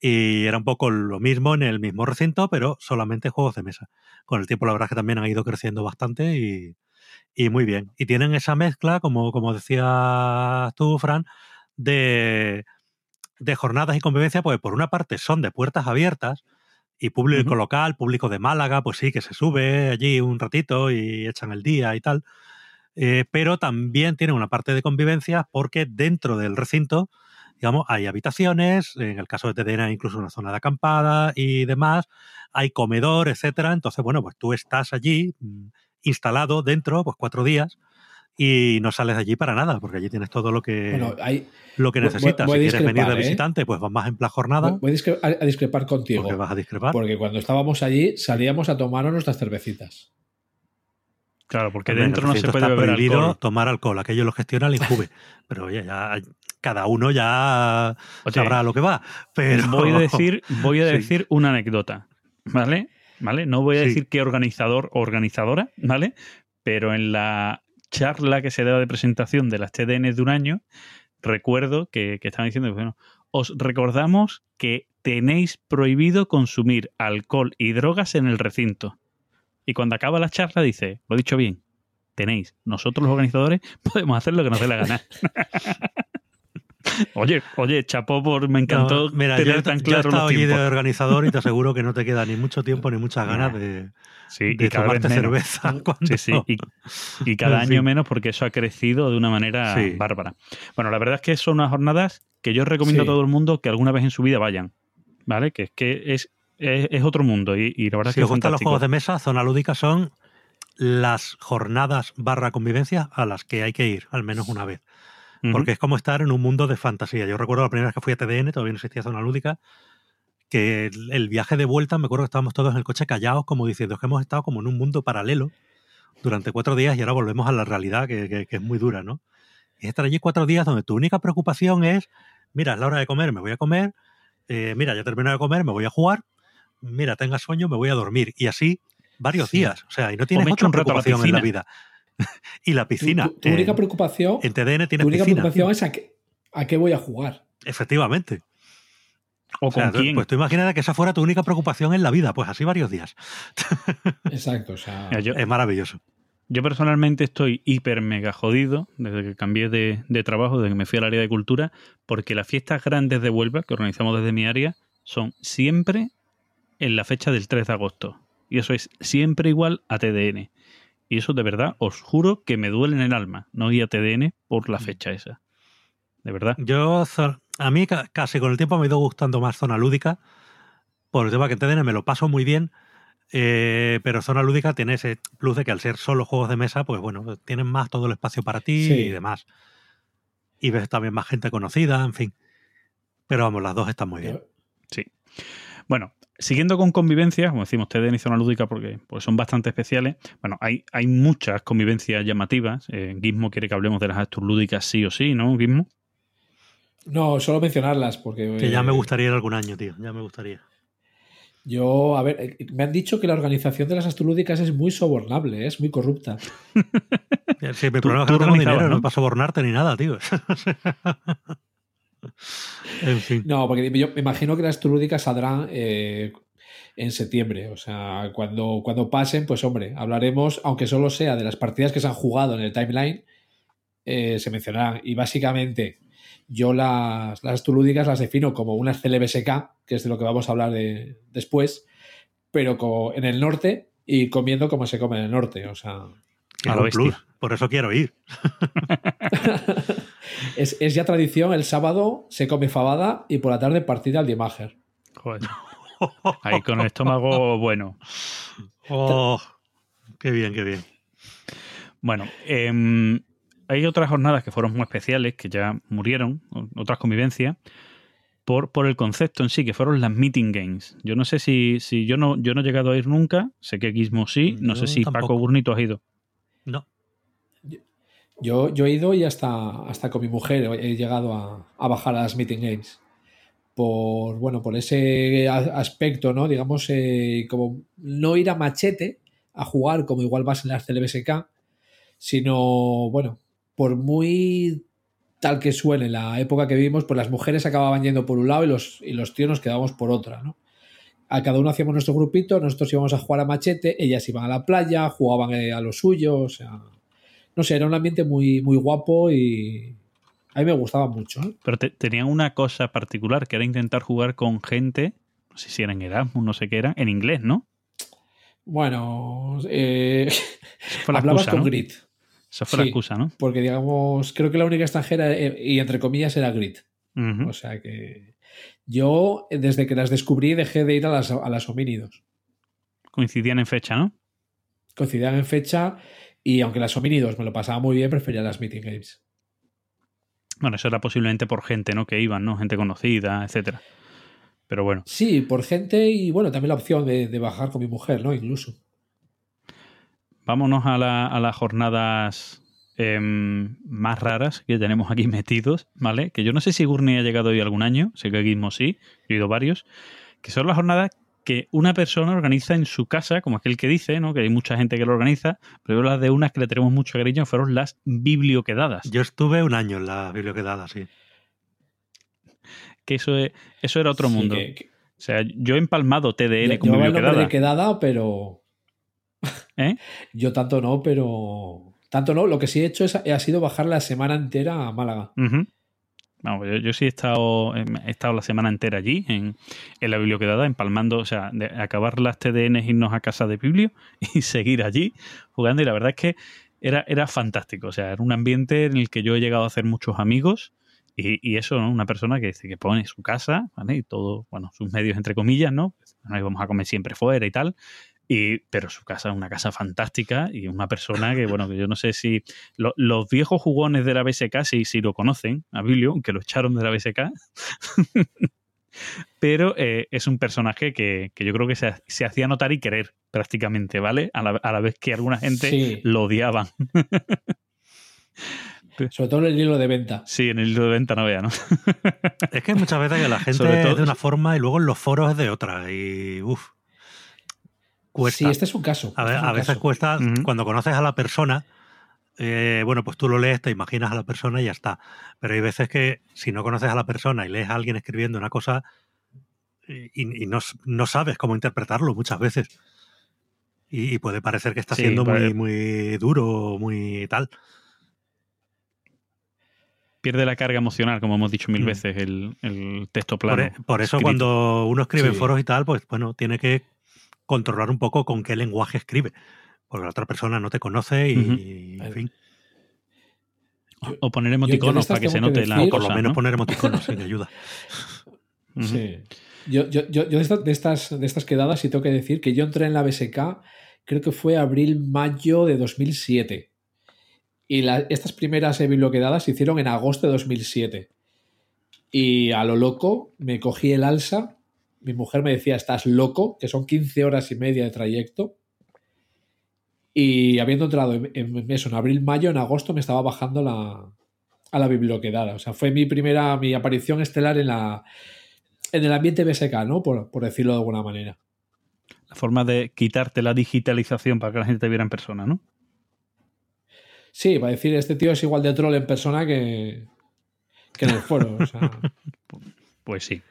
Y era un poco lo mismo en el mismo recinto, pero solamente juegos de mesa. Con el tiempo, la verdad es que también han ido creciendo bastante y, y muy bien. Y tienen esa mezcla, como, como decías tú, Fran, de, de jornadas y convivencia, pues por una parte son de puertas abiertas y público local, público de Málaga, pues sí, que se sube allí un ratito y echan el día y tal. Eh, pero también tienen una parte de convivencia porque dentro del recinto, digamos, hay habitaciones, en el caso de hay incluso una zona de acampada y demás, hay comedor, etcétera. Entonces, bueno, pues tú estás allí mm, instalado dentro, pues cuatro días y no sales de allí para nada, porque allí tienes todo lo que, Bueno, hay, lo que necesitas. voy si quieres venir de ¿eh? visitante, pues vas más en plan jornada, voy a discre- a- a discrepar contigo. porque vas a discrepar. Porque cuando estábamos allí salíamos a tomarnos nuestras cervecitas. Claro, porque el dentro no se puede beber prohibido alcohol. tomar alcohol, aquello lo gestiona el INJUVE. pero oye, ya cada uno ya Oye, sabrá lo que va. Pero Voy a decir, voy a Sí. decir una anécdota, ¿vale? ¿Vale? No voy a Sí. decir qué organizador o organizadora, ¿vale? Pero en la charla que se da de presentación de las TDN de un año, recuerdo que, que estaban diciendo, bueno, os recordamos que tenéis prohibido consumir alcohol y drogas en el recinto. Y cuando acaba la charla dice, lo he dicho bien, tenéis, nosotros los organizadores podemos hacer lo que nos dé la gana. oye, oye, chapó por, me encantó No, mira, tener yo, tan claro los allí de organizador y te aseguro que no te queda ni mucho tiempo ni muchas ganas de, Sí, de y tomarte cerveza. Cuando, Sí, sí, y, y cada año menos porque eso ha crecido de una manera Sí. bárbara. Bueno, la verdad es que son unas jornadas que yo recomiendo Sí. a todo el mundo que alguna vez en su vida vayan, ¿vale? Que es que es, es, es otro mundo y, y la verdad si es que os gustan los juegos de mesa, Zona Lúdica son las jornadas barra convivencia a las que hay que ir, al menos una vez. Porque es como estar en un mundo de fantasía. Yo recuerdo la primera vez que fui a TDN, todavía no existía zona lúdica, que el, el viaje de vuelta, me acuerdo que estábamos todos en el coche callados, como diciendo que hemos estado como en un mundo paralelo durante cuatro días y ahora volvemos a la realidad, que, que- que es muy dura, ¿no? Y es estar allí cuatro días donde tu única preocupación es, mira, es la hora de comer, me voy a comer, eh, mira, ya termino de comer, me voy a jugar, mira, tenga sueño, me voy a dormir. Y así varios Sí. días. O sea, y no tienes otra la preocupación en la vida. y la Tu- piscina. Tu, tu única preocupación, en TDN tu tienes única piscina. preocupación es a qué, a qué voy a jugar. Efectivamente. ¿O O sea, con quién? Pues tú imagínate que esa fuera tu única preocupación en la vida, pues así varios días. Exacto. O sea, Mira, yo, Es maravilloso. yo personalmente estoy hiper mega jodido desde que cambié de, de trabajo, desde que me fui al área de cultura, porque las fiestas grandes de Huelva, que organizamos desde mi área, son siempre en la fecha del 3 de agosto. Y eso es siempre igual a TDN. Y eso de verdad, os juro que me duele en el alma, no ir a TDN por la fecha esa. De verdad. Yo, a mí ca- casi con el tiempo me ha ido gustando más zona lúdica, por el tema que en TDN me lo paso muy bien, eh, pero zona lúdica tiene ese plus de que al ser solo juegos de mesa, pues bueno, tienen más todo el espacio para ti Sí. y demás. Y ves también más gente conocida, en fin. Pero vamos, las dos están muy bien. Sí. Bueno, siguiendo con convivencias, como decimos, TDN y zona lúdica porque pues son bastante especiales. Bueno, hay, hay muchas convivencias llamativas. Eh, Gizmo quiere que hablemos de las Astur lúdicas sí o sí, ¿no, Gizmo? no, solo mencionarlas porque Que ya me eh, gustaría ir algún año, tío. Ya me gustaría. Yo, a ver, eh, me han dicho que la organización de las astrolúdicas es muy sobornable, ¿eh? es muy corrupta. Sí, mi problema es que no tengo dinero, ¿no? no para sobornarte ni nada, tío. En fin. No, porque yo me imagino que las tulúdicas saldrán eh, en septiembre. O sea, cuando, cuando pasen, pues hombre, hablaremos, aunque solo sea de las partidas que se han jugado en el timeline, eh, se mencionarán. Y básicamente, yo las, las tulúdicas las defino como unas CLBSK, que es de lo que vamos a hablar de- después, pero en el norte y comiendo como se come en el norte. O sea, bestia. Por eso quiero ir. es, es ya tradición, el sábado se come fabada y por la tarde partida al Diemager. Joder. Ahí con el estómago bueno. Oh, qué bien, qué bien. Bueno, em, hay otras jornadas que fueron muy especiales, que ya murieron, otras convivencias, por, por el concepto en sí, que fueron las meeting games. Yo no sé si, si yo no yo no he llegado a ir nunca, sé que Gizmo sí, no Yo sé si tampoco. Paco Burnito has ido. No. Yo, yo he ido y hasta, hasta con mi mujer he llegado a, a bajar a las meeting games. Por, bueno, por ese aspecto, ¿no? Digamos, eh, como no ir a machete a jugar como igual vas en las CLBSK, sino, bueno, por muy tal que suene la época que vivimos, pues las mujeres acababan yendo por un lado y los, y los tíos nos quedábamos por otra, ¿no? A cada uno hacíamos nuestro grupito, nosotros íbamos a jugar a machete, ellas iban a la playa, jugaban eh, a lo suyo, o sea, no sé, era un ambiente muy, muy guapo y a mí me gustaba mucho. ¿eh? Pero te- tenían una cosa particular, que era intentar jugar con gente, no sé si eran Erasmus, no sé qué era, en inglés, ¿no? Bueno, eh, Esa fue la hablabas excusa, con ¿no? Grit, Esa fue la excusa, ¿no? porque digamos, creo que la única extranjera, eh, y entre comillas, era Grit. O sea que yo, desde que las descubrí, dejé de ir a las, a las homínidos. Coincidían en fecha, ¿no? Coincidían en fecha y aunque las homínidos me lo pasaba muy bien, prefería las meeting games. Bueno, eso era posiblemente por gente, ¿no? Que iban, ¿no? Gente conocida, etcétera. Pero bueno, Sí, por gente y bueno, también la opción de, de bajar con mi mujer, ¿no? Incluso. vámonos a, la- a las jornadas em, más raras que tenemos aquí metidos, ¿vale? Que yo no sé si Gurney ha llegado hoy algún año, sé que Gizmo sí, yo he ido varios, que son las jornadas que una persona organiza en su casa, como aquel que dice, ¿no? Que hay mucha gente que lo organiza, pero las de unas que le tenemos mucho cariño fueron las biblioquedadas. Yo estuve un año en la biblioquedada, sí. Que eso, es- eso era otro Sí, mundo. que- que- O sea, yo he empalmado TDN Llevaba el nombre biblioquedada. de quedada, pero. ¿Eh? Yo tanto no, pero. Tanto no. Lo que sí he hecho es, ha sido bajar la semana entera a Málaga. Vamos, yo, yo sí he estado, em, he estado la semana entera allí, en, en la biblioquedada, empalmando, o sea, de acabar las TDNs, irnos a casa de Biblio y seguir allí jugando. Y la verdad es que era, era fantástico. O sea, era un ambiente en el que yo he llegado a hacer muchos amigos. Y, y eso, ¿no? Una persona que dice que pone su casa, ¿vale? Y todo, bueno, sus medios entre comillas, ¿no? No íbamos a comer siempre fuera y tal. Y, pero su casa es una casa fantástica y una persona que, bueno, que yo no sé si lo- los viejos jugones de la BSK sí, sí lo conocen, a Bilio, aunque lo echaron de la BSK. pero eh, es un personaje que, que yo creo que se, se hacía notar y querer prácticamente, ¿vale? A la, a la vez que alguna gente Sí. lo odiaban. Sobre todo en el libro de venta. Sí, en el libro de venta no vea, ¿no? Es que muchas veces que la gente Sobre todo- es de una forma y luego en los foros es de otra. Y uff. Cuesta. Sí, este es un caso. a, este ve- es un a veces caso. cuesta, cuando conoces a la persona, eh, bueno, pues tú lo lees, te imaginas a la persona y ya está. Pero hay veces que si no conoces a la persona y lees a alguien escribiendo una cosa y, y no, sabes cómo interpretarlo muchas veces. Y, y puede parecer que está Sí, siendo muy, muy duro, muy tal. Pierde la carga emocional, como hemos dicho mil Mm. veces, el, el texto plano. e- por eso escrito. cuando uno escribe en foros y tal, pues bueno, tiene que controlar un poco con qué lenguaje escribe. Porque la otra persona no te conoce y, en fin, O poner yo emoticonos para que se que note la o por lo menos ¿no? poner emoticonos, que ayuda. Sí. Yo, yo, yo, yo de, estas, de, estas, de estas quedadas sí tengo que decir que yo entré en la BSK, creo que fue abril-mayo de 2007. Y la- estas primeras eh, biblioquedadas se hicieron en agosto de 2007. Y a lo loco me cogí el alza. Mi mujer me decía, estás loco, que son 15 horas y media de trayecto. Y habiendo entrado en, en eso, en abril-mayo, en agosto me estaba bajando la, a la biblioquedada. O sea, fue mi primera, mi aparición estelar en la, en el ambiente BSK, ¿no? Por, por decirlo de alguna manera. La forma de quitarte la digitalización para que la gente te viera en persona, ¿no? Sí, va a decir, este tío es igual de troll en persona que, que en el foro. o sea. Pues sí.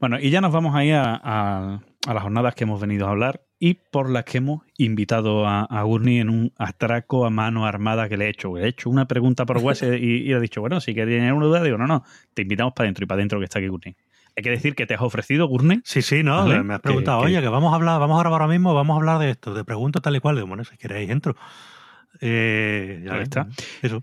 Bueno, y ya nos vamos ahí a, a- a las jornadas que hemos venido a hablar y por las que hemos invitado a, a Gurney en un atraco a mano armada que le he hecho. Le he hecho una pregunta por WhatsApp y, y le he dicho, bueno, si queréis tener una duda, digo, no, no, te invitamos para adentro y para adentro que está aquí Gurney. Hay que decir que te has ofrecido, Gurney. Sí, sí, ¿no? Vale, Me has preguntado, que- oye, que vamos a hablar, vamos a grabar ahora mismo, vamos a hablar de esto. Te pregunto tal y cual. Digo, bueno, si queréis, entro. Eh, ya Ahí está. Eso.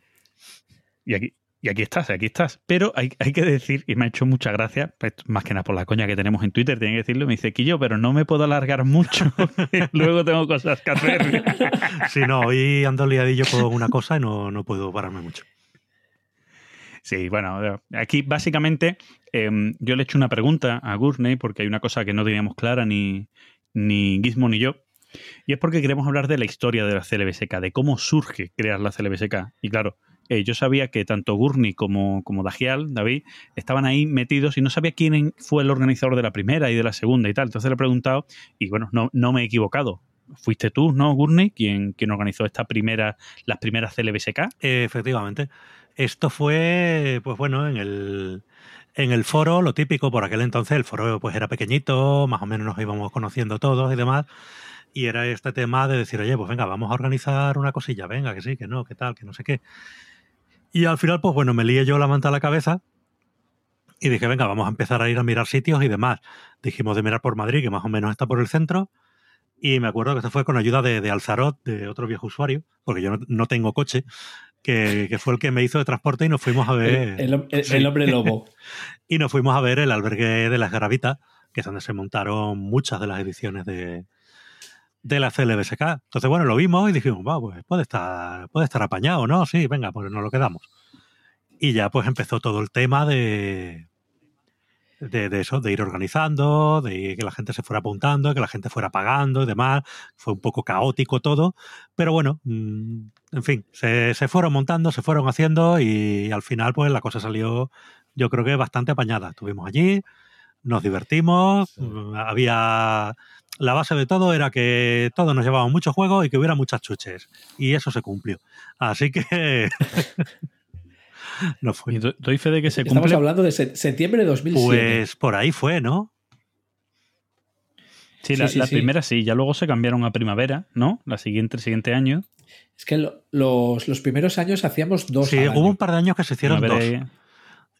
Y aquí, y aquí estás, aquí estás. Pero hay, hay que decir, y me ha hecho mucha gracia, pues, más que nada por la coña que tenemos en Twitter, tiene que decirlo, me dice, Quillo, pero no me puedo alargar mucho, luego tengo cosas que hacer. Sí, no, hoy ando liadillo con una cosa y no, no puedo pararme mucho. Sí, bueno, aquí básicamente em, yo le he hecho una pregunta a Gurney porque hay una cosa que no teníamos clara ni, ni Gizmo ni yo. Y es porque queremos hablar de la historia de la CLBSK, de cómo surge crear la CLBSK. Y claro, eh, yo sabía que tanto Gurney como, como Dagial, David, estaban ahí metidos y no sabía quién fue el organizador de la primera y de la segunda y tal. Entonces le he preguntado y bueno, no, no me he equivocado. Fuiste tú, ¿no, Gurney, quien, quien organizó esta primera, las primeras CLBSK? Efectivamente. Esto fue, pues bueno, en el, en el foro, lo típico, por aquel entonces el foro pues era pequeñito, más o menos nos íbamos conociendo todos y demás. Y era este tema de decir, oye, pues venga, vamos a organizar una cosilla, venga, que sí, que no, que tal, que no sé qué. Y al final, pues bueno, me lié yo la manta a la cabeza y dije, venga, vamos a empezar a ir a mirar sitios y demás. Dijimos de mirar por Madrid, que más o menos está por el centro. Y me acuerdo que esto fue con ayuda de, de Alzarot, de otro viejo usuario, porque yo no, no tengo coche, que, que fue el que me hizo de transporte y nos fuimos a ver. El, el- el- Sí. el hombre lobo. Y nos fuimos a ver el albergue de las Garavitas, que es donde se montaron muchas de las ediciones de, de la CLBSK. Entonces, bueno, lo vimos y dijimos, va, pues puede estar, puede estar apañado, ¿no? Sí, venga, pues nos lo quedamos. Y ya pues empezó todo el tema de, de, de eso, de ir organizando, de que la gente se fuera apuntando, que la gente fuera pagando y demás. Fue un poco caótico todo, pero bueno, mm, en fin, se, se fueron montando, se fueron haciendo y al final pues la cosa salió yo creo que bastante apañada. Estuvimos allí, nos divertimos, Sí. había... La base de todo era que todos nos llevaban muchos juegos y que hubiera muchas chuches. Y eso se cumplió. Así que... no fue. Doy fe de que se Estamos cumple. hablando de se- septiembre de 2007. Pues por ahí fue, ¿no? Sí, la, Sí, sí, la sí. primera sí, ya luego se cambiaron a primavera, ¿no? La siguiente, el siguiente año. Es que lo- los, los primeros años hacíamos dos. Sí, al hubo año. un par de años que se hicieron Primavera dos.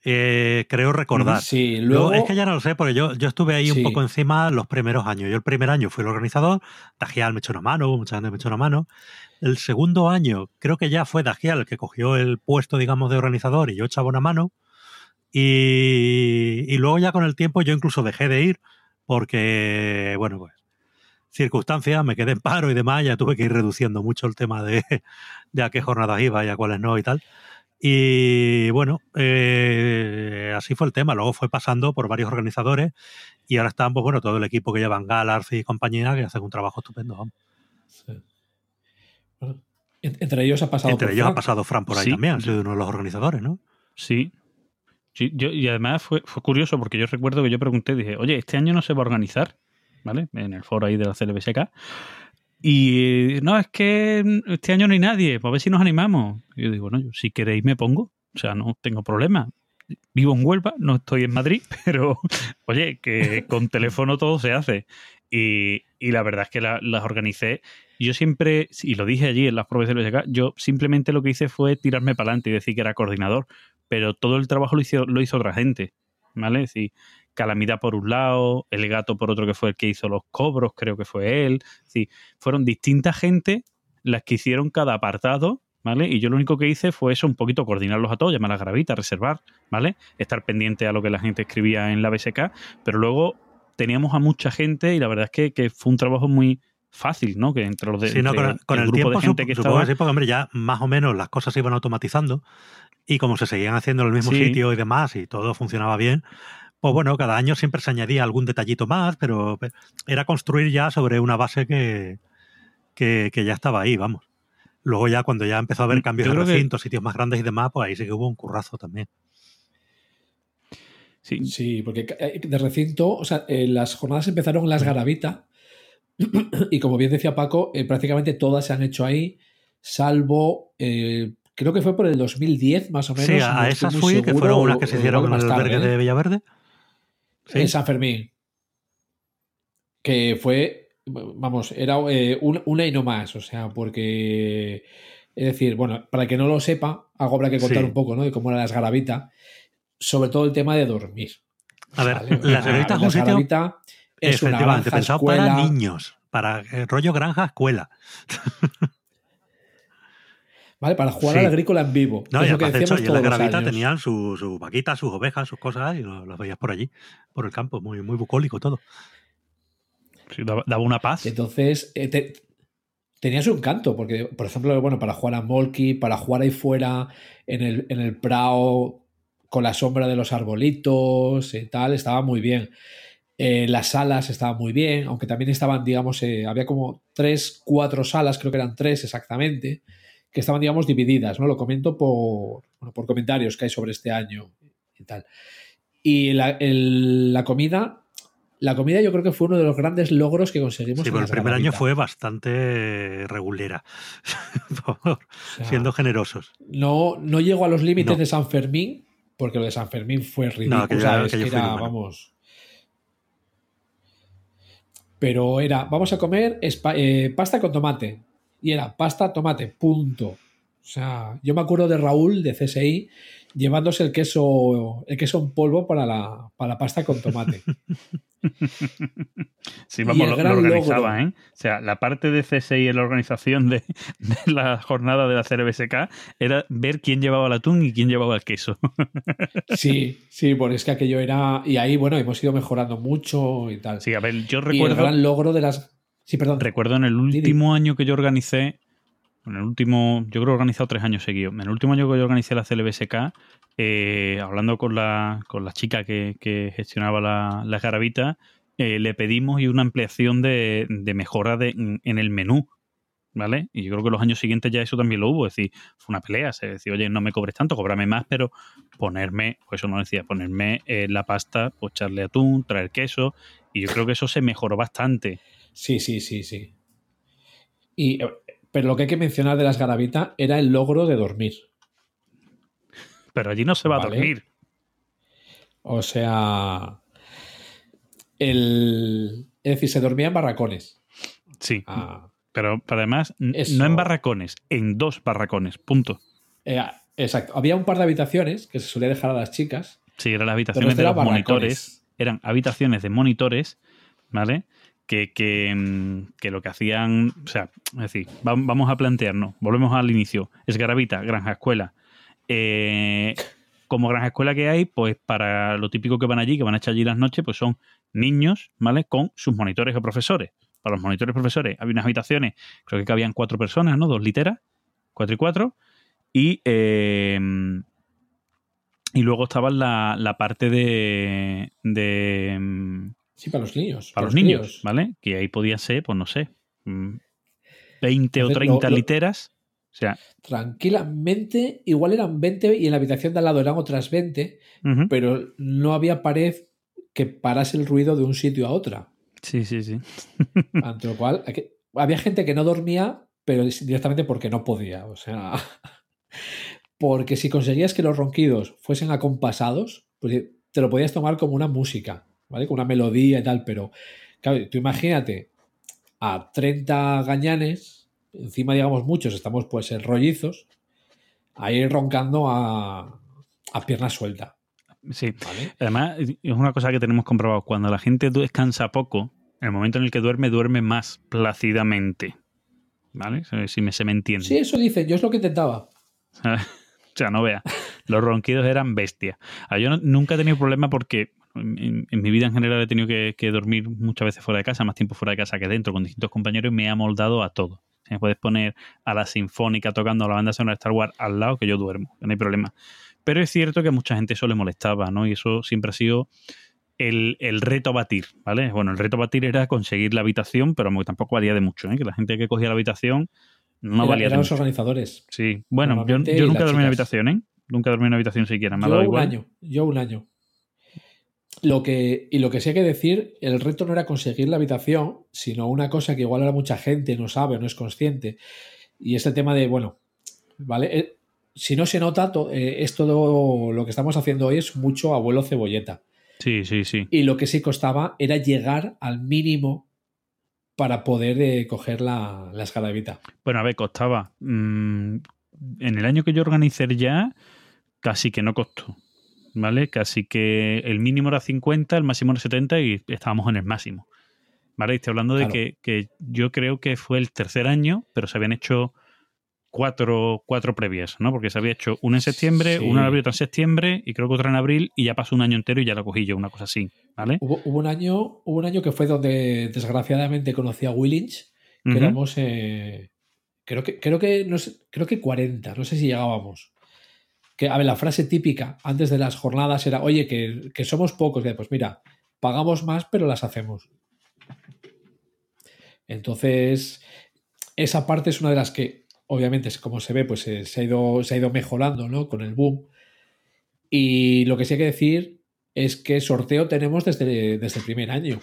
Eh, creo recordar. Sí, Luego, luego. es que ya no lo sé, porque yo, yo estuve ahí Sí. un poco encima los primeros años. Yo el primer año fui el organizador, Dagial me echó una mano, mucha gente me echó una mano. El segundo año creo que ya fue Dagial el que cogió el puesto, digamos, de organizador y yo echaba una mano. Y, y luego ya con el tiempo yo incluso dejé de ir porque, bueno, pues circunstancias, me quedé en paro y demás, ya tuve que ir reduciendo mucho el tema de, de a qué jornadas iba y a cuáles no y tal. Y bueno, eh, así fue el tema. Luego fue pasando por varios organizadores y ahora están, pues bueno, todo el equipo que llevan Galarz y compañía que hacen un trabajo estupendo. vamos. Sí. Bueno, en- entre ellos ha pasado. Entre ellos ha pasado Fran por ahí Sí. también, ha sido uno de los organizadores, ¿no? Sí. Sí, yo, y además fue, fue curioso porque yo recuerdo que yo pregunté, dije, oye, este año no se va a organizar, ¿vale? En el foro ahí de la CLBSK. Y no, es que este año no hay nadie, pues a ver si nos animamos. Y yo digo, bueno, yo, si queréis me pongo, o sea, no tengo problema. Vivo en Huelva, no estoy en Madrid, pero oye, que con teléfono todo se hace. Y, y la verdad es que la- las organicé. Yo siempre, y lo dije allí en las pruebas de CLBSK, yo simplemente lo que hice fue tirarme para adelante y decir que era coordinador, pero todo el trabajo lo hizo, lo hizo otra gente, ¿vale? Decir, Calamidad por un lado, El Gato por otro que fue el que hizo los cobros, creo que fue él. Sí, fueron distintas gente las que hicieron cada apartado, ¿vale? Y yo lo único que hice fue eso, un poquito coordinarlos a todos, llamar a las gravitas, reservar, ¿vale? Estar pendiente a lo que la gente escribía en la BSK, pero luego teníamos a mucha gente y la verdad es que, que fue un trabajo muy fácil, ¿no? Que entre los de, Sí, no, con, con el, grupo tiempo de gente que estaba... sí, porque hombre, ya más o menos las cosas se iban automatizando y como se seguían haciendo en el mismo Sí. sitio y demás y todo funcionaba bien, pues bueno, cada año siempre se añadía algún detallito más, pero pe- era construir ya sobre una base que, que, que ya estaba ahí, vamos. Luego ya cuando ya empezó a haber Mm, cambios de que- recintos, sitios más grandes y demás, pues ahí sí que hubo un currazo también. Sí, Sí, porque eh, de recinto, o sea, eh, las jornadas empezaron en las Garavita y como bien decía Paco, eh, prácticamente todas se han hecho ahí, salvo eh, creo que fue por el 2010 más o menos. Sí, no a esas fui, que fueron unas que se hicieron en el albergue tarde, ¿eh? de Villaverde. Sí. en San Fermín. Que fue, vamos, era eh, un- una y no más, o sea, porque, es decir, bueno, para el que no lo sepa, algo habrá que contar Sí. un poco, ¿no? De cómo era la esgarabita, sobre todo el tema de dormir. A ver, ¿vale? la Esgarabita es un sitio Esgarabita es una granja pensado escuela, para niños, para eh, rollo granja escuela. ¿vale? Para jugar Sí. al agrícola en vivo. No, y lo que hecho, decíamos y en la tenían sus su vaquitas, sus ovejas, sus cosas, y los veías por allí, por el campo, muy, muy bucólico todo. Sí, daba, daba una paz. Entonces, eh, te- tenías un canto, porque, por ejemplo, bueno, para jugar a Molky, para jugar ahí fuera, en el, en el prado, con la sombra de los arbolitos y tal, estaba muy bien. Eh, las salas estaban muy bien, aunque también estaban, digamos, eh, había como tres, cuatro salas, creo que eran tres exactamente, que estaban, digamos, divididas, ¿no? Lo comento por, bueno, por comentarios que hay sobre este año y tal. Y la, el- la comida, la comida yo creo que fue uno de los grandes logros que conseguimos. Sí, pero el primer año fue bastante regulera, por favor, O sea, siendo generosos. no, no llegó a los límites No. de San Fermín, porque lo de San Fermín fue ridículo. aquello- ¿sabes? aquello Que era, vamos. Pero era, vamos a comer eh, pasta con tomate. Y era pasta, tomate, punto. O sea, yo me acuerdo de Raúl de CSI llevándose el queso, el queso en polvo para la, para la pasta con tomate. Sí, vamos, lo, lo organizaba, logro. ¿eh? O sea, la parte de CSI en la organización de, de la jornada de la CRBSK era ver quién llevaba el atún y quién llevaba el queso. Sí, sí, porque es que aquello era. Y ahí, bueno, hemos ido mejorando mucho y tal. Sí, a ver, yo y el recuerdo, gran logro de las. Sí, perdón. recuerdo en el último año que yo organicé, en el último, yo creo que he organizado tres años seguidos. En el último año que yo organicé la CLBSK, eh, hablando con la, con la chica que, que gestionaba la, la garabita, eh, le pedimos y una ampliación de, de mejora de, en el menú. ¿Vale? Y yo creo que los años siguientes ya eso también lo hubo. Es decir, fue una pelea. Se decía, oye, no me cobres tanto, cóbrame más, pero ponerme, pues eso no decía, ponerme eh, la pasta, pues echarle atún, traer queso. Y yo creo que eso se mejoró bastante. Sí, sí, sí, sí. Y, eh, pero lo que hay que mencionar de las garabitas era el logro de dormir. Pero allí no se va Vale. a dormir. O sea. El, es decir, se dormía en barracones. Sí. Ah, Pero, pero además, Eso. no en barracones, en dos barracones. Punto. eh, exacto. Había un par de habitaciones que se solía dejar a las chicas. Sí, eran las habitaciones de los barracones. monitores. Eran habitaciones de monitores, ¿vale? Que, que, mm, que lo que hacían. O sea, es decir, va- vamos a plantearnos. Volvemos al inicio. Esgarabita, granja escuela. Eh, como granja escuela que hay, pues para lo típico que van allí, que van a echar allí las noches, pues son niños, ¿vale? Con sus monitores o profesores. Para los monitores profesores había unas habitaciones, creo que cabían cuatro personas, ¿no? Dos literas, cuatro y cuatro. Y, eh, y luego estaba la, la parte de, de mm, Sí, para los niños. para los niños, ¿vale? Que ahí podía ser, pues no sé, mm, 20 o Entonces, 30 lo- lo- literas. O sea, Tranquilamente, igual eran 20 y en la habitación de al lado eran otras 20, ujú. pero no había pared que parase el ruido de un sitio a otra. sí, sí, sí. Ante lo cual, había gente que no dormía, pero directamente porque no podía. O sea, porque si conseguías que los ronquidos fuesen acompasados, pues te lo podías tomar como una música, ¿vale? Con una melodía y tal, pero claro, tú imagínate a 30 gañanes, encima digamos muchos, estamos pues en rollizos, ahí roncando a, a pierna suelta, Sí. ¿vale? Además, es una cosa que tenemos comprobado. Cuando la gente descansa poco, en el momento en el que duerme, duerme más plácidamente. ¿Vale? Si me, se me entiende. Sí, eso dicen, yo es lo que intentaba. O sea, no vea. Los ronquidos eran bestias. Ah, Yo no- nunca he tenido problema porque en, en mi vida en general he tenido que, que dormir muchas veces fuera de casa, más tiempo fuera de casa que dentro, con distintos compañeros y me ha moldado a todo. Si me puedes poner a la sinfónica tocando la banda sonora de Star Wars al lado, que yo duermo, no hay problema. Pero es cierto que a mucha gente eso le molestaba, ¿no? Y eso siempre ha sido el, el reto a batir, ¿vale? Bueno, el reto a batir era conseguir la habitación, pero tampoco valía de mucho, ¿eh? Que la gente que cogía la habitación no Era- valía de eran los mucho. organizadores. Sí, bueno, yo, yo nunca dormí en habitación, ¿eh? Nunca dormí en habitación siquiera, me ha Yo un año, yo un año. Lo que, y lo que sí hay que decir, el reto no era conseguir la habitación, sino una cosa que igual ahora mucha gente no sabe, no es consciente, y es el tema de, bueno, ¿vale? Eh, si no se nota, eh, es todo lo que estamos haciendo hoy es mucho abuelo cebolleta. Sí, sí, sí. Y lo que sí costaba era llegar al mínimo para poder eh, coger la, la escala de Vita. Bueno, a ver, costaba. mm, en el año que yo organicé ya, casi que no costó. ¿Vale? Casi que el mínimo era 50, el máximo era 70 y estábamos en el máximo. ¿Vale? Y estoy hablando de Claro. que, que yo creo que fue el tercer año, pero se habían hecho cuatro, cuatro previas, ¿no? Porque se había hecho una en septiembre, Sí. una en abril, otra en septiembre y creo que otra en abril y ya pasó un año entero y ya la cogí yo, una cosa así, ¿vale? Hubo, hubo un año, hubo un año que fue donde desgraciadamente conocí a Willings, que éramos, eh, creo que, creo que, no sé, creo que 40, no sé si llegábamos. Que, a ver, la frase típica antes de las jornadas era, oye, que, que somos pocos, que, pues mira, pagamos más, pero las hacemos. Entonces, esa parte es una de las que, obviamente, como se ve, pues eh, se, ha ido, se ha ido mejorando, ¿no? Con el boom. Y lo que sí hay que decir es que sorteo tenemos desde, desde el primer año.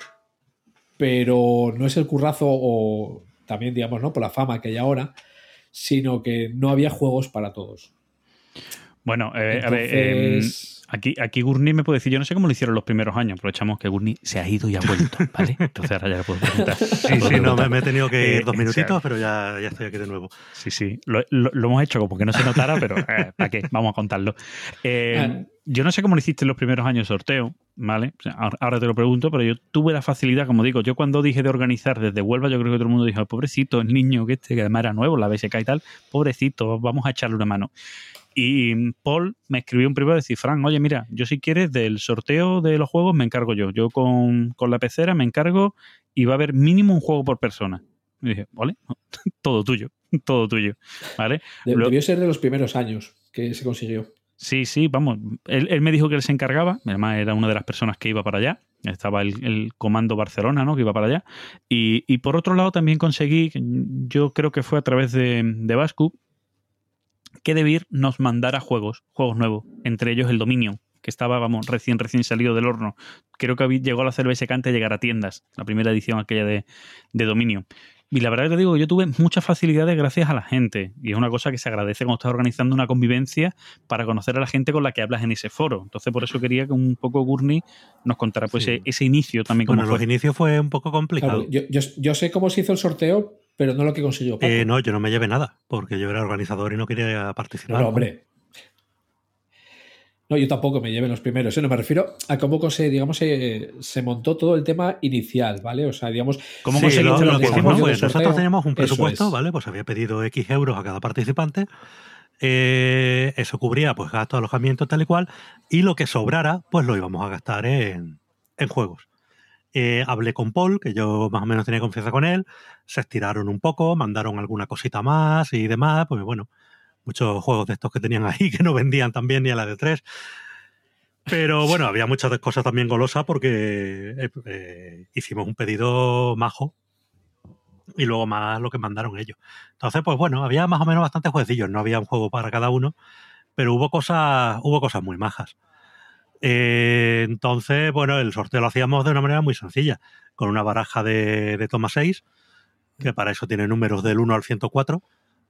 Pero no es el currazo o también, digamos, ¿no? Por la fama que hay ahora, sino que no había juegos para todos. Bueno, eh, a ver, Entonces, Aquí, aquí Gurney me puede decir, yo no sé cómo lo hicieron los primeros años, aprovechamos que Gurney se ha ido y ha vuelto, ¿vale? Entonces ahora ya le puedo preguntar. Sí, sí, no, me, me he tenido que ir Eh, dos minutitos, pero ya, ya estoy aquí de nuevo. Sí, sí, lo, lo- lo hemos hecho como que no se notara, pero eh, ¿para qué? Vamos a contarlo. Eh, Ah. yo no sé cómo lo hiciste en los primeros años de sorteo, ¿vale? Ahora te lo pregunto, pero yo tuve la facilidad, como digo, yo cuando dije de organizar desde Huelva, yo creo que todo el mundo dijo, pobrecito, el niño que este, que además era nuevo, la BSK y tal, pobrecito, vamos a echarle una mano. Y Paul me escribió un privado y decía, Fran, oye, mira, yo si quieres del sorteo de los juegos me encargo yo. Yo con, con la pecera me encargo y va a haber mínimo un juego por persona. Y dije, vale, todo tuyo, todo tuyo. ¿Vale? de- debió ser de los primeros años que se consiguió. Sí, sí, vamos. Él, él me dijo que él se encargaba. Además, era una de las personas que iba para allá. Estaba el, el comando Barcelona, ¿no? Que iba para allá. Y, y por otro lado, también conseguí, yo creo que fue a través de, de Bascu, que Debir nos mandara juegos, juegos nuevos. Entre ellos el Dominion, que estaba, vamos, recién, recién salido del horno. Creo que llegó a la CBS antes de llegar a tiendas. La primera edición aquella de, de Dominion. Y la verdad que te digo, yo tuve muchas facilidades gracias a la gente. Y es una cosa que se agradece cuando estás organizando una convivencia para conocer a la gente con la que hablas en ese foro. Entonces, por eso quería que un poco Gurney nos contara pues Sí. ese, ese inicio también como Bueno, los fue. inicios fue un poco complicado. Claro, yo, yo- yo sé cómo se hizo el sorteo, pero no lo que consiguió. Paco. Eh, no, yo no me llevé nada, porque yo era organizador y no quería participar. No, no, hombre. No, yo tampoco me llevé los primeros. ¿eh? No, me refiero a cómo se, digamos, se, se montó todo el tema inicial, ¿ale? O sea, digamos, ¿Cómo Sí, lo, que hicimos fue, sorteo, nosotros teníamos un presupuesto, es. ¿vale? Pues había pedido X euros a cada participante. Eh, eso cubría pues gastos, alojamiento, tal y cual. Y lo que sobrara, pues lo íbamos a gastar en, en juegos. Eh, hablé con Paul, que yo más o menos tenía confianza con él. Se estiraron un poco, mandaron alguna cosita más y demás. Pues bueno, muchos juegos de estos que tenían ahí que no vendían también ni a la de tres. Pero bueno, había muchas cosas también golosas porque eh, eh, hicimos un pedido majo y luego más lo que mandaron ellos. Entonces, pues bueno, había más o menos bastantes jueguecillos, no había un juego para cada uno, pero hubo cosas, hubo cosas muy majas. Eh, entonces, bueno, el sorteo lo hacíamos de una manera muy sencilla, con una baraja de, de toma 6, que para eso tiene números del 1 al 104.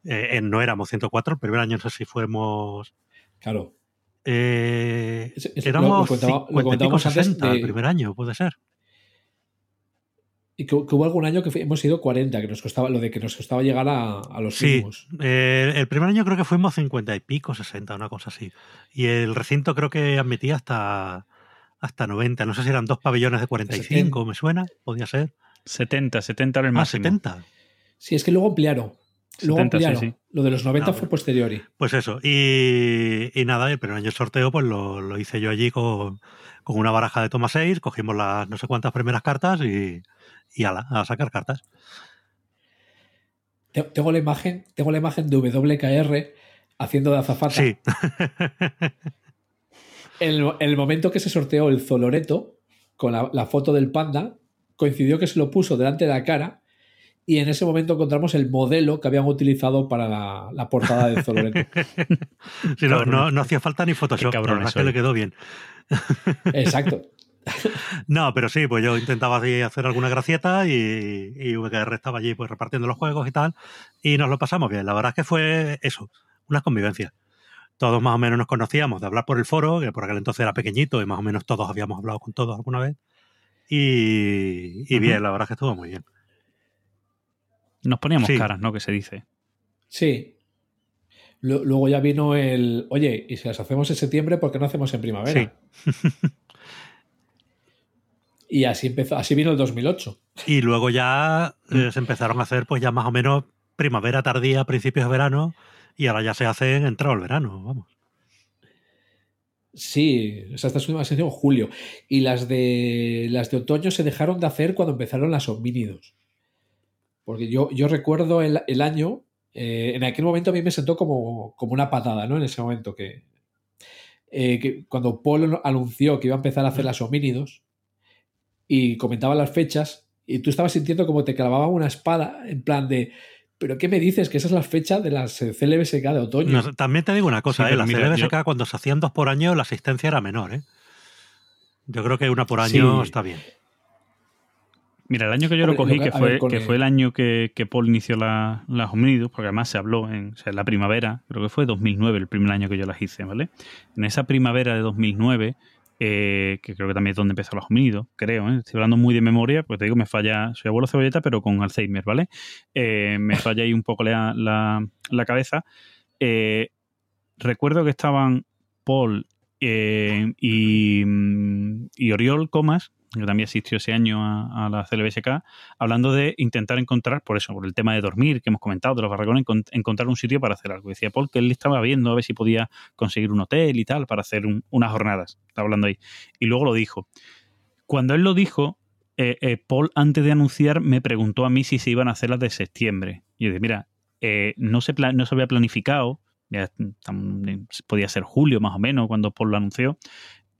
Eh, en no éramos 104, el primer año no sé si fuimos... claro. Eh, Es- es- lo- éramos lo comentaba- lo 50 y pico, comentábamos antes 60 de- el primer año, puede ser. Y que, que hubo algún año que hemos ido 40, que nos costaba, lo de que nos costaba llegar a, a los Sí, eh, el primer año creo que fuimos 50 y pico, 60, una cosa así. Y el recinto creo que admitía hasta, hasta 90. No sé si eran dos pabellones de 45, me suena, podía ser. 70, 70 era el Ah, máximo. 70. Sí, es que luego ampliaron. Luego 70, sí, ampliaron. sí. Lo de los 90 Ah, fue bueno. posteriori. Pues eso. Y, y nada, el primer año el sorteo pues lo, lo hice yo allí con, con una baraja de toma 6, cogimos las no sé cuántas primeras cartas y, y ala, a sacar cartas. Te- Tengo la imagen, tengo la imagen de WKR haciendo de azafata. Sí, En el, el momento que se sorteó el Zoloreto, con la, la foto del panda, coincidió que se lo puso delante de la cara y en ese momento encontramos el modelo que habían utilizado para la, la portada del Zoloreto. Sí, no, no, no hacía falta ni Photoshop, es que le quedó bien. Exacto. No, pero sí, pues yo intentaba así hacer alguna gracieta y, y VKR estaba allí pues repartiendo los juegos y tal, y nos lo pasamos bien. La verdad es que fue eso, unas convivencias. todos más o menos nos conocíamos de hablar por el foro, que por aquel entonces era pequeñito y más o menos todos habíamos hablado con todos alguna vez. Y, y bien, la verdad es que estuvo muy bien. Nos poníamos Sí. caras, ¿no? Que se dice. Sí. Lu- Luego ya vino el. Oye, y si las hacemos en septiembre, ¿por qué no hacemos en primavera? Y así empezó, así vino el 2008. Y luego ya eh, se empezaron a hacer pues ya más o menos primavera tardía, principios de verano, y ahora ya se hacen entrado el verano, vamos. Sí, o sea, estas últimas sido en julio. Y las de las de otoño se dejaron de hacer cuando empezaron las homínidos. Porque yo, yo recuerdo el, el año, eh, en aquel momento a mí me sentó como, como una patada, ¿no? En ese momento que, eh, que cuando Paul anunció que iba a empezar a hacer las homínidos y comentaba las fechas, y tú estabas sintiendo como te clavaban una espada, en plan de, ¿pero qué me dices? Que esa es la fecha de las CLBSK de otoño. No también te digo una cosa, Sí, ¿eh? pero la mira, CBSK cuando se hacían dos por año la asistencia era menor, ¿eh? Yo creo que una por año Sí. está bien. Mira, el año que yo lo cogí, lo que- fue, ver, que el- fue el año que, que Paul inició la- las homínidos, porque además se habló en, o sea, en la primavera, creo que fue 2009 el primer año que yo las hice, ¿vale? En esa primavera de 2009, eh, que creo que también es donde empezó los homínidos, creo, ¿eh? estoy hablando muy de memoria, porque te digo, me falla, soy abuelo cebolleta, pero con Alzheimer, ¿vale? Eh, me falla ahí un poco la, la- la cabeza. Recuerdo que estaban Paul y, mm, y Oriol Comas, que también asistió ese año a, a la CLBSK, hablando de intentar encontrar, por eso, por el tema de dormir que hemos comentado, de los barracones, encon- encontrar un sitio para hacer algo. Decía Paul que él estaba viendo a ver si podía conseguir un hotel y tal para hacer un- unas jornadas. Estaba hablando ahí. Y luego lo dijo. Cuando él lo dijo, eh, eh, Paul, antes de anunciar, me preguntó a mí si se iban a hacer las de septiembre. Y yo dije, mira, eh, no, se no se había planificado, ya podía ser julio más o menos cuando Paul lo anunció.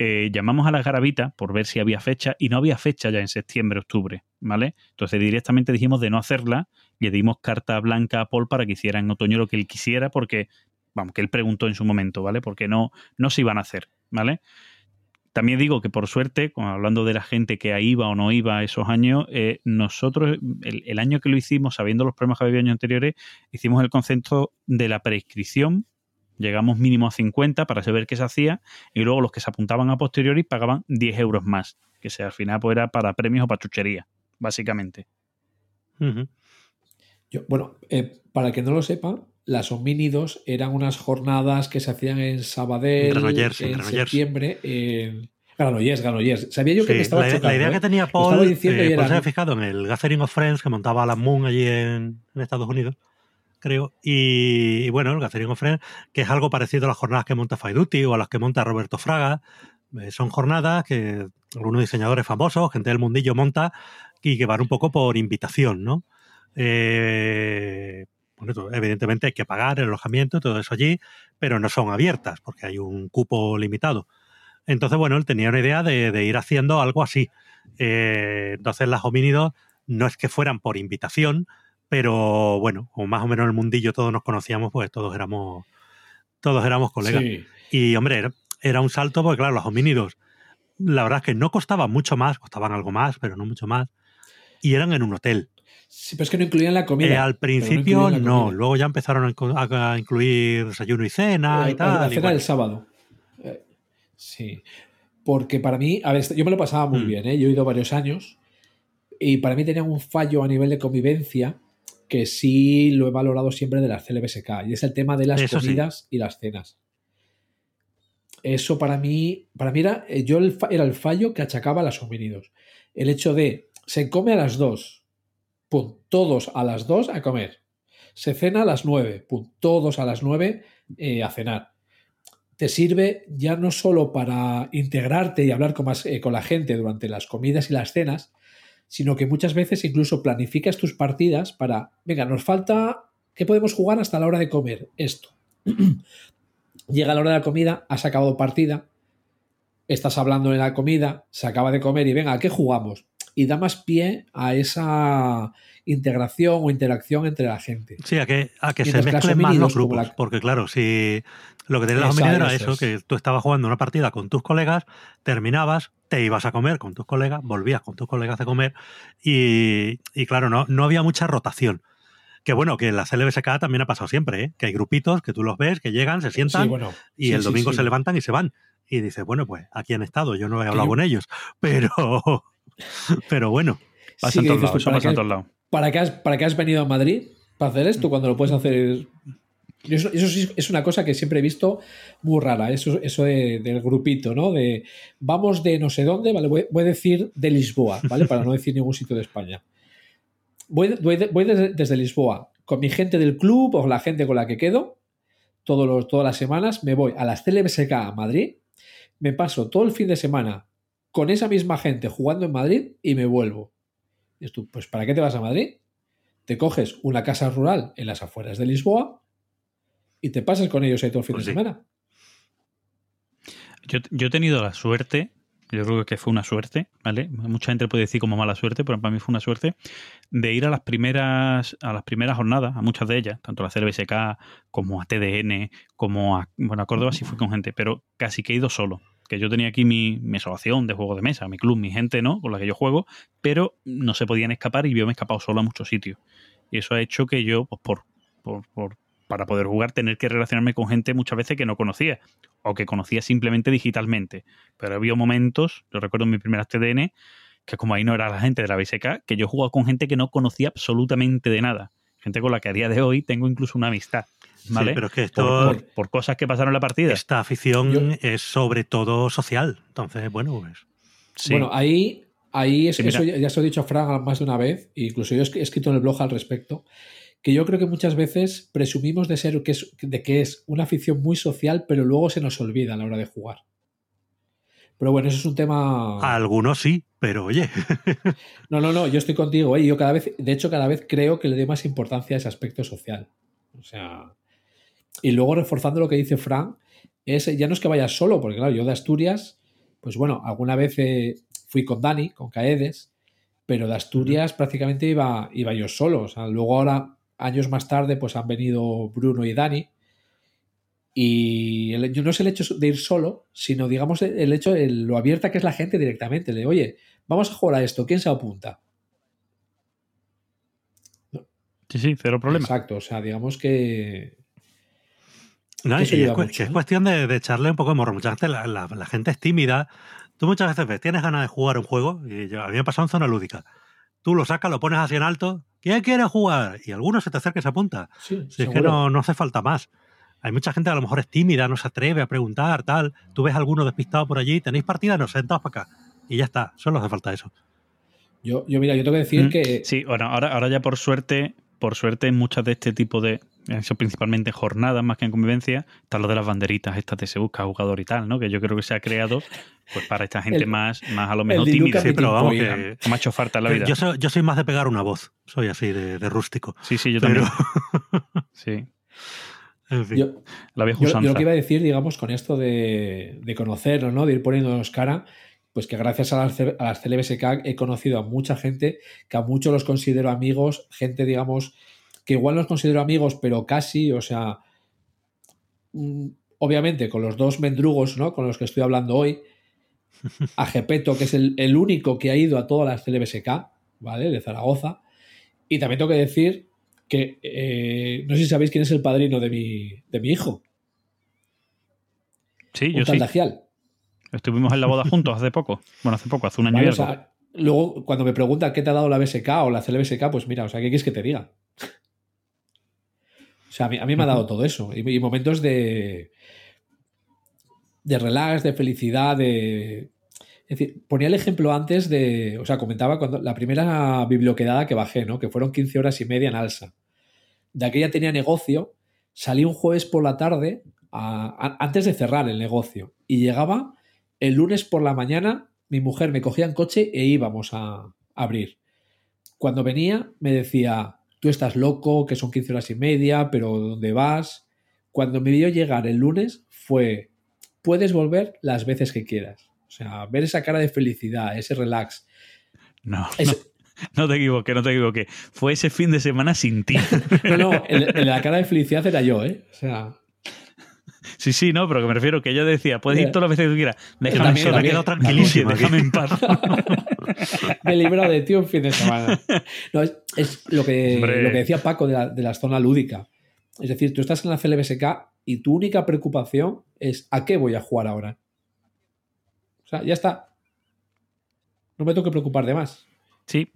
Eh, llamamos a la garabita por ver si había fecha y no había fecha ya en septiembre, octubre, ¿vale? Entonces directamente dijimos de no hacerla le dimos carta blanca a Paul para que hiciera en otoño lo que él quisiera porque, vamos, que él preguntó en su momento, ¿vale? Porque no, no se iban a hacer, ¿vale? También digo que por suerte, hablando de la gente que iba o no iba esos años, eh, nosotros, el, el año que lo hicimos, sabiendo los problemas que había años anteriores, hicimos el concepto de la prescripción, llegamos mínimo a 50 para saber qué se hacía, y luego los que se apuntaban a posteriori pagaban 10 euros más, que sea, al final pues era para premios o para chuchería, básicamente. Yo- bueno, eh, para el que no lo sepa, las homínidos eran unas jornadas que se hacían en Sabadell Granollers, en en Granollers. septiembre. En Granollers, Granollers. Sabía yo que me Sí, estaba la, la chocando, idea ¿eh? que tenía Paul, eh, era- Paul se había fijado en el Gathering of Friends que montaba Alan Moon allí en, en Estados Unidos, creo. Y, bueno, el Gathering of que es algo parecido a las jornadas que monta Fai Duty o a las que monta Roberto Fraga. Eh, son jornadas que algunos diseñadores famosos, gente del mundillo monta y que van un poco por invitación, ¿no? Eh, bueno, evidentemente hay que pagar el alojamiento todo eso allí, pero no son abiertas porque hay un cupo limitado. Entonces, bueno, él tenía una idea de, de ir haciendo algo así. Eh, entonces, las homínidos no es que fueran por invitación, pero bueno, como más o menos en el mundillo todos nos conocíamos, pues todos éramos, todos éramos colegas. Sí. Y hombre, era, era un salto porque, claro, los homínidos, la verdad es que no costaban mucho más, costaban algo más, pero no mucho más. Y eran en un hotel. Sí, pero es que no incluían la comida. Eh, al no principio no, luego ya empezaron a, incluir desayuno y cena Eh, y tal. La cena bueno. del sábado. Eh, sí. Porque para mí, a ver, yo me lo pasaba muy Mm. bien, ¿eh? Yo he ido varios años y para mí tenían un fallo a nivel de convivencia que sí lo he valorado siempre de las CLBSK y es el tema de las Eso sí. comidas y las cenas. Eso para mí, para mí era, eh, yo el era el fallo que achacaba a las homínidos. El hecho de, se come a las 2, pum, todos a las 2 a comer. Se cena a las 9, pum, todos a las 9 eh, a cenar. Te sirve ya no solo para integrarte y hablar con, más, eh, con la gente durante las comidas y las cenas, sino que muchas veces incluso planificas tus partidas para, venga, nos falta, ¿qué podemos jugar hasta la hora de comer? Esto. Llega la hora de la comida, has acabado partida, estás hablando en la comida, se acaba de comer y venga, ¿a qué jugamos? Y da más pie a esa integración o interacción entre la gente. Sí, a que, a que se mezclen más los grupos. la- Porque claro, si lo que Esa- homínidos era eso eso, es. que tú estabas jugando una partida con tus colegas, terminabas, te ibas a comer con tus colegas, volvías con tus colegas a comer y, y claro, no, no había mucha rotación. Que bueno, que en la CLBSK también ha pasado siempre, ¿eh? que hay grupitos que tú los ves, que llegan, se sientan Sí, bueno. y el sí, domingo se levantan y se van. Y dices, bueno, pues aquí han estado, yo no he hablado con ellos, pero, pero bueno, Pasa Sí, en todos lados, tú, eso ¿para pasa en todos lados. ¿Para qué, has, ¿Para qué has venido a Madrid? ¿Para hacer esto? Cuando lo puedes hacer. Eso, eso sí es una cosa que siempre he visto muy rara, eso, eso de- del grupito, ¿no? De vamos de no sé dónde, ¿vale? Voy, voy a decir de Lisboa, ¿vale? Para no decir ningún sitio de España. Voy, voy de- voy desde, desde Lisboa con mi gente del club o la gente con la que quedo, todos los, todas las semanas, me voy a las CLBSK a Madrid, me paso todo el fin de semana con esa misma gente jugando en Madrid y me vuelvo. Y dices tú, pues ¿para qué te vas a Madrid? Te coges una casa rural en las afueras de Lisboa y te pasas con ellos ahí todo el fin Pues de sí. semana. Yo, yo he tenido la suerte, yo creo que fue una suerte, ¿vale? Mucha gente puede decir como mala suerte, pero para mí fue una suerte, de ir a las primeras, a las primeras jornadas, a muchas de ellas, tanto a la CLBSK como a TDN, como a, bueno, a Córdoba sí fui con gente, pero casi que he ido solo. Que yo tenía aquí mi, mi asociación de juegos de mesa, mi club, mi gente, ¿no? Con la que yo juego, pero no se podían escapar y yo me he escapado solo a muchos sitios. Y eso ha hecho que yo, pues por, por, por- para poder jugar, tener que relacionarme con gente muchas veces que no conocía o que conocía simplemente digitalmente. Pero había momentos, yo recuerdo en mi primer TDN, que como ahí no era la gente de la BSK, que yo jugaba con gente que no conocía absolutamente de nada. Gente con la que a día de hoy tengo incluso una amistad. ¿Vale? sí, pero es que por, esto, por- por cosas que pasaron en la partida. esta afición Yo- es sobre todo social. Entonces, bueno, pues Sí. Bueno, ahí, ahí es, Sí, eso ya, ya se lo he dicho a Fran más de una vez, e incluso yo he escrito en el blog al respecto, que yo creo que muchas veces presumimos de ser que es, de que es una afición muy social, pero luego se nos olvida a la hora de jugar. Pero bueno, eso es un tema. a algunos sí, pero oye, No, no, no, yo estoy contigo, ¿eh? Yo cada vez, de hecho, cada vez creo que le doy más importancia a ese aspecto social. O sea. Y luego reforzando lo que dice Fran, es ya no es que vayas solo, porque claro, yo de Asturias, pues bueno, alguna vez eh, fui con Dani, con Caedes, pero de Asturias prácticamente iba, iba yo solo. O sea, luego ahora, años más tarde, pues han venido Bruno y Dani. Y el- no es el hecho de ir solo, sino digamos el hecho de lo abierta que es la gente directamente. Le oye, vamos a jugar a esto, ¿quién se apunta? sí, sí, cero problema. Exacto, o sea, digamos que. No, Que y eso es, mucho, que es cuestión de, de echarle un poco de morro. Mucha gente, la, la- la gente es tímida. Tú muchas veces ves, tienes ganas de jugar un juego, y yo- a mí me ha pasado en zona lúdica. Tú lo sacas, lo pones así en alto, ¿quién quiere jugar? Y alguno se te acerca y se apunta. Sí, Si es que no, no hace falta más. Hay mucha gente que a lo mejor es tímida, no se atreve a preguntar, tal. Tú ves a alguno despistado por allí, tenéis partida, nos sentados para acá. Y ya está, solo hace falta eso. Yo, yo, mira, yo tengo que decir Mm, que. Sí, bueno, ahora, ahora ya por suerte, por suerte muchas de este tipo de, eso principalmente en jornadas más que en convivencia, está lo de las banderitas estas de se busca jugador y tal, ¿no? Que yo creo que se ha creado pues para esta gente El- más, más a lo el tímida. Sí, pero vamos, que, que me ha hecho falta en la vida. yo, soy, yo soy más de pegar una voz. Soy así, de, de rústico. Sí, sí, yo Pero, también. Sí, en fin. Yo, la vieja yo- yo usanza. lo que iba a decir, digamos, con esto de, de conocernos, ¿no? De ir poniéndonos cara, pues que gracias a las, a las CLBSK he conocido a mucha gente que a muchos los considero amigos, gente, digamos, que igual los considero amigos, pero casi, o sea, mm, obviamente con los dos mendrugos, ¿no? Con los que estoy hablando hoy, a Gepeto, que es el, el único que ha ido a todas las CLBSK, ¿vale? De Zaragoza. Y también tengo que decir que eh, no sé si sabéis quién es el padrino de mi, de mi hijo, Sí, yo tal sí. Estuvimos en la boda juntos hace poco. Bueno, hace poco, hace un año ¿vale? y O algo. sea, luego, cuando me preguntan qué te ha dado la BSK o la CLBSK, pues mira, o sea, ¿qué quieres que te diga? O sea, a mí, a mí me ha dado todo eso. Y, y momentos de. de relax, de felicidad, de. Es decir, ponía el ejemplo antes de. O sea, comentaba cuando la primera biblioquedada que bajé, ¿no? Que fueron 15 horas y media en alza. De aquella tenía negocio. Salí un jueves por la tarde, a- a- antes de cerrar el negocio. Y llegaba el lunes por la mañana, mi mujer me cogía en coche e íbamos a abrir. Cuando venía, me decía, tú estás loco, que son 15 horas y media, pero ¿dónde vas? Cuando me vio llegar el lunes, fue, puedes volver las veces que quieras. O sea, ver esa cara de felicidad, ese relax. No, no, no te equivoqué, no te equivoqué. Fue ese fin de semana sin ti. No, no, de la cara de felicidad era yo, ¿eh? O sea, Sí, sí, no, pero que me refiero que ella decía, puedes ir todas las veces que quieras. Déjame también, sola, quedo tranquilísimo. déjame en paz. Me he librado de ti un fin de semana. No, es, es lo, que, lo que decía Paco de la, de la zona lúdica. Es decir, tú estás en la CLBSK y tu única preocupación es ¿a qué voy a jugar ahora? O sea, ya está. No me tengo que preocupar de más. Sí.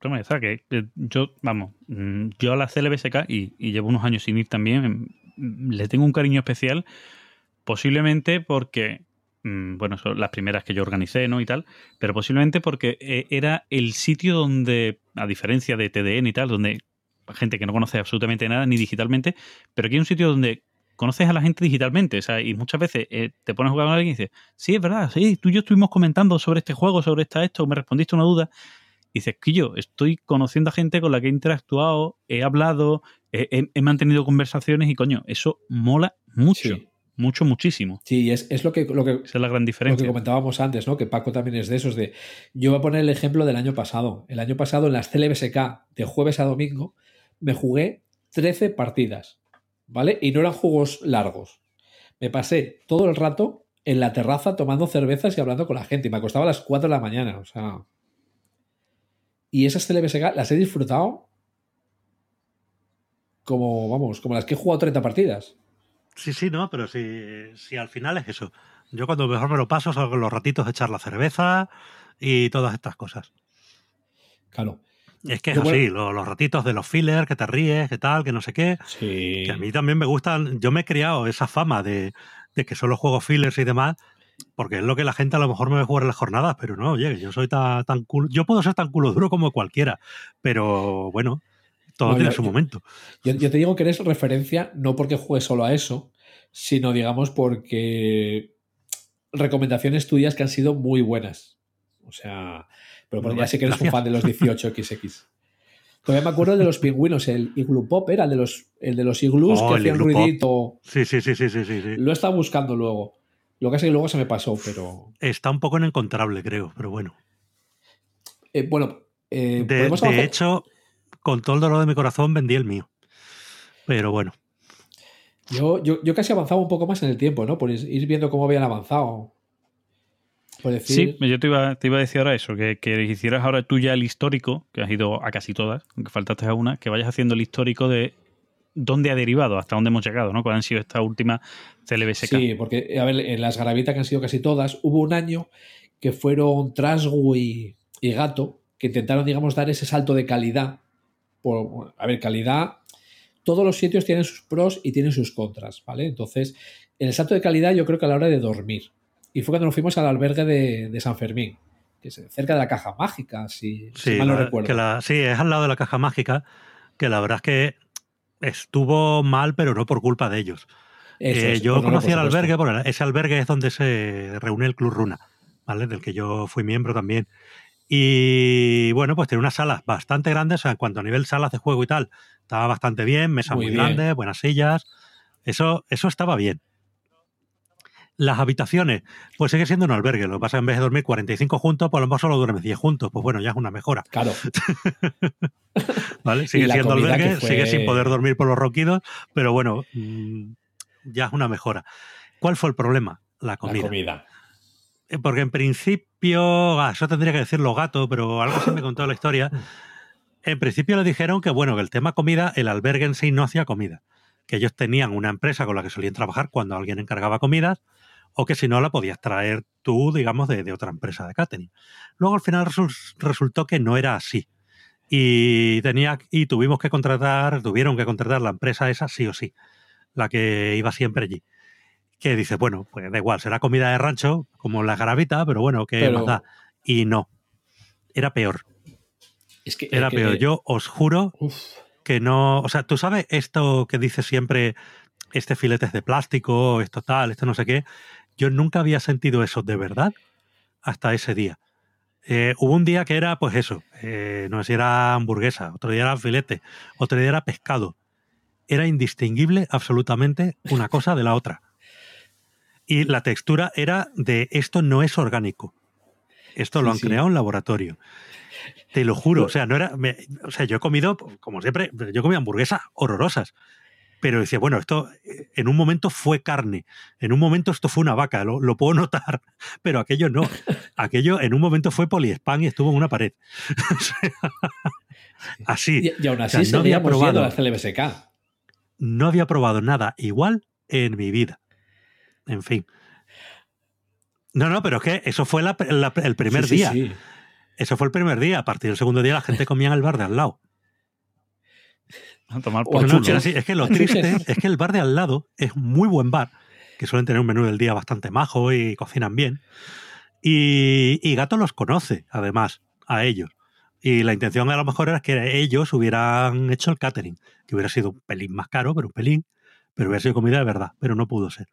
Toma, que yo, vamos, mm, yo a la CLBSK y, y llevo unos años sin ir también, mm, le tengo un cariño especial, posiblemente porque, bueno, son las primeras que yo organicé, ¿no? Y tal, pero posiblemente porque eh, era el sitio donde, a diferencia de TDN y tal, donde gente que no conoce absolutamente nada, ni digitalmente, pero aquí hay un sitio donde conoces a la gente digitalmente, o sea, y muchas veces eh, te pones a jugar con alguien y dices, sí, es verdad, sí, tú y yo estuvimos comentando sobre este juego, sobre esta esto, me respondiste una duda, y dices, que yo estoy conociendo a gente con la que he interactuado, he hablado, he, he- he mantenido conversaciones y coño, eso mola mucho, Sí. Mucho, muchísimo. Sí, es, es lo, que, lo, que, Esa es la gran lo que diferencia. comentábamos antes, ¿no? Que Paco también es de esos de. Yo voy a poner el ejemplo del año pasado. El año pasado en las CLBSK, de jueves a domingo, me jugué 13 partidas. ¿Vale? Y no eran juegos largos. Me pasé todo el rato en la terraza tomando cervezas y hablando con la gente. Y me acostaba a las 4 de la mañana. O sea. Y esas CLBSK las he disfrutado como, vamos, como las que he jugado 30 partidas. Sí, sí, no, pero si, si al final es eso. Yo cuando mejor me lo paso son los ratitos de echar la cerveza y todas estas cosas. Claro. Es que es bueno- así, lo- los, ratitos de los fillers, que te ríes, que tal, que no sé qué. Sí. Que a mí también me gustan. Yo me he creado esa fama de, de que solo juego fillers y demás, porque es lo que la gente a lo mejor me ve jugar en las jornadas, pero no, oye, yo soy tan, tan culo. Yo puedo ser tan culo duro como cualquiera, pero bueno, todo No, tiene yo- su momento. Yo, yo te digo que eres referencia no porque juegues solo a eso, sino digamos porque recomendaciones tuyas que han sido muy buenas. O sea, pero porque ya sé que eres un fan de los 18XX. Todavía me acuerdo de los pingüinos, el Igloo Pop era el de los, el de los iglús Oh, que hacían ruidito. Sí, sí, sí, sí, sí, sí. Lo he estado buscando luego. Lo que es que luego se me pasó, pero. Está un poco inencontrable, creo, pero bueno. eh, bueno, eh, De, hecho, con todo el dolor de mi corazón vendí el mío. Pero bueno, Yo, yo, yo casi avanzaba un poco más en el tiempo, ¿no? Por ir viendo cómo habían avanzado. Por decir. Sí, yo te iba, te iba a decir ahora eso, que, que hicieras ahora tú ya el histórico, que has ido a casi todas, aunque faltaste a una, que vayas haciendo el histórico de dónde ha derivado, hasta dónde hemos llegado, ¿no? Cuáles han sido estas últimas CLBSK. Sí, porque, a ver, en las garabitas que han sido casi todas, hubo un año que fueron Trasgu y, y Gato, que intentaron, digamos, dar ese salto de calidad. Por, a ver, calidad, todos los sitios tienen sus pros y tienen sus contras, ¿vale? Entonces, en el salto de calidad yo creo que a la hora de dormir. Y fue cuando nos fuimos al albergue de, de San Fermín, que es cerca de la caja mágica, si, si sí, mal no la- recuerdo. que la- sí, es al lado de la caja mágica, que la verdad es que estuvo mal, pero no por culpa de ellos. Eso Eh, yo no, no, conocí el albergue, bueno, ese albergue es donde se reúne el Club Runa, ¿vale? Del que yo fui miembro también. Y bueno, pues tiene unas salas bastante grandes, o sea, en cuanto a nivel salas de juego y tal, estaba bastante bien, mesas Muy muy, bien. grandes, buenas sillas, eso, eso estaba bien. Las habitaciones, pues sigue siendo un albergue, lo que pasa es que en vez de dormir 45 juntos, pues a lo mejor solo duermes 10 juntos, pues bueno, ya es una mejora, Claro, ¿vale? Sigue siendo comida albergue, fue- sigue sin poder dormir por los ronquidos, pero bueno, mm, ya es una mejora. ¿Cuál fue el problema? La la comida. Eh, Porque en principio, ah, eso tendría que decirlo gato, pero algo se me contó la historia. En principio le dijeron que, bueno, que el tema comida, el albergue en sí no hacía comida. Que ellos tenían una empresa con la que solían trabajar cuando alguien encargaba comidas, o que si no la podías traer tú, digamos, de, de otra empresa de catering. Luego al final resul- resultó que no era así. Y, tenía, y tuvimos que contratar, tuvieron que contratar la empresa esa sí o sí, la que iba siempre allí que dice, bueno, pues da igual, será comida de rancho, como la garabita, pero bueno, ¿qué Pero- más da? Y no, era peor, Es que, era que- peor. Yo os juro Uf. que no, o sea, tú sabes esto que dice siempre, este filete es de plástico, esto tal, esto no sé qué, yo nunca había sentido eso de verdad hasta ese día. Eh, hubo un día que era, pues eso, eh, no sé si era hamburguesa, otro día era filete, otro día era pescado. Era indistinguible absolutamente una cosa de la otra. Y la textura era de esto no es orgánico. Esto lo Sí, han sí. creado en laboratorio. Te lo juro, o sea, no era. me- o sea, yo he comido, como siempre, yo comido hamburguesas horrorosas. pero decía, bueno, esto eh, en un momento fue carne, en un momento esto fue una vaca, lo, lo puedo notar, pero aquello no. Aquello en un momento fue poliespan y estuvo en una pared. Así. Y, y aún O así sea, no había probado. la CLBSK. No había probado nada igual en mi vida. En fin. No, no, pero es que eso fue la- la- el primer Sí, día. sí. Eso fue el primer día. A partir del segundo día la gente comía en el bar de al lado. A tomar por No. Es que lo triste es que el bar de al lado es un muy buen bar, que suelen tener un menú del día bastante majo y cocinan bien. Y, y Gato los conoce, además, a ellos. Y la intención a lo mejor era que ellos hubieran hecho el catering, que hubiera sido un pelín más caro, pero un pelín, pero hubiera sido comida de verdad, pero no pudo ser.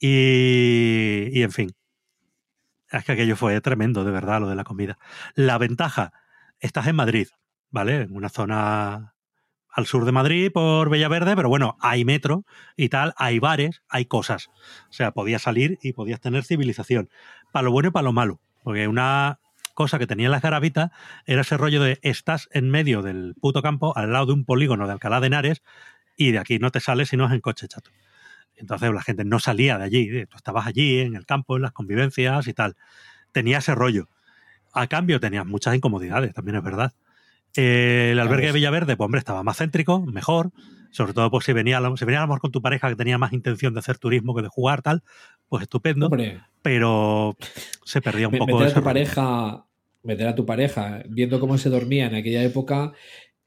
Y, y en fin, es que aquello fue tremendo, de verdad, lo de la comida. La ventaja, estás en Madrid, ¿vale? En una zona al sur de Madrid por Bellaverde, pero bueno, hay metro y tal, hay bares, hay cosas. O sea, podías salir y podías tener civilización. Para lo bueno y para lo malo. Porque una cosa que tenía las garabitas era ese rollo de estás en medio del puto campo, al lado de un polígono de Alcalá de Henares, y de aquí no te sales si no es en coche, chato. Entonces la gente no salía de allí. eh, Tú estabas allí, en el campo, en las convivencias y tal. Tenía ese rollo. A cambio tenías muchas incomodidades, también es verdad. Eh, el albergue de. Villaverde, pues hombre, estaba más céntrico, mejor. Sobre todo, pues si venía, a si venía a lo mejor con tu pareja que tenía más intención de hacer turismo que de jugar, tal, pues estupendo. Hombre, Pero se perdía un poco meter a ese tu pareja, meter a tu pareja, viendo cómo se dormía en aquella época,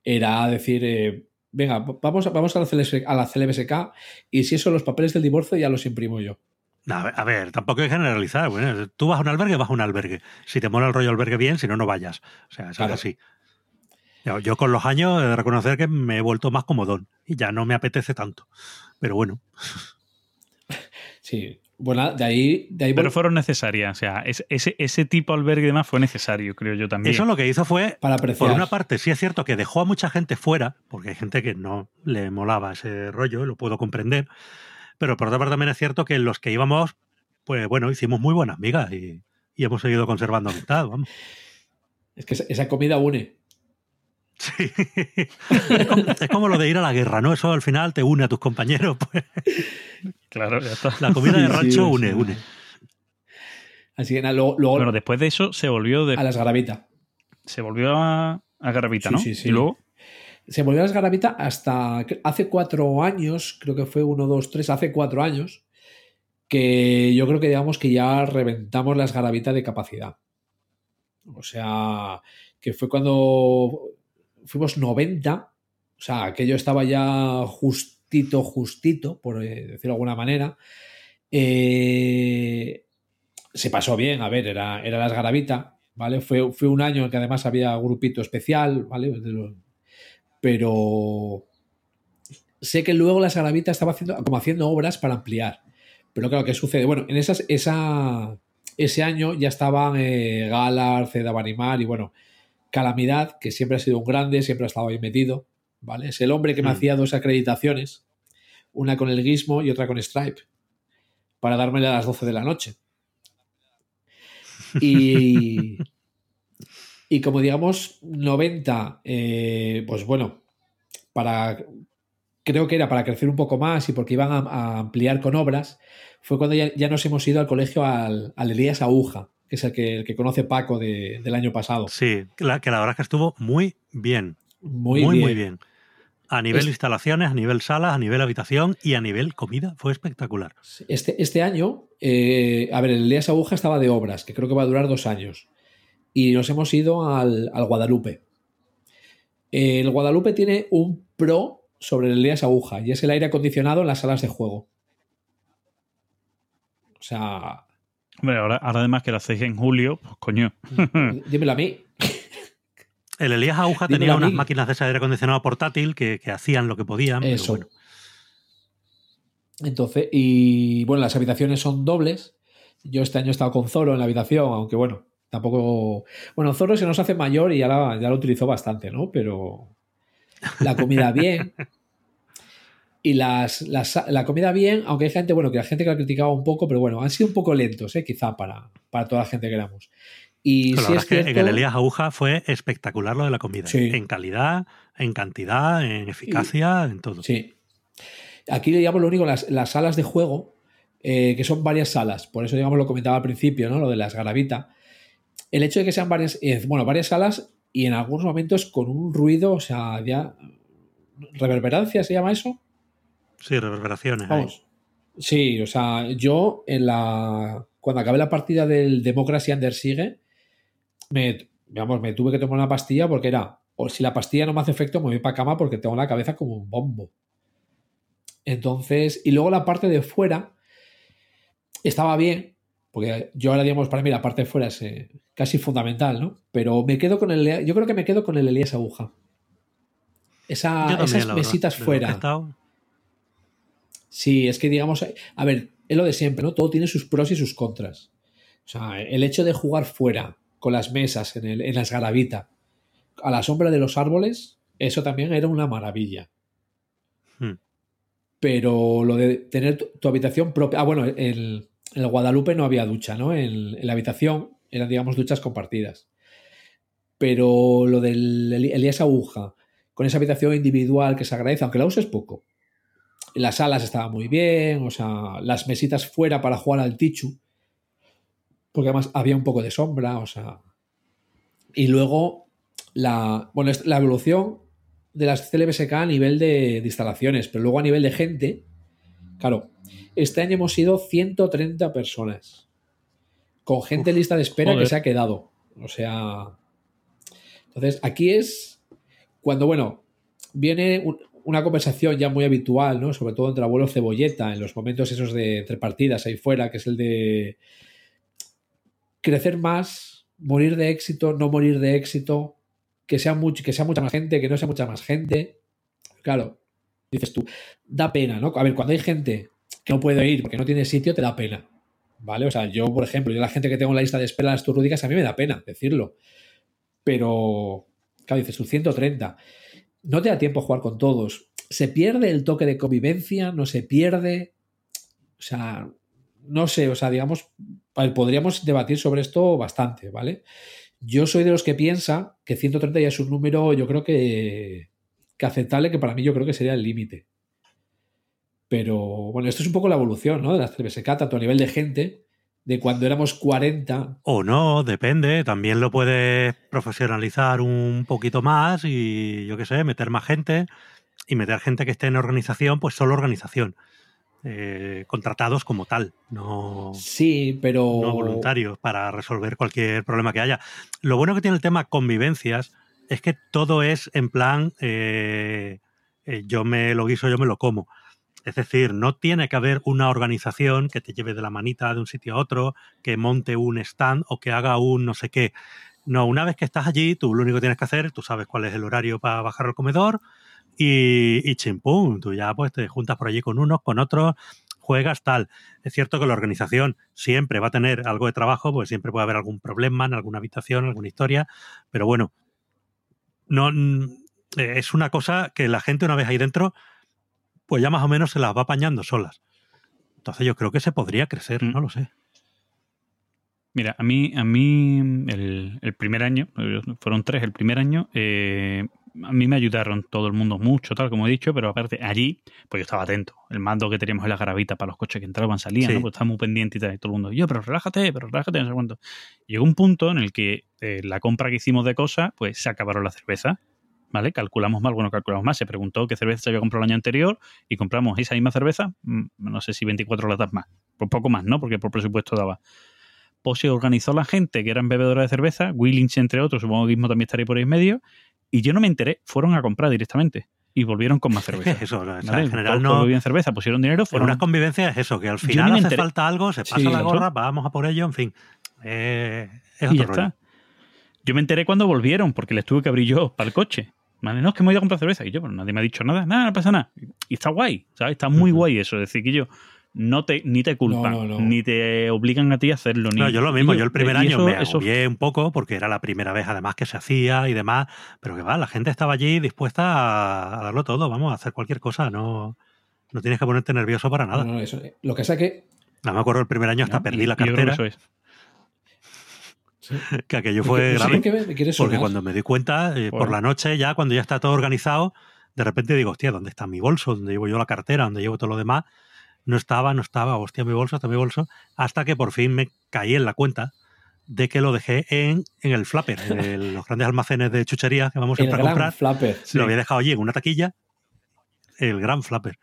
era decir, eh, venga, vamos, a- vamos a, la CLBSK, a la CLBSK y si eso, los papeles del divorcio ya los imprimo yo. A ver, a ver, tampoco hay que generalizar. Bueno, tú vas a un albergue, vas a un albergue. Si te mola el rollo albergue bien, si no, no vayas. O sea, eso Claro. es así. Yo, yo con los años he de reconocer que me he vuelto más comodón y ya no me apetece tanto. Pero bueno, Sí, bueno, de ahí... De ahí Pero fueron necesarias. O sea, ese, ese, ese tipo de albergue y demás fue necesario, creo yo también. eso lo que hizo fue para Por una parte, sí es cierto que dejó a mucha gente fuera, porque hay gente que no le molaba ese rollo, lo puedo comprender. Pero por otra parte también es cierto que los que íbamos, pues bueno, hicimos muy buenas migas y, y hemos seguido conservando amistad, vamos. Es que esa comida une. Sí. Es como, es como lo de ir a la guerra, ¿no? Eso al final te une a tus compañeros. Pues. Claro, ya está. La comida de rancho sí, une, sí. une. Así que nada, luego, luego Bueno, después de eso se volvió de, a las garabitas. se volvió a, a Garabita, Sí, ¿no? sí, sí. Y luego, Se volvió a las garabitas hasta hace cuatro años, creo que fue uno, dos, tres, hace cuatro años, que yo creo que digamos que ya reventamos las garabitas de capacidad. O sea, que fue cuando fuimos 90, o sea, aquello estaba ya justito, justito, por eh, decirlo de alguna manera. Eh, se pasó bien, a ver, era, era las garabitas, ¿vale? Fue, fue un año en que además había grupito especial, ¿vale? Pero sé que luego las garabitas estaba haciendo, como haciendo obras para ampliar. Pero claro, ¿qué sucede? Bueno, en esas, esa, ese año ya estaban eh, Galar, Ceda Barimar y bueno, Calamidad, que siempre ha sido un grande, siempre ha estado ahí metido, ¿vale? Es el hombre que me Mm. hacía dos acreditaciones, una con el Gizmo y otra con Stripe, para dármela a las 12 de la noche. Y, y como digamos 90, eh, pues bueno, para creo que era para crecer un poco más y porque iban a, a ampliar con obras, fue cuando ya, ya nos hemos ido al colegio al, al Elías Aguja, que es el que, el que conoce Paco de- del año pasado. Sí, que la, que la verdad es que estuvo muy bien. Muy, Muy, bien. muy bien. A nivel Es- instalaciones, a nivel salas, a nivel habitación y a nivel comida. Fue espectacular. Este, este año, eh, a ver, el Elías Aguja estaba de obras, que creo que va a durar dos años. Y nos hemos ido al, al Guadalupe. El Guadalupe tiene un pro sobre el Elías Aguja y es el aire acondicionado en las salas de juego. O sea, hombre, ahora, ahora además que lo hacéis en julio, pues coño. dímelo a mí. El Elías Aguja Dímelo tenía unas máquinas de ese aire acondicionado portátil que, que hacían lo que podían. pero Eso. bueno. Entonces, y bueno, las habitaciones son dobles. Yo este año he estado con Zoro en la habitación, aunque bueno, tampoco. Bueno, Zoro se nos hace mayor y ya, la- ya lo utilizó bastante, ¿no? Pero la comida bien. Y las, las- la comida bien, aunque hay gente, bueno, que la gente que la criticaba un poco, pero bueno, han sido un poco lentos, ¿eh? quizá para, para toda la gente que éramos. Y Pero la es es que en el Elías Aguja fue espectacular lo de la comida. Sí. En calidad, en cantidad, en eficacia, en todo. Sí. Aquí, digamos, lo único, las, las salas de juego, eh, que son varias salas, por eso, digamos, lo comentaba al principio, ¿no? Lo de las garabita. El hecho de que sean varias, eh, bueno, varias salas y en algunos momentos con un ruido, o sea, ya. ¿Reverberancia se llama eso? Sí, reverberaciones. ahí. Vamos. Sí, o sea, yo en la. Cuando acabé la partida del Democracy Under Siege, me, vamos, me tuve que tomar una pastilla porque era. O si la pastilla no me hace efecto, me voy para cama porque tengo la cabeza como un bombo. Entonces, y luego la parte de fuera estaba bien, porque yo ahora, digamos, para mí la parte de fuera es eh, casi fundamental, ¿no? Pero me quedo con el. Yo creo que me quedo con el Elías Aguja. Esa, esas mesitas fuera. he estado. Sí, es que digamos, a ver, es lo de siempre, ¿no? Todo tiene sus pros y sus contras. O sea, el hecho de jugar fuera, con las mesas, en, el, en las garavitas, a la sombra de los árboles, eso también era una maravilla. Hmm. Pero lo de tener tu, tu habitación propia. Ah, bueno, el, en el Guadalupe no había ducha, ¿no? En, en la habitación eran, digamos, duchas compartidas. Pero lo del Elías Aguja, con esa habitación individual que se agradece, aunque la uses poco. Las salas estaban muy bien, o sea, las mesitas fuera para jugar al Tichu, porque además había un poco de sombra, o sea. Y luego, la, bueno, la evolución de las CLBSK a nivel de, de instalaciones, pero luego a nivel de gente, claro, este año hemos sido 130 personas, con gente Uf, lista de espera joder. que se ha quedado. O sea, entonces aquí es cuando, bueno, viene un- una conversación ya muy habitual, ¿no? Sobre todo entre abuelo cebolleta, en los momentos esos de entre partidas ahí fuera, que es el de crecer más, morir de éxito, no morir de éxito, que sea, que sea mucha más gente, que no sea mucha más gente. Claro, dices tú, da pena, ¿no? A ver, cuando hay gente que no puede ir porque no tiene sitio, te da pena. ¿Vale? O sea, yo, por ejemplo, yo la gente que tengo en la lista de espera de las turrúdicas, a mí me da pena decirlo. Pero, claro, dices tú, 130. No te da tiempo a jugar con todos. Se pierde el toque de convivencia, no se pierde. O sea, no sé, o sea, digamos, podríamos debatir sobre esto bastante, ¿vale? Yo soy de los que piensa que 130 ya es un número, yo creo que, que aceptable, que para mí yo creo que sería el límite. Pero bueno, esto es un poco la evolución, ¿no? De las CBSK, tanto a nivel de gente, de cuando éramos 40. O no, depende. También lo puedes profesionalizar un poquito más y, yo qué sé, meter más gente y meter gente que esté en organización, pues solo organización. Eh, contratados como tal, no, Sí, pero. no voluntarios para resolver cualquier problema que haya. Lo bueno que tiene el tema convivencias es que todo es en plan, eh, eh, yo me lo guiso, yo me lo como. Es decir, no tiene que haber una organización que te lleve de la manita de un sitio a otro, que monte un stand o que haga un no sé qué. No, una vez que estás allí, tú lo único que tienes que hacer, tú sabes cuál es el horario para bajar al comedor y, y chimpum, tú ya pues te juntas por allí con unos, con otros, juegas tal. Es cierto que la organización siempre va a tener algo de trabajo, pues siempre puede haber algún problema en alguna habitación, alguna historia, pero bueno, no eh, es una cosa que la gente una vez ahí dentro, pues ya más o menos se las va apañando solas. Entonces yo creo que se podría crecer, Mm. no lo sé. Mira, a mí, a mí el, el primer año, eh, fueron tres el primer año, eh, a mí me ayudaron todo el mundo mucho, tal como he dicho, pero aparte allí, pues yo estaba atento. El mando que teníamos en la garabita para los coches que entraban, salían, Sí. ¿no? Pues estaba muy pendiente y tal, y todo el mundo, yo, pero relájate, pero relájate, no sé cuánto. Llegó un punto en el que eh, la compra que hicimos de cosas, pues se acabaron las cervezas. ¿Vale? Calculamos mal, bueno, calculamos más. Se preguntó qué cerveza se había comprado el año anterior y compramos esa misma cerveza, mm, no sé si 24 latas más. Por poco más, ¿no? Porque por presupuesto daba pues se organizó la gente que eran bebedora de cerveza, Willings entre otros, supongo que mismo también estaría por ahí en medio, y yo no me enteré, fueron a comprar directamente y volvieron con más cerveza. Eso, o sea, ¿vale? en general no... bebían cerveza, pusieron dinero, En fueron una convivencia es eso, que al final hace falta algo, se pasa Sí, la gorra, vamos a por ello, en fin. Eh, es y ya otro rollo. está. Yo me enteré cuando volvieron, porque les tuve que abrir yo para el coche. ¿Vale? No, es que me voy a comprar cerveza. Y yo, pero nadie me ha dicho nada. Nada, no pasa nada. Y está guay, ¿sabes? Está muy guay eso. Es decir, que yo no te, ni te culpan, No, no, no. ni te obligan a ti a hacerlo. Ni, No, yo lo mismo, yo el primer año eso- me eso agobié un poco porque era la primera vez además que se hacía y demás, pero que va, la gente estaba allí dispuesta a, a darlo todo, vamos, a hacer cualquier cosa, no, no tienes que ponerte nervioso para nada. No, no, eso- lo que sea que. No me acuerdo el primer año hasta ¿no? perdí Y- la y yo creo que cartera, eso es. que aquello fue grave. me- Porque sonar. cuando me di cuenta, eh, por la noche ya, cuando ya está todo organizado, de repente digo, hostia, ¿dónde está mi bolso? ¿Dónde llevo yo la cartera? ¿Dónde llevo todo lo demás? No estaba, no estaba, hostia, mi bolso, hasta mi bolso, hasta que por fin me caí en la cuenta de que lo dejé en, en el flapper, en el- los grandes almacenes de chuchería que vamos El siempre a gran comprar. flapper. Lo había dejado allí en una taquilla, el gran flapper.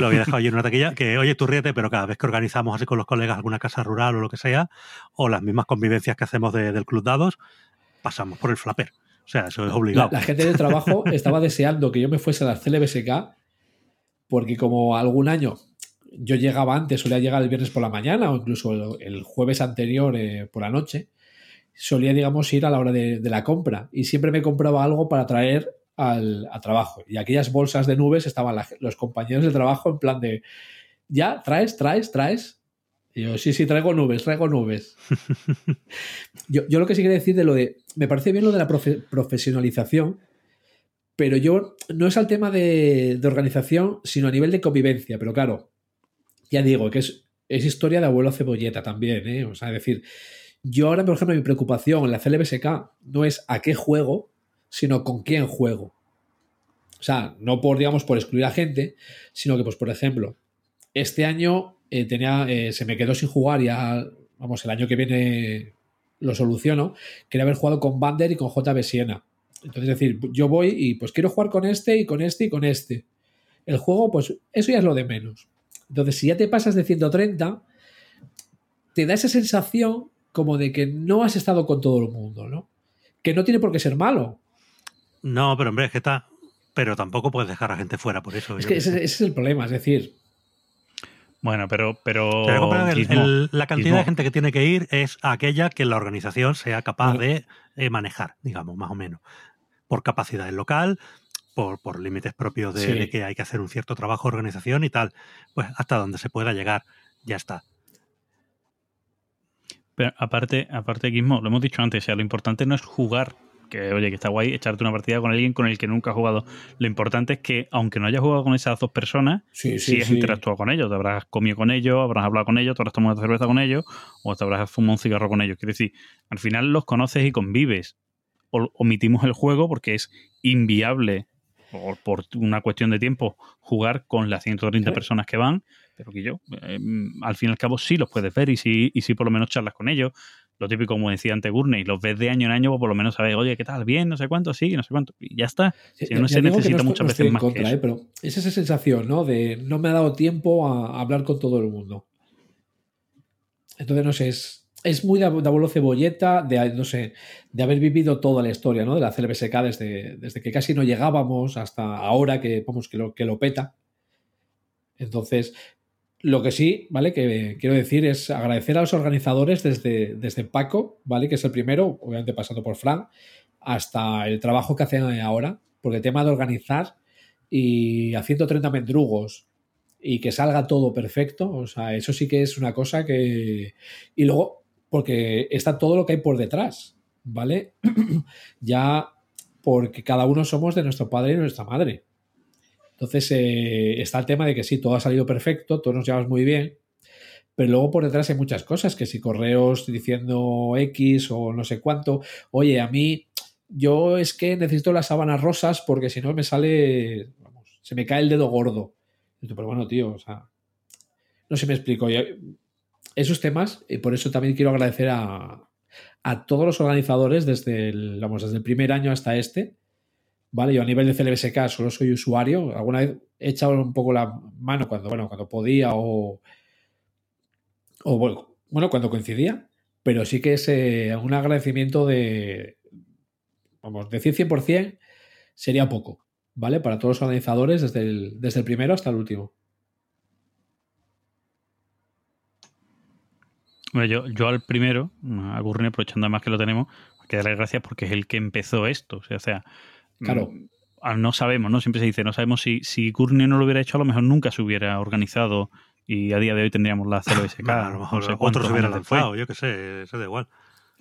Lo había dejado allí en una taquilla que, oye, tú ríete, pero cada vez que organizamos así con los colegas alguna casa rural o lo que sea, o las mismas convivencias que hacemos de- del Club Dados, pasamos por el flapper. O sea, eso es La, obligado. la gente del trabajo estaba deseando que yo me fuese a la CLBSK porque como algún año yo llegaba antes, solía llegar el viernes por la mañana o incluso el, el jueves anterior eh, por la noche, solía, digamos, ir a la hora de, de la compra y siempre me compraba algo para traer al a trabajo. Y aquellas bolsas de nubes estaban la- los compañeros de trabajo en plan de, ya, traes, traes, traes. Y yo, sí, sí, traigo nubes, traigo nubes. yo, yo lo que sí quería decir de lo de, me parece bien lo de la profe- profesionalización, pero yo no es al tema de, de organización, sino a nivel de convivencia. Pero claro, ya digo que es, es historia de abuelo cebolleta también, ¿eh? O sea, es decir, yo ahora, por ejemplo, mi preocupación en la CLBSK no es a qué juego, sino con quién juego. O sea, no por, digamos, por excluir a gente, sino que, pues, por ejemplo, este año eh, tenía, eh, se me quedó sin jugar ya, vamos, el año que viene lo soluciono. Quería haber jugado con Bander y con JB Siena. Entonces, es decir, yo voy y pues quiero jugar con este y con este y con este. El juego, pues eso ya es lo de menos. Entonces, si ya te pasas de 130, te da esa sensación como de que no has estado con todo el mundo, ¿no? Que no tiene por qué ser malo. No, pero hombre, es que está. Pero tampoco puedes dejar a gente fuera por eso. Es que ese, es el problema, es decir, Bueno, pero. pero el- el- la cantidad Gizmo. de gente que tiene que ir es aquella que la organización sea capaz Bueno. de eh, manejar, digamos, más o menos. Por capacidad del local, por, por límites propios de, Sí. de que hay que hacer un cierto trabajo de organización y tal. Pues hasta donde se pueda llegar, ya está. Pero aparte, aparte, Gizmo, lo hemos dicho antes, o sea, lo importante no es jugar, que oye, que está guay echarte una partida con alguien con el que nunca has jugado. Lo importante es que, aunque no hayas jugado con esas dos personas, sí, sí, has interactuado con ellos, te habrás comido con ellos, habrás hablado con ellos, te habrás tomado cerveza con ellos, o te habrás fumado un cigarro con ellos. Quiero decir, al final los conoces y convives. O- omitimos el juego porque es inviable, por, por una cuestión de tiempo, jugar con las 130 Claro. personas que van, pero que yo, eh, al fin y al cabo, sí los puedes ver y sí, y sí por lo menos charlas con ellos. Lo típico, como decía antes Gurney, los ves de año en año, pues por lo menos sabes, oye, ¿qué tal? Bien, no sé cuánto, sí, no sé cuánto. Y ya está. Sí, Si no se que necesita no muchas no veces en más que contra, eso. ¿eh? pero es esa sensación, ¿no? De no me ha dado tiempo a hablar con todo el mundo. Entonces, no sé, es, es muy de, de abuelo cebolleta, de, no sé, de haber vivido toda la historia, ¿no? De la CLBSK desde, desde que casi no llegábamos hasta ahora que, vamos, que lo, que lo peta. Entonces, lo que sí, ¿vale? Que quiero decir es agradecer a los organizadores desde, desde Paco, ¿vale? Que es el primero, obviamente pasando por Fran, hasta el trabajo que hacen ahora, porque el tema de organizar y a 130 mendrugos y que salga todo perfecto, o sea, eso sí que es una cosa que... Y luego, porque está todo lo que hay por detrás, ¿vale? ya porque cada uno somos de nuestro padre y nuestra madre. Entonces eh, está el tema de que sí, todo ha salido perfecto, todos nos llevamos muy bien, pero luego por detrás hay muchas cosas, que si correos diciendo X o no sé cuánto, oye, a mí yo es que necesito las sábanas rosas porque si no me sale, vamos, se me cae el dedo gordo. Pero bueno, tío, o sea, no se me explico. Esos temas, y por eso también quiero agradecer a, a todos los organizadores desde vamos, desde el primer año hasta este. ¿Vale? Yo a nivel de CLBSK solo soy usuario. Alguna vez he echado un poco la mano cuando, bueno, cuando podía o, o bueno, cuando coincidía. Pero sí que es eh, un agradecimiento de, vamos, decir 100% sería poco, ¿vale? Para todos los organizadores desde el, desde el primero hasta el último. Bueno, yo, yo al primero, a Gurney, aprovechando además que lo tenemos, hay que darle gracias porque es el que empezó esto. O sea, Claro. mm, ah, no sabemos, ¿no? Siempre se dice, no sabemos si, si Gurney no lo hubiera hecho, a lo mejor nunca se hubiera organizado y a día de hoy tendríamos la CLBSK. Bueno, a lo mejor no sé otros se después. lanzado, yo qué sé, eso da igual.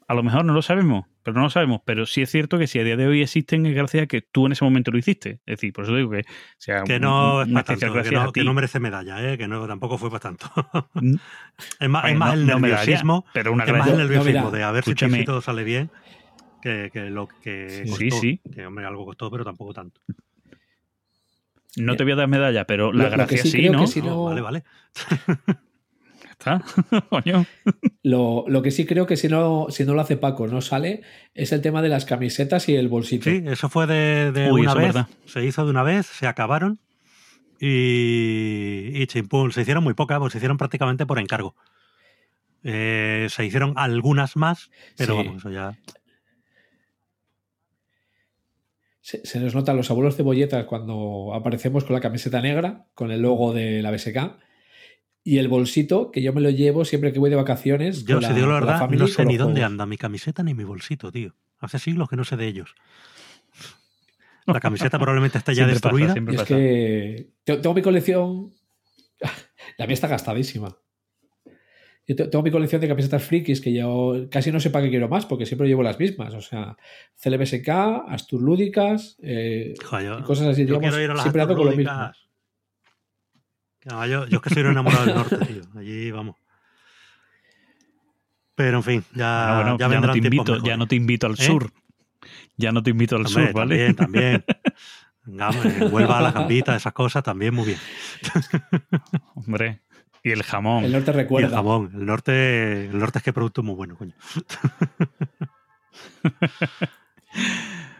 A lo mejor no lo sabemos, pero no lo sabemos. Pero sí es cierto que si a día de hoy existen es gracias a que tú en ese momento lo hiciste. Es decir, por eso digo que, sea, Que no es una para tanto, que no, a que no merece medalla, ¿eh? que no, tampoco fue para tanto. Es más, es Bueno, más no- el nerviosismo, pero una es más el No, nerviosismo mira, de a ver si todo sale bien que, que lo que Sí. costó. Sí, sí. Que hombre, algo costó, pero tampoco tanto. No te voy a dar medalla, pero la Lo- lo que gracia sí ¿no? que Si No, no- Vale, vale. Está. Coño. Lo, lo que sí creo que si no, si no lo hace Paco, no sale, es el tema de las camisetas y el bolsito. Sí, eso fue de, de Uy, una vez. verdad. Se hizo de una vez, se acabaron y, y chimpún. Se hicieron muy pocas, pues se hicieron prácticamente por encargo. Eh, se hicieron algunas más, pero Sí. vamos, eso ya. Se, se nos notan los abuelos cebolletas cuando aparecemos con la camiseta negra, con el logo de la BSK. Y el bolsito, que yo me lo llevo siempre que voy de vacaciones. Yo, con si la- digo la con la verdad, familia no sé ni dónde juegos. anda mi camiseta ni mi bolsito, tío. Hace siglos que no sé de ellos. La camiseta probablemente está ya Siempre pasa, destruida. siempre Es pasa. que te- tengo mi colección. La mía está gastadísima. Yo te- tengo mi colección de camisetas frikis que yo casi no sé para qué quiero más, porque siempre llevo las mismas. O sea, CLBSK, Astur Lúdicas, eh, Joder, y cosas así. yo digamos, quiero ir a las siempre ando con lo mismo. Además Yo, yo es que soy un enamorado del norte, tío. Allí vamos. Ah, Pero en fin, ya, bueno, ya ya, no te invito, ya no te invito al ¿Eh? sur. Ya no te invito al Hombre, sur, ¿vale? También, también. Venga, hombre, Huelva a la gambita, esas cosas, también muy bien. Hombre. Y el jamón. El norte Y el recuerda. jamón. El norte, el norte es que producto muy bueno, coño.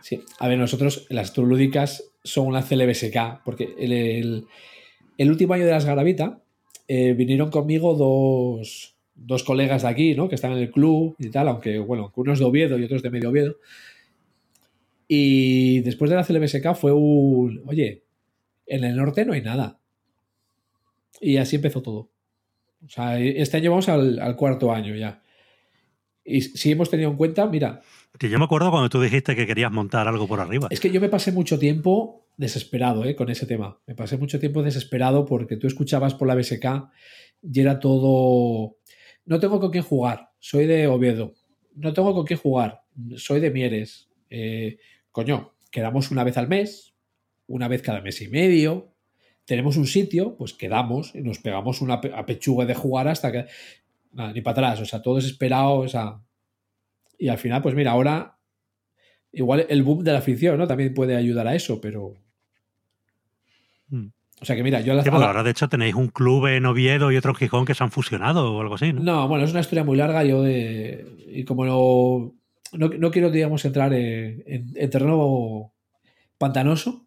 Sí. A ver, nosotros las Turlúdicas son una CLBSK, porque el, el- el último año de las Garavita eh, vinieron conmigo dos, dos colegas de aquí, ¿no? Que están en el club y tal, aunque, bueno, unos de Oviedo y otros de medio Oviedo. Y después de la CLBSK fue un, oye, en el norte no hay nada. Y así empezó todo. O sea, este año vamos al, al cuarto año ya. Y si hemos tenido en cuenta, mira, Que yo me acuerdo cuando tú dijiste que querías montar algo por arriba. es que yo me pasé mucho tiempo desesperado ¿eh? con ese tema. Me pasé mucho tiempo desesperado porque tú escuchabas por la BSK y era todo. No tengo con quién jugar, soy de Oviedo. No tengo con quién jugar, soy de Mieres. Eh, coño, quedamos una vez al mes, una vez cada mes y medio. Tenemos un sitio, pues quedamos y nos pegamos una pe- a pechuga de jugar hasta que. Nada, ni para atrás, o sea, todo desesperado, o sea. Y al final, pues mira, ahora Igual el boom de la afición, ¿no? También puede ayudar a eso, pero. Mm. O sea que mira, yo a las. Sí, la- ahora de hecho tenéis un club en Oviedo y otro en Gijón que se han fusionado o algo así, ¿no? No, bueno, es una historia muy larga. Yo de. Y como no. No, no quiero, digamos, entrar en, en- en terreno pantanoso.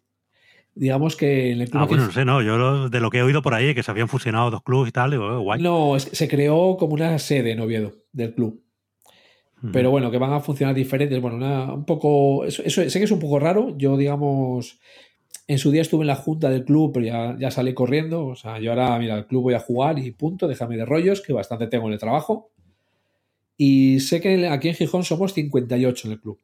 Digamos que en el club. Ah, bueno, no sé, no. Yo lo- de lo que he oído por ahí, que se habían fusionado dos clubes y tal, digo, eh, guay. No, es que se creó como una sede en Oviedo del club. Mm. Pero bueno, que van a funcionar diferentes. Bueno, una- un poco. Eso, eso sé que es un poco raro. Yo, digamos. En su día estuve en la junta del club, pero ya, ya salí corriendo. O sea, yo ahora, mira, el club voy a jugar y punto. Déjame de rollos, que bastante tengo en el trabajo. Y sé que aquí en Gijón somos 58 en el club.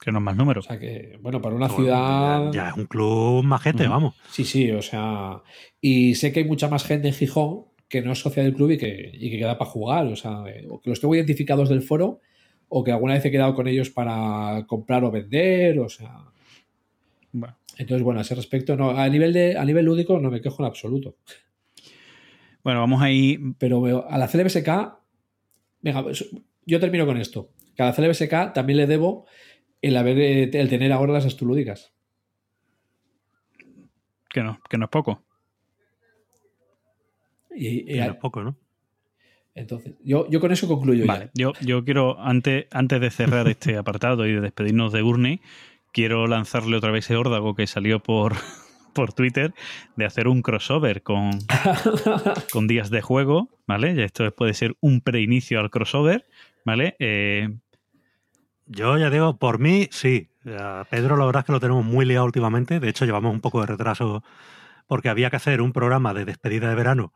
Que no es más O números. sea que, bueno, para una Bueno, ciudad. Ya, ya es un club majete, Ujú. vamos. Sí, sí, o sea. Y sé que hay mucha más gente en Gijón que no es socia del club y que, y que queda para jugar. O sea, eh, o que los tengo identificados del foro o que alguna vez he quedado con ellos para comprar o vender. O sea. Bueno. Entonces, bueno, a ese respecto, no, a nivel de, a nivel lúdico no me quejo en absoluto. Bueno, vamos ahí. Pero veo- a la CLBSK, venga, pues, yo termino con esto. Que a la CLBSK también le debo el haber eh, el tener ahora las astulúdicas. Que no, que no es poco. Y, y- Que no es poco, ¿no? entonces, yo, yo con eso concluyo ya. Yo, yo quiero, antes, antes de cerrar este apartado y de despedirnos de Gurney, quiero lanzarle otra vez ese órdago que salió por, por Twitter de hacer un crossover con, con días de juego, ¿vale? Esto puede ser un preinicio al crossover, ¿vale? Eh, Yo ya digo, por mí, sí. A Pedro, la verdad es que lo tenemos muy liado últimamente. De hecho, llevamos un poco de retraso porque había que hacer un programa de despedida de verano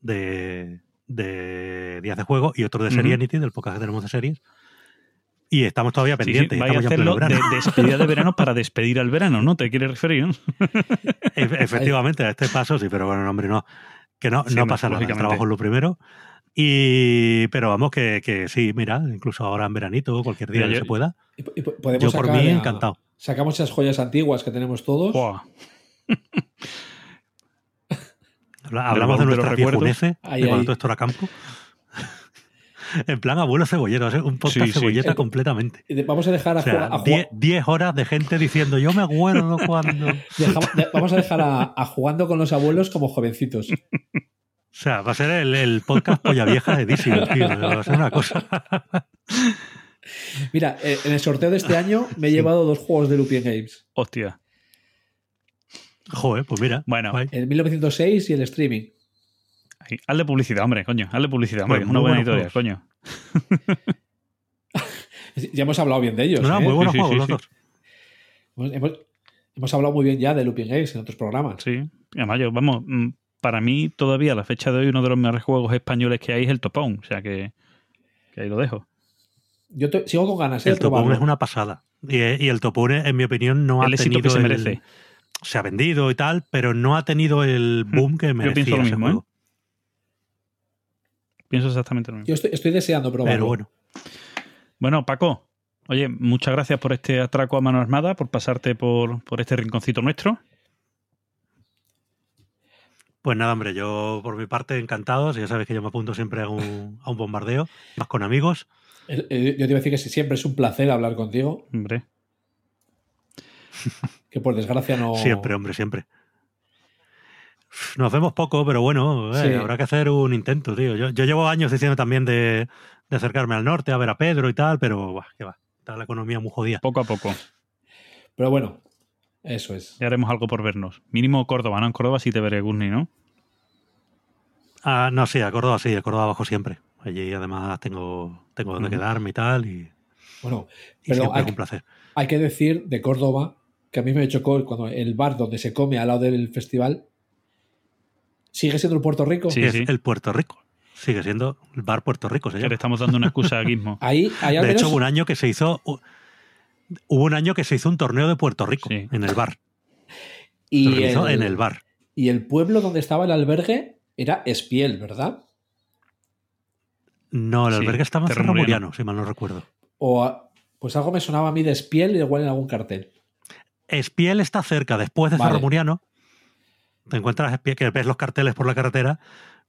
de, de días de juego y otro de. Serienity, del podcast que tenemos de series. Y estamos todavía sí, sí, pendientes. vais a estamos ya en hacerlo pleno de despedida de verano para despedir al verano, ¿no? ¿Te quieres referir? no? E- Efectivamente, a este paso sí, pero bueno, hombre, no. Que no, Sí, no pasa nada. El trabajo es lo primero. Y, pero vamos, que, que sí, mira, incluso ahora en veranito, cualquier día Mira, que yo- se pueda. Y y podemos Yo por mí, a- encantado. Sacamos esas joyas antiguas que tenemos todos. Hablamos de nuestra viejuneces, de cuando esto era campo. En plan abuelo cebollero, ¿eh? un podcast Sí, sí. cebolleta Eh, completamente. Vamos a dejar a, O sea, Juan- a Juan- 10 10 horas de gente diciendo yo me acuerdo cuando. O dejamos- de- vamos a dejar a, a jugando con los abuelos como jovencitos. Sea, va a ser el, el podcast polla vieja de Disney, tío. Va a ser una cosa. Mira, eh, en el sorteo de este año me he llevado dos juegos de Lupin Games. Hostia. Joder, pues mira. Bueno. El 1906 y el streaming. Ahí, Hazle publicidad, hombre, coño. Hazle publicidad, hombre. Pues una buena editorial, juegos. coño. Ya hemos hablado bien de ellos. No, no, ¿eh? muy buenos Sí, juegos sí, los sí. dos. Hemos, hemos- hemos hablado muy bien ya de Lupin Games en otros programas. Sí. Además, yo, vamos, mm, para mí todavía a la fecha de hoy uno de los mejores juegos españoles que hay es el Topón. O sea que, que ahí lo dejo. Yo te- sigo con ganas ¿eh? El de Topón probarlo. es una pasada. Y, y el Topón, en mi opinión, no el ha éxito tenido. que se el- merece. se ha vendido y tal, pero no ha tenido el boom que merecía pienso lo ese mismo, ¿eh? juego. Pienso exactamente lo mismo. Yo estoy, estoy deseando probarlo. Pero bueno, Bueno, Paco, oye, muchas gracias por este atraco a mano armada, por pasarte por, por este rinconcito nuestro. Pues nada, hombre, yo por mi parte encantado. Ya sabes que yo me apunto siempre a un, a un bombardeo, más con amigos. El- el- yo te iba a decir que siempre es un placer hablar contigo, Hombre, que por desgracia no... Siempre, hombre, siempre. Nos vemos poco, pero bueno, eh, Sí. habrá que hacer un intento, tío. Yo, yo llevo años diciendo también de, de acercarme al norte, a ver a Pedro y tal, pero buah, que va. Está la economía muy jodida. poco a poco. Pero bueno, eso es. Ya haremos algo por vernos. Mínimo Córdoba, ¿no? En Córdoba sí te veré, Gurney, ¿no? Ah, no, sí, a Córdoba sí, a Córdoba bajo siempre. Allí además tengo, tengo donde quedarme y tal, y, Bueno, y Pero siempre hay un placer. hay que decir de Córdoba que a mí me chocó cuando el bar donde se come al lado del festival sigue siendo el Puerto Rico. Sí, es sí. el Puerto Rico. Sigue siendo el bar Puerto Rico, se Que le estamos dando una excusa a Gizmo. Ahí, ahí al De hecho, menos- hubo un año que se hizo. Hubo un año que se hizo un torneo de Puerto Rico Sí. en el bar. Y, el, en el bar. y el pueblo donde estaba el albergue era Espiel, ¿verdad? No, el Sí, albergue estaba en Cerro. Muriano, si mal no recuerdo. O a- pues algo me sonaba a mí de Espiel y igual en algún cartel. Espiel está cerca, después de Vale. Cerro Muriano. Te encuentras Espiel, que ves los carteles por la carretera,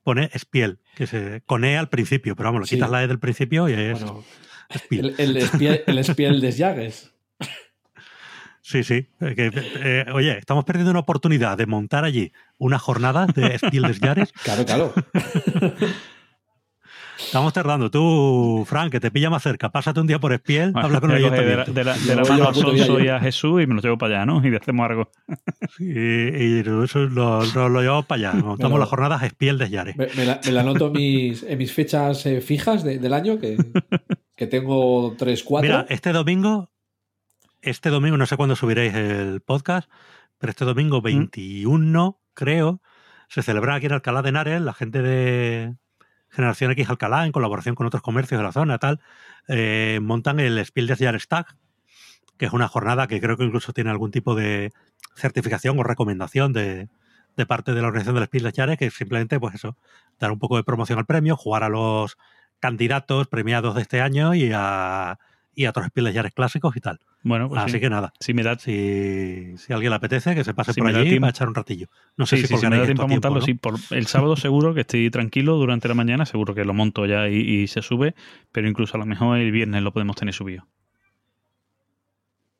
pone Espiel, que se con E al principio, pero vamos, le Sí. quitas la E del principio y es Bueno, Espiel. el, el Espiel, el Espiel de Llagues. Sí, sí. Eh, que, eh, oye, estamos perdiendo una oportunidad de montar allí una jornada de Espiel des Llares. Claro, claro. Estamos tardando. Tú, Frank, que te pilla más cerca, pásate un día por Espiel, Bueno, habla con el de la, de la, de mano a Sonso y a Jesús y me lo llevo para allá, ¿no? Y le hacemos algo. Y, y eso lo, lo- lo llevamos para allá. Montamos las jornadas Espiel des Llares. Me, me la, me la anoto en mis, en mis fechas eh, fijas de- del año, que, que tengo 3, 4. Mira, este domingo, este domingo, no sé cuándo subiréis el podcast, pero este Mm. domingo 21, creo, se celebra aquí en Alcalá de Henares, la gente de Generación X Alcalá, en colaboración con otros comercios de la zona, tal, eh, montan el Spiel des Jahres Tag, que es una jornada que creo que incluso tiene algún tipo de certificación o recomendación de, de parte de la organización del Spiel des Jahres, que es simplemente, pues eso, dar un poco de promoción al premio, jugar a los candidatos premiados de este año y a, y a otros Spiel des Jahres clásicos y tal. Bueno, pues Así sí. que nada, Si me da, si, si a alguien le apetece, que se pase Si por allí tiempo. para echar un ratillo. No sé sí, si sí, si me da tiempo a montarlo, ¿no? sí. Por el sábado seguro que estoy tranquilo durante la mañana, seguro que lo monto ya y, y se sube, pero incluso a lo mejor el viernes lo podemos tener subido.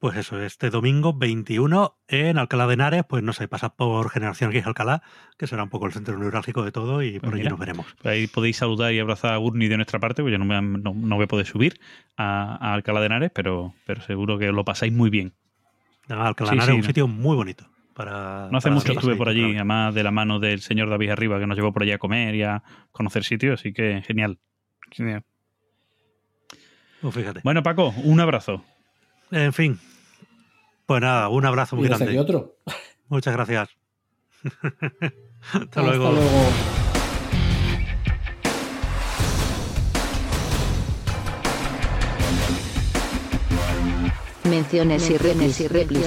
Pues eso, este domingo 21 en Alcalá de Henares, pues no sé, pasad por Generación X Alcalá, que será un poco el centro neurálgico de todo y por Pues allí mira. nos veremos. Pues ahí podéis saludar y abrazar a Gurney de nuestra parte, porque yo no, me, no, no voy a poder subir a, a Alcalá de Henares, pero, pero seguro que lo pasáis muy bien. Ah, Alcalá Sí, de Henares sí, es un no. sitio muy bonito. Para, No hace para mucho estuve por allí, claro. además de la mano del señor David Arriba, que nos llevó por allí a comer y a conocer sitios, así que genial. Genial. Pues fíjate. Bueno, Paco, un abrazo. En fin. Pues nada, un abrazo muy y grande. otro. Muchas gracias. Hasta, Hasta luego. luego. Menciones y replis y replis.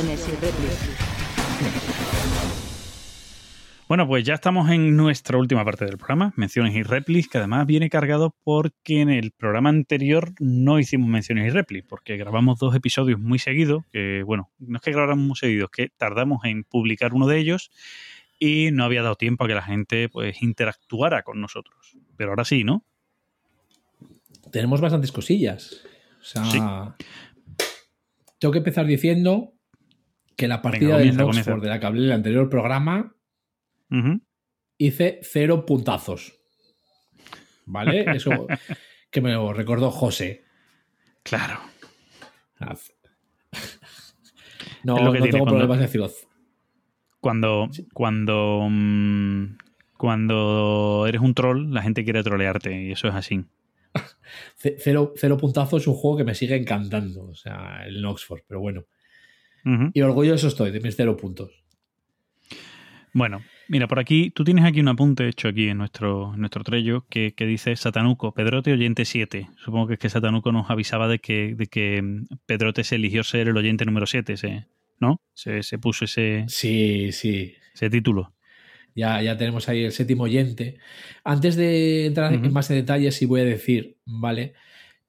Bueno, pues ya estamos en nuestra última parte del programa, menciones y replis, que además viene cargado porque en el programa anterior no hicimos menciones y replis, porque grabamos dos episodios muy seguidos, que bueno, no es que grabáramos muy seguidos, que tardamos en publicar uno de ellos y no había dado tiempo a que la gente pues interactuara con nosotros. Pero ahora sí, ¿no? tenemos bastantes cosillas. O sea, tengo que empezar diciendo que la partida comienza, del comienza. Oxford de la que hablé en el anterior programa Hice cero puntazos. ¿Vale? Eso que me lo recordó José. Claro. No, Es lo que no tengo cuando- problemas de decirlo. Cuando, cuando, mm, cuando eres un troll, la gente quiere trolearte y eso es así. Cero, cero puntazos es un juego que me sigue encantando. O sea, el Oxford, pero bueno. Y orgulloso estoy de mis cero puntos. Bueno, mira, por aquí, tú tienes aquí un apunte hecho aquí en nuestro, en nuestro trello que, que dice Satanuco, Pedrote oyente 7. Supongo que es que Satanuco nos avisaba de que, de que mm, Pedrote se eligió ser el oyente número 7, se- ¿no? Se, se puso ese, Sí, sí. ese título. Ya, ya tenemos ahí el séptimo oyente. Antes de entrar en más en detalles, sí voy a decir, ¿vale?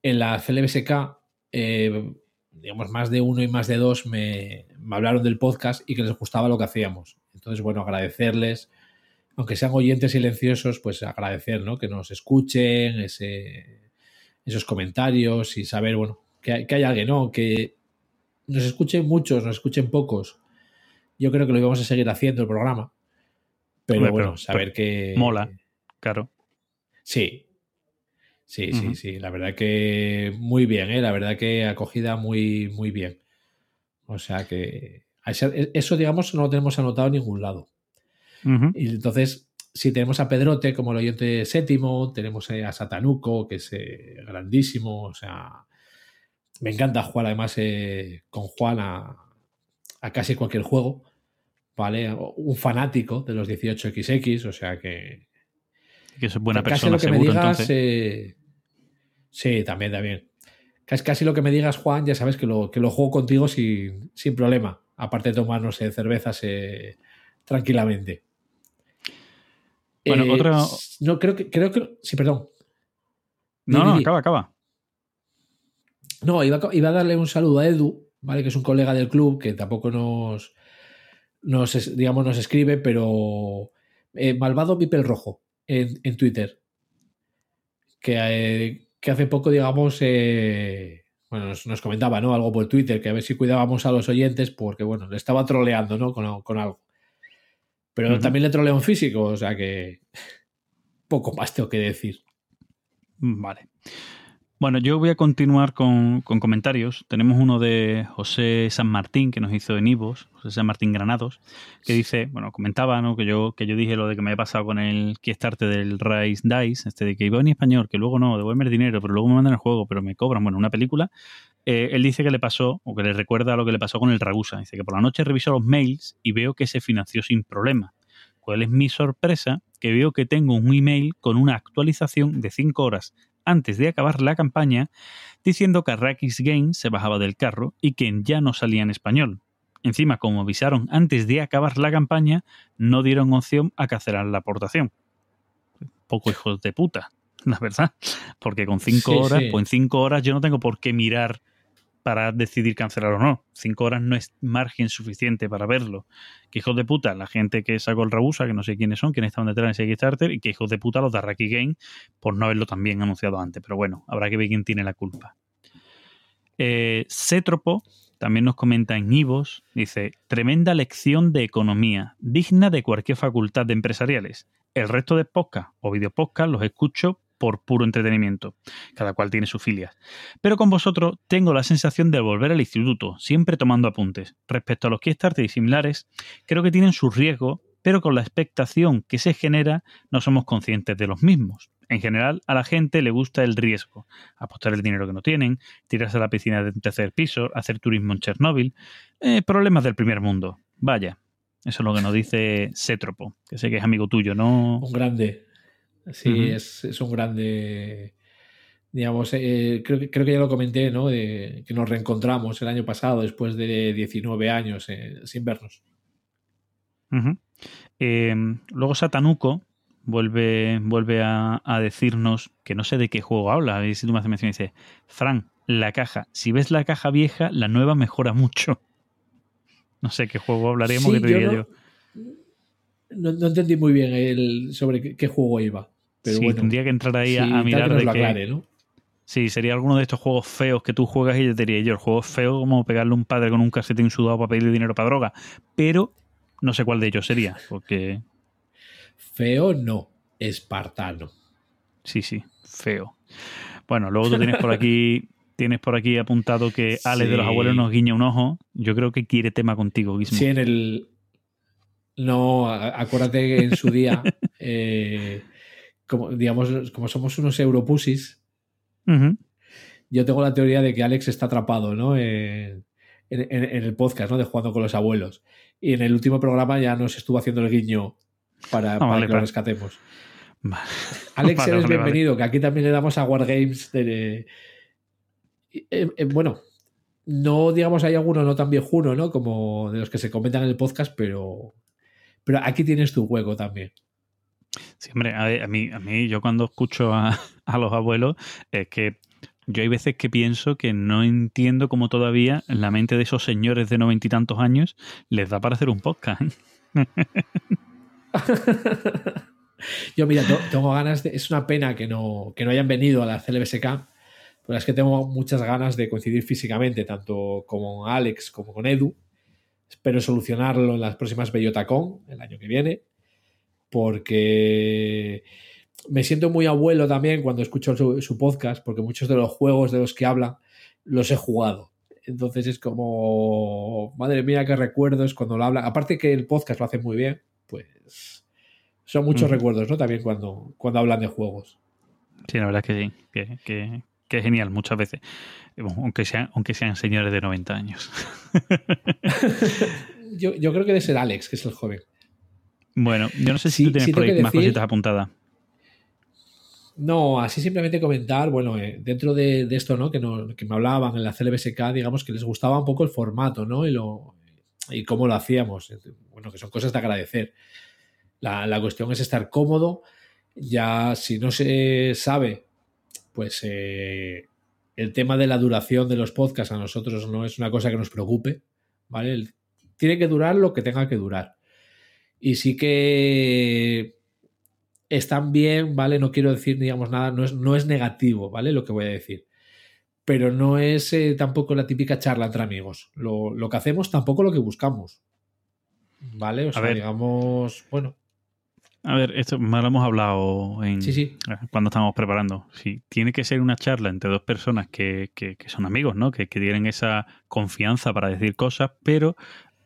En la CLBSK, eh, digamos, más de uno y más de dos me, me hablaron del podcast y que les gustaba lo que hacíamos. Entonces, bueno, agradecerles, aunque sean oyentes silenciosos, pues agradecer, ¿no? Que nos escuchen, ese, esos comentarios y saber, bueno, que, hay- que hay alguien, ¿no? Que nos escuchen muchos, nos escuchen pocos. Yo creo que lo íbamos a seguir haciendo el programa. Pero bueno, pero- saber que. mola. Claro. Sí. Sí, sí, sí. La verdad que muy bien, ¿eh? La verdad que acogida muy, muy bien. O sea que. Ese- Eso, digamos, no lo tenemos anotado en ningún lado. Y entonces, si tenemos a Pedrote como el oyente séptimo, tenemos a Satanuco, que es eh, grandísimo. O sea, me encanta jugar además eh, con Juan a, a casi cualquier juego. ¿Vale? Un fanático de los 18XX, o sea que. Que es buena casi persona, lo que me digas. entonces. eh, sí, también, también. Casi, casi lo que me digas, Juan, ya sabes que lo, que lo juego contigo sin, sin problema. Aparte de tomarnos eh, cervezas eh, tranquilamente. Bueno, Eh, otra- No, creo que. Creo que sí, perdón. No, no, acaba, acaba. No, iba, a- iba a darle un saludo a Edu, ¿vale? Que es un colega del club que tampoco nos, nos digamos, nos escribe, pero eh, Malvado Pipel Rojo en, en Twitter. Que, eh, que hace poco, digamos, eh, bueno, nos, nos comentaba, ¿no? Algo por Twitter, que a ver si cuidábamos a los oyentes, porque, bueno, le estaba troleando, ¿no? Con, con algo. Pero también le troleo en físico, o sea que poco más tengo que decir. Vale. Bueno, yo voy a continuar con, con comentarios. Tenemos uno de José San Martín que nos hizo en Ivos, José San Martín Granados, que dice, bueno, comentaba, ¿no? Que yo, que yo dije lo de que me había pasado con el Kickstarter del Rise Dice, este de que iba en español, que luego no, devuelve el dinero, pero luego me mandan el juego, pero me cobran, bueno, una película. Eh, él dice que le pasó, o que le recuerda lo que le pasó con el Ragusa. Dice que por la noche reviso los mails y veo que se financió sin problema. ¿Cuál es mi sorpresa? Que veo que tengo un email con una actualización de 5 horas antes de acabar la campaña diciendo que Arrakis Games se bajaba del carro y que ya no salía en español. Encima, como avisaron antes de acabar la campaña, no dieron opción a cancelar la aportación. Poco hijos de puta, la verdad. Porque con 5 Sí, horas, sí. pues en 5 horas yo no tengo por qué mirar para decidir cancelar o no. 5 horas no es margen suficiente para verlo. Que hijos de puta, la gente que sacó el Rabusa, que no sé quiénes son, quiénes estaban detrás de ese Kickstarter, y que hijos de puta los de Arrakis Game por no haberlo también anunciado antes. Pero bueno, habrá que ver quién tiene la culpa. Eh, también nos comenta en Ivos, dice, tremenda lección de economía, digna de cualquier facultad de empresariales. El resto de podcast o videopodcast los escucho por puro entretenimiento. Cada cual tiene sus filias. Pero con vosotros tengo la sensación de volver al instituto, siempre tomando apuntes. Respecto a los Kickstarter y similares, creo que tienen sus riesgos, pero con la expectación que se genera no somos conscientes de los mismos. En general, a la gente le gusta el riesgo, apostar el dinero que no tienen, tirarse a la piscina de un tercer piso, hacer turismo en Chernóbil, eh, problemas del primer mundo. Vaya, eso es lo que nos dice Cétropo, que sé que es amigo tuyo, ¿no? Un grande. Sí, es, es un grande. Digamos, eh, creo, que, creo que ya lo comenté, ¿no? De, que nos reencontramos el año pasado, después de 19 años eh, sin vernos. Eh, luego Satanuco vuelve, vuelve a, a decirnos que no sé de qué juego habla. A ver si tú me haces mención y dice, Fran, la caja. Si ves la caja vieja, la nueva mejora mucho. No sé qué juego hablaremos, Sí, que te yo diga no- yo. No, no entendí muy bien el, sobre qué, qué juego iba. Pero sí, bueno, tendría que entrar ahí a, sí, a tal mirar que de aclare, ¿no? Sí, sería alguno de estos juegos feos que tú juegas y yo te diría yo, el juego es feo como pegarle a un padre con un casetín sudado para pedirle dinero para droga. Pero no sé cuál de ellos sería, porque Feo no, espartano. sí, sí, feo. Bueno, luego tú tienes por aquí, tienes por aquí apuntado que Alex de los abuelos nos guiña un ojo. Yo creo que quiere tema contigo, Gizmo. Sí, en el. No, acuérdate que en su día, eh, como, digamos, como somos unos europusis, yo tengo la teoría de que Alex está atrapado, ¿no? En, en- en- en el podcast, ¿no? De jugando con los abuelos. Y en el último programa ya nos estuvo haciendo el guiño para, para vale, que lo para- rescatemos. Vale. Alex, Vale, eres bienvenido, que aquí también le damos a Wargames de. eh, eh, bueno, no digamos hay alguno no tan viejuno, ¿no? Como de los que se comentan en el podcast, pero. Pero aquí tienes tu juego también. Sí, hombre, a, mí, a mí, yo cuando escucho a, los abuelos, es que yo hay veces que pienso que no entiendo cómo todavía en la mente de esos señores de noventa y tantos años les da para hacer un podcast. Yo, mira, tengo ganas de. Es una pena que no, que no hayan venido a la CLBSK, pero es que tengo muchas ganas de coincidir físicamente, tanto con Alex como con Edu. Espero solucionarlo en las próximas Bellotacón, el año que viene, porque me siento muy abuelo también cuando escucho su, su podcast, porque muchos de los juegos de los que habla los he jugado. Entonces es como, madre mía, qué recuerdos cuando lo habla. Aparte que el podcast lo hace muy bien, pues son muchos Ujú. recuerdos, ¿no? También cuando, cuando hablan de juegos. Sí, la verdad es que sí, que, que- genial muchas veces, bueno, aunque sean, aunque sean señores de 90 años. Yo, yo creo que debe ser Alex, que es el joven. Bueno, yo no sé si Sí, tú tienes por ahí más cositas apuntadas. No, así simplemente comentar, bueno, eh, dentro de, de esto, ¿no? Que, no- que me hablaban en la CLBSK, digamos que les gustaba un poco el formato, ¿no? Y, lo, y cómo lo hacíamos. Bueno, que son cosas de agradecer. La, la cuestión es estar cómodo. Ya si no se sabe, pues eh, el tema de la duración de los podcasts a nosotros no es una cosa que nos preocupe, ¿vale? El- tiene que durar lo que tenga que durar. Y sí que están bien, ¿vale? No quiero decir, digamos, nada, no es, no es negativo, ¿vale? Lo que voy a decir. Pero no es eh, tampoco la típica charla entre amigos. Lo, lo que hacemos, tampoco lo que buscamos. ¿Vale? O sea, ver. digamos, bueno, A ver, esto más lo hemos hablado en, sí, sí. cuando estábamos preparando. Sí, tiene que ser una charla entre dos personas que, que- que son amigos, ¿no? Que, que tienen esa confianza para decir cosas, pero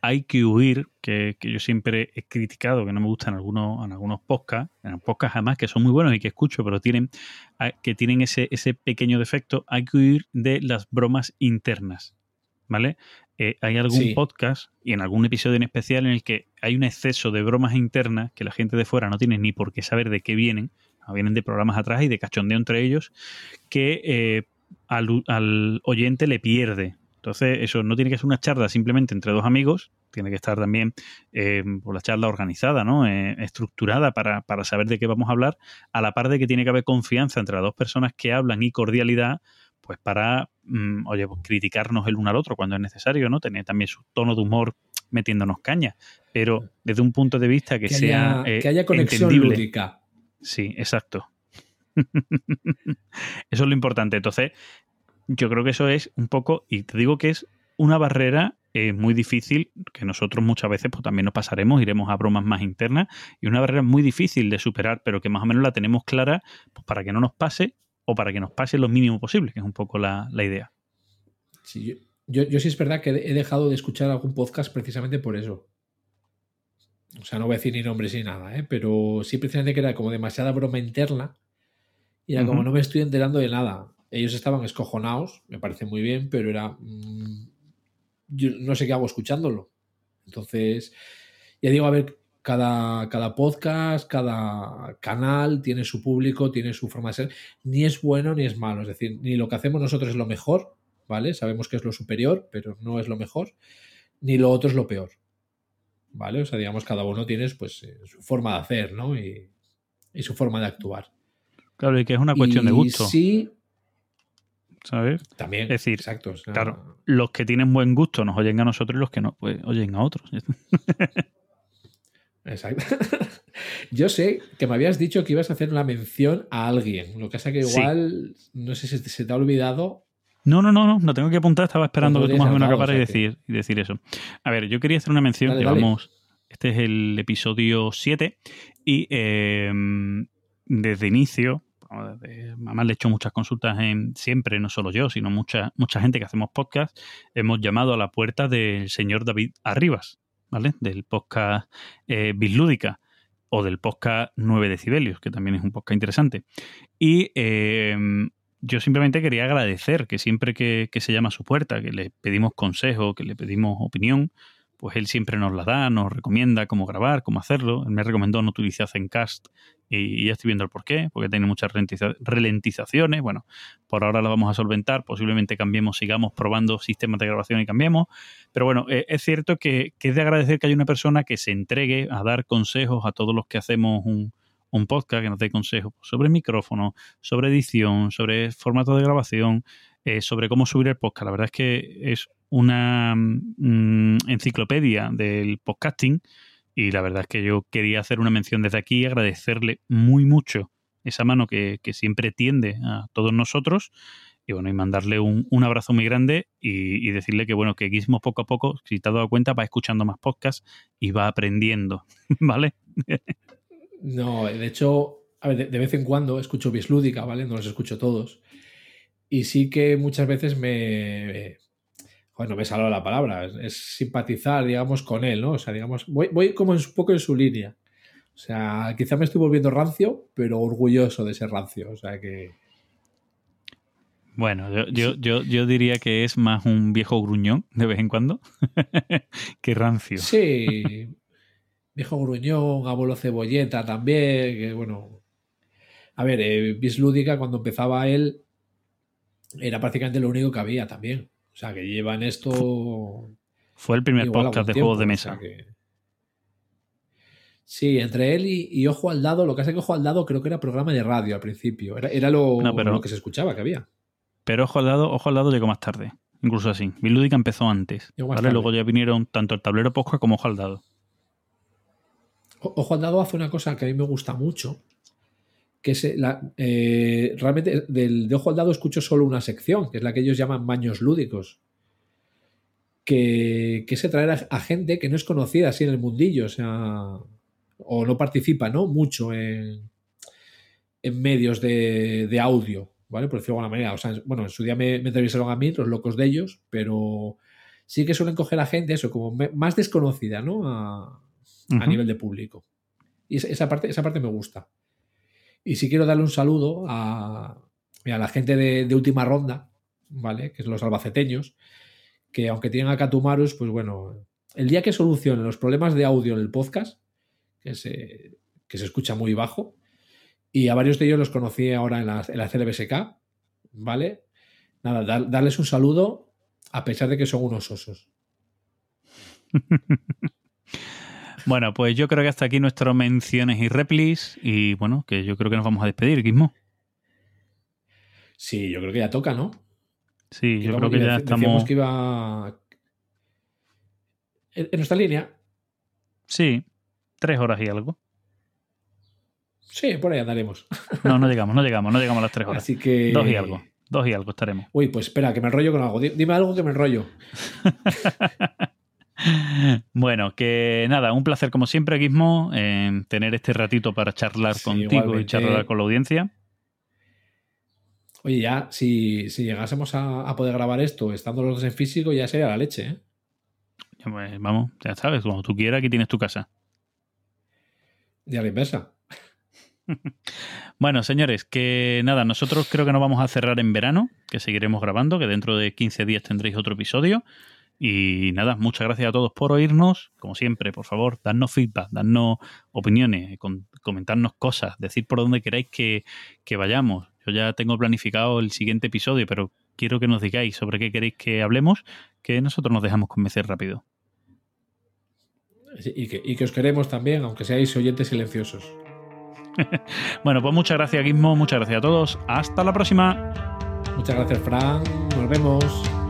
hay que huir, que, que yo siempre he criticado, que no me gustan algunos, en algunos podcasts, en podcasts además que son muy buenos y que escucho, pero tienen, hay- que tienen ese, ese pequeño defecto, hay que huir de las bromas internas, ¿vale? Eh, hay algún Sí. podcast y en algún episodio en especial en el que hay un exceso de bromas internas que la gente de fuera no tiene ni por qué saber de qué vienen, vienen de programas atrás y de cachondeo entre ellos, que eh, al, al oyente le pierde. Entonces, eso no tiene que ser una charla simplemente entre dos amigos, tiene que estar también eh, por la charla organizada, ¿no? Eh, estructurada para, para saber de qué vamos a hablar, a la par de que tiene que haber confianza entre las dos personas que hablan y cordialidad, pues para, mm, oye, pues criticarnos el uno al otro cuando es necesario, ¿no? Tener también su tono de humor metiéndonos caña, pero desde un punto de vista que, Que, sea haya, eh, que haya conexión entendible. lúdica. Sí, exacto. eso es lo importante. Entonces, yo creo que eso es un poco, y te digo que es una barrera eh, muy difícil, que nosotros muchas veces pues, también nos pasaremos, iremos a bromas más internas, y una barrera muy difícil de superar, pero que más o menos la tenemos clara pues, para que no nos pase o para que nos pase lo mínimo posible, que es un poco la, la idea. Sí, yo, yo, yo sí es verdad que he dejado de escuchar algún podcast precisamente por eso. O sea, no voy a decir ni nombres ni nada, ¿eh? pero sí precisamente que era como demasiada broma interna y era como no me estoy enterando de nada. Ellos estaban escojonados, me parece muy bien, pero era... mm, yo no sé qué hago escuchándolo. Entonces, ya digo, a ver, cada, cada podcast, cada canal tiene su público, tiene su forma de ser. Ni es bueno ni es malo. Es decir, ni lo que hacemos nosotros es lo mejor, ¿vale? Sabemos que es lo superior, pero no es lo mejor. Ni lo otro es lo peor. ¿Vale? O sea, digamos, cada uno tiene pues, eh, su forma de hacer, ¿no? Y, y su forma de actuar. Claro, y que es una cuestión de gusto, Sí, ¿sabes? también. Es decir, exacto. o sea, claro. Los que tienen buen gusto nos oyen a nosotros y los que no, pues oyen a otros. Exacto. Yo sé que me habías dicho que ibas a hacer una mención a alguien. Lo que pasa que Sí. igual, no sé si se te ha olvidado. No, no, no, no, no tengo que apuntar, estaba esperando Pues que tú me podrías hagas una haberlo, cámara y o decir, y decir eso. A ver, yo quería hacer una mención, Dale, dale. llevamos, este es el episodio 7 y eh, desde inicio, además le he hecho muchas consultas en siempre, no solo yo, sino mucha, mucha gente que hacemos podcast, hemos llamado a la puerta del señor David Arribas, ¿vale? Del podcast eh, Bislúdica o del podcast 9 decibelios, que también es un podcast interesante. Y eh, yo simplemente quería agradecer que siempre que, que se llama a su puerta, que le pedimos consejo, que le pedimos opinión, pues él siempre nos la da, nos recomienda cómo grabar, cómo hacerlo. Él me recomendó no utilizar Zencast y, y ya estoy viendo el porqué, porque tiene muchas ralentiza- ralentizaciones. Bueno, por ahora la vamos a solventar, posiblemente cambiemos, sigamos probando sistemas de grabación y cambiemos. Pero bueno, eh, es cierto que, es de agradecer que haya una persona que se entregue a dar consejos a todos los que hacemos un, un podcast, que nos dé consejos sobre micrófono, sobre edición, sobre formato de grabación, eh, sobre cómo subir el podcast. La verdad es que es una mm, enciclopedia del podcasting y la verdad es que yo quería hacer una mención desde aquí y agradecerle muy mucho esa mano que, que siempre tiende a todos nosotros y bueno, y mandarle un, un abrazo muy grande y, y decirle que bueno, que Gizmo poco a poco, si te has dado cuenta, va escuchando más podcasts y va aprendiendo, ¿vale? No, de hecho, a ver, de, de vez en cuando escucho Bislúdica, ¿vale? No los escucho todos. Y sí que muchas veces me. Bueno, me sale la palabra. Es, es simpatizar, digamos, con él, ¿no? O sea, digamos, voy, voy como un poco en su línea. O sea, quizá me estoy volviendo rancio, pero orgulloso de ser rancio. O sea que. Bueno, yo, yo, yo, yo diría que es más un viejo gruñón de vez en cuando que rancio. Sí. Viejo gruñón, abuelo cebolleta también, que bueno. A ver, eh, Bislúdica, cuando empezaba él, era prácticamente lo único que había también. O sea, que llevan esto. Fue el primer podcast de juegos de mesa. o sea que- Sí, entre él y, y Ojo al Dado, lo que hace que Ojo al Dado creo que era programa de radio al principio. Era, era lo, No, pero- lo que se escuchaba que había. Pero ojo al lado, ojo al lado llegó más tarde. Incluso así. Bilúdica empezó antes. ¿vale? tarde. Luego ya vinieron tanto el tablero podcast como ojo al dado. O- Ojo al Dado hace una cosa que a mí me gusta mucho, que es eh, la, eh, realmente del, de Ojo al Dado escucho solo una sección, que es la que ellos llaman baños lúdicos, que, que es traer a, a gente que no es conocida así en el mundillo, o sea, o no participa ¿no? mucho en, en medios de, de audio, ¿vale? Por decirlo de alguna manera. O sea, bueno, en su día me, me entrevistaron a mí, los locos de ellos, pero sí que suelen coger a gente, eso, como me- más desconocida, ¿no? A, a nivel de público. Y esa parte, esa parte me gusta. Y sí quiero darle un saludo a, a la gente de, última ronda, ¿vale? Que es los albaceteños, que aunque tienen a Catumarus, pues bueno, el día que solucionen los problemas de audio en el podcast, que se, que se escucha muy bajo, y a varios de ellos los conocí ahora en la, en la CLBSK, ¿vale? Nada, dar- darles un saludo a pesar de que son unos osos. Bueno, pues yo creo que hasta aquí nuestras menciones y replis. Y bueno, que yo creo que nos vamos a despedir, Gizmo. Sí, yo creo que ya toca, ¿no? Sí, yo creo que ya estamos. que iba en, nuestra línea. Sí, tres horas y algo. Sí, por ahí andaremos. No, no llegamos, no llegamos, no llegamos a las tres horas. Así que. Dos y algo. Dos y algo estaremos. Uy, pues espera, que me enrollo con algo. Di- Dime algo que me enrollo. Bueno, que nada, un placer como siempre, Gizmo, en tener este ratito para charlar Sí, contigo y charlar con la audiencia. Oye, ya, si, si llegásemos a, a poder grabar esto estando los dos en físico, ya sería la leche, ¿eh? Ya, pues, vamos, ya sabes, cuando tú quieras, aquí tienes tu casa. Y a la inversa. Bueno, señores, que nada, nosotros creo que nos vamos a cerrar en verano, que seguiremos grabando, que dentro de 15 días tendréis otro episodio. Y nada, muchas gracias a todos por oírnos. Como siempre, por favor, dadnos feedback, dadnos opiniones, con- comentarnos cosas, decir por dónde queráis que, que vayamos. Yo ya tengo planificado el siguiente episodio, pero quiero que nos digáis sobre qué queréis que hablemos, que nosotros nos dejamos convencer rápido. Y que, y que os queremos también, aunque seáis oyentes silenciosos. Bueno, pues muchas gracias, Gizmo, muchas gracias a todos. Hasta la próxima. Muchas gracias, Fran. Nos vemos.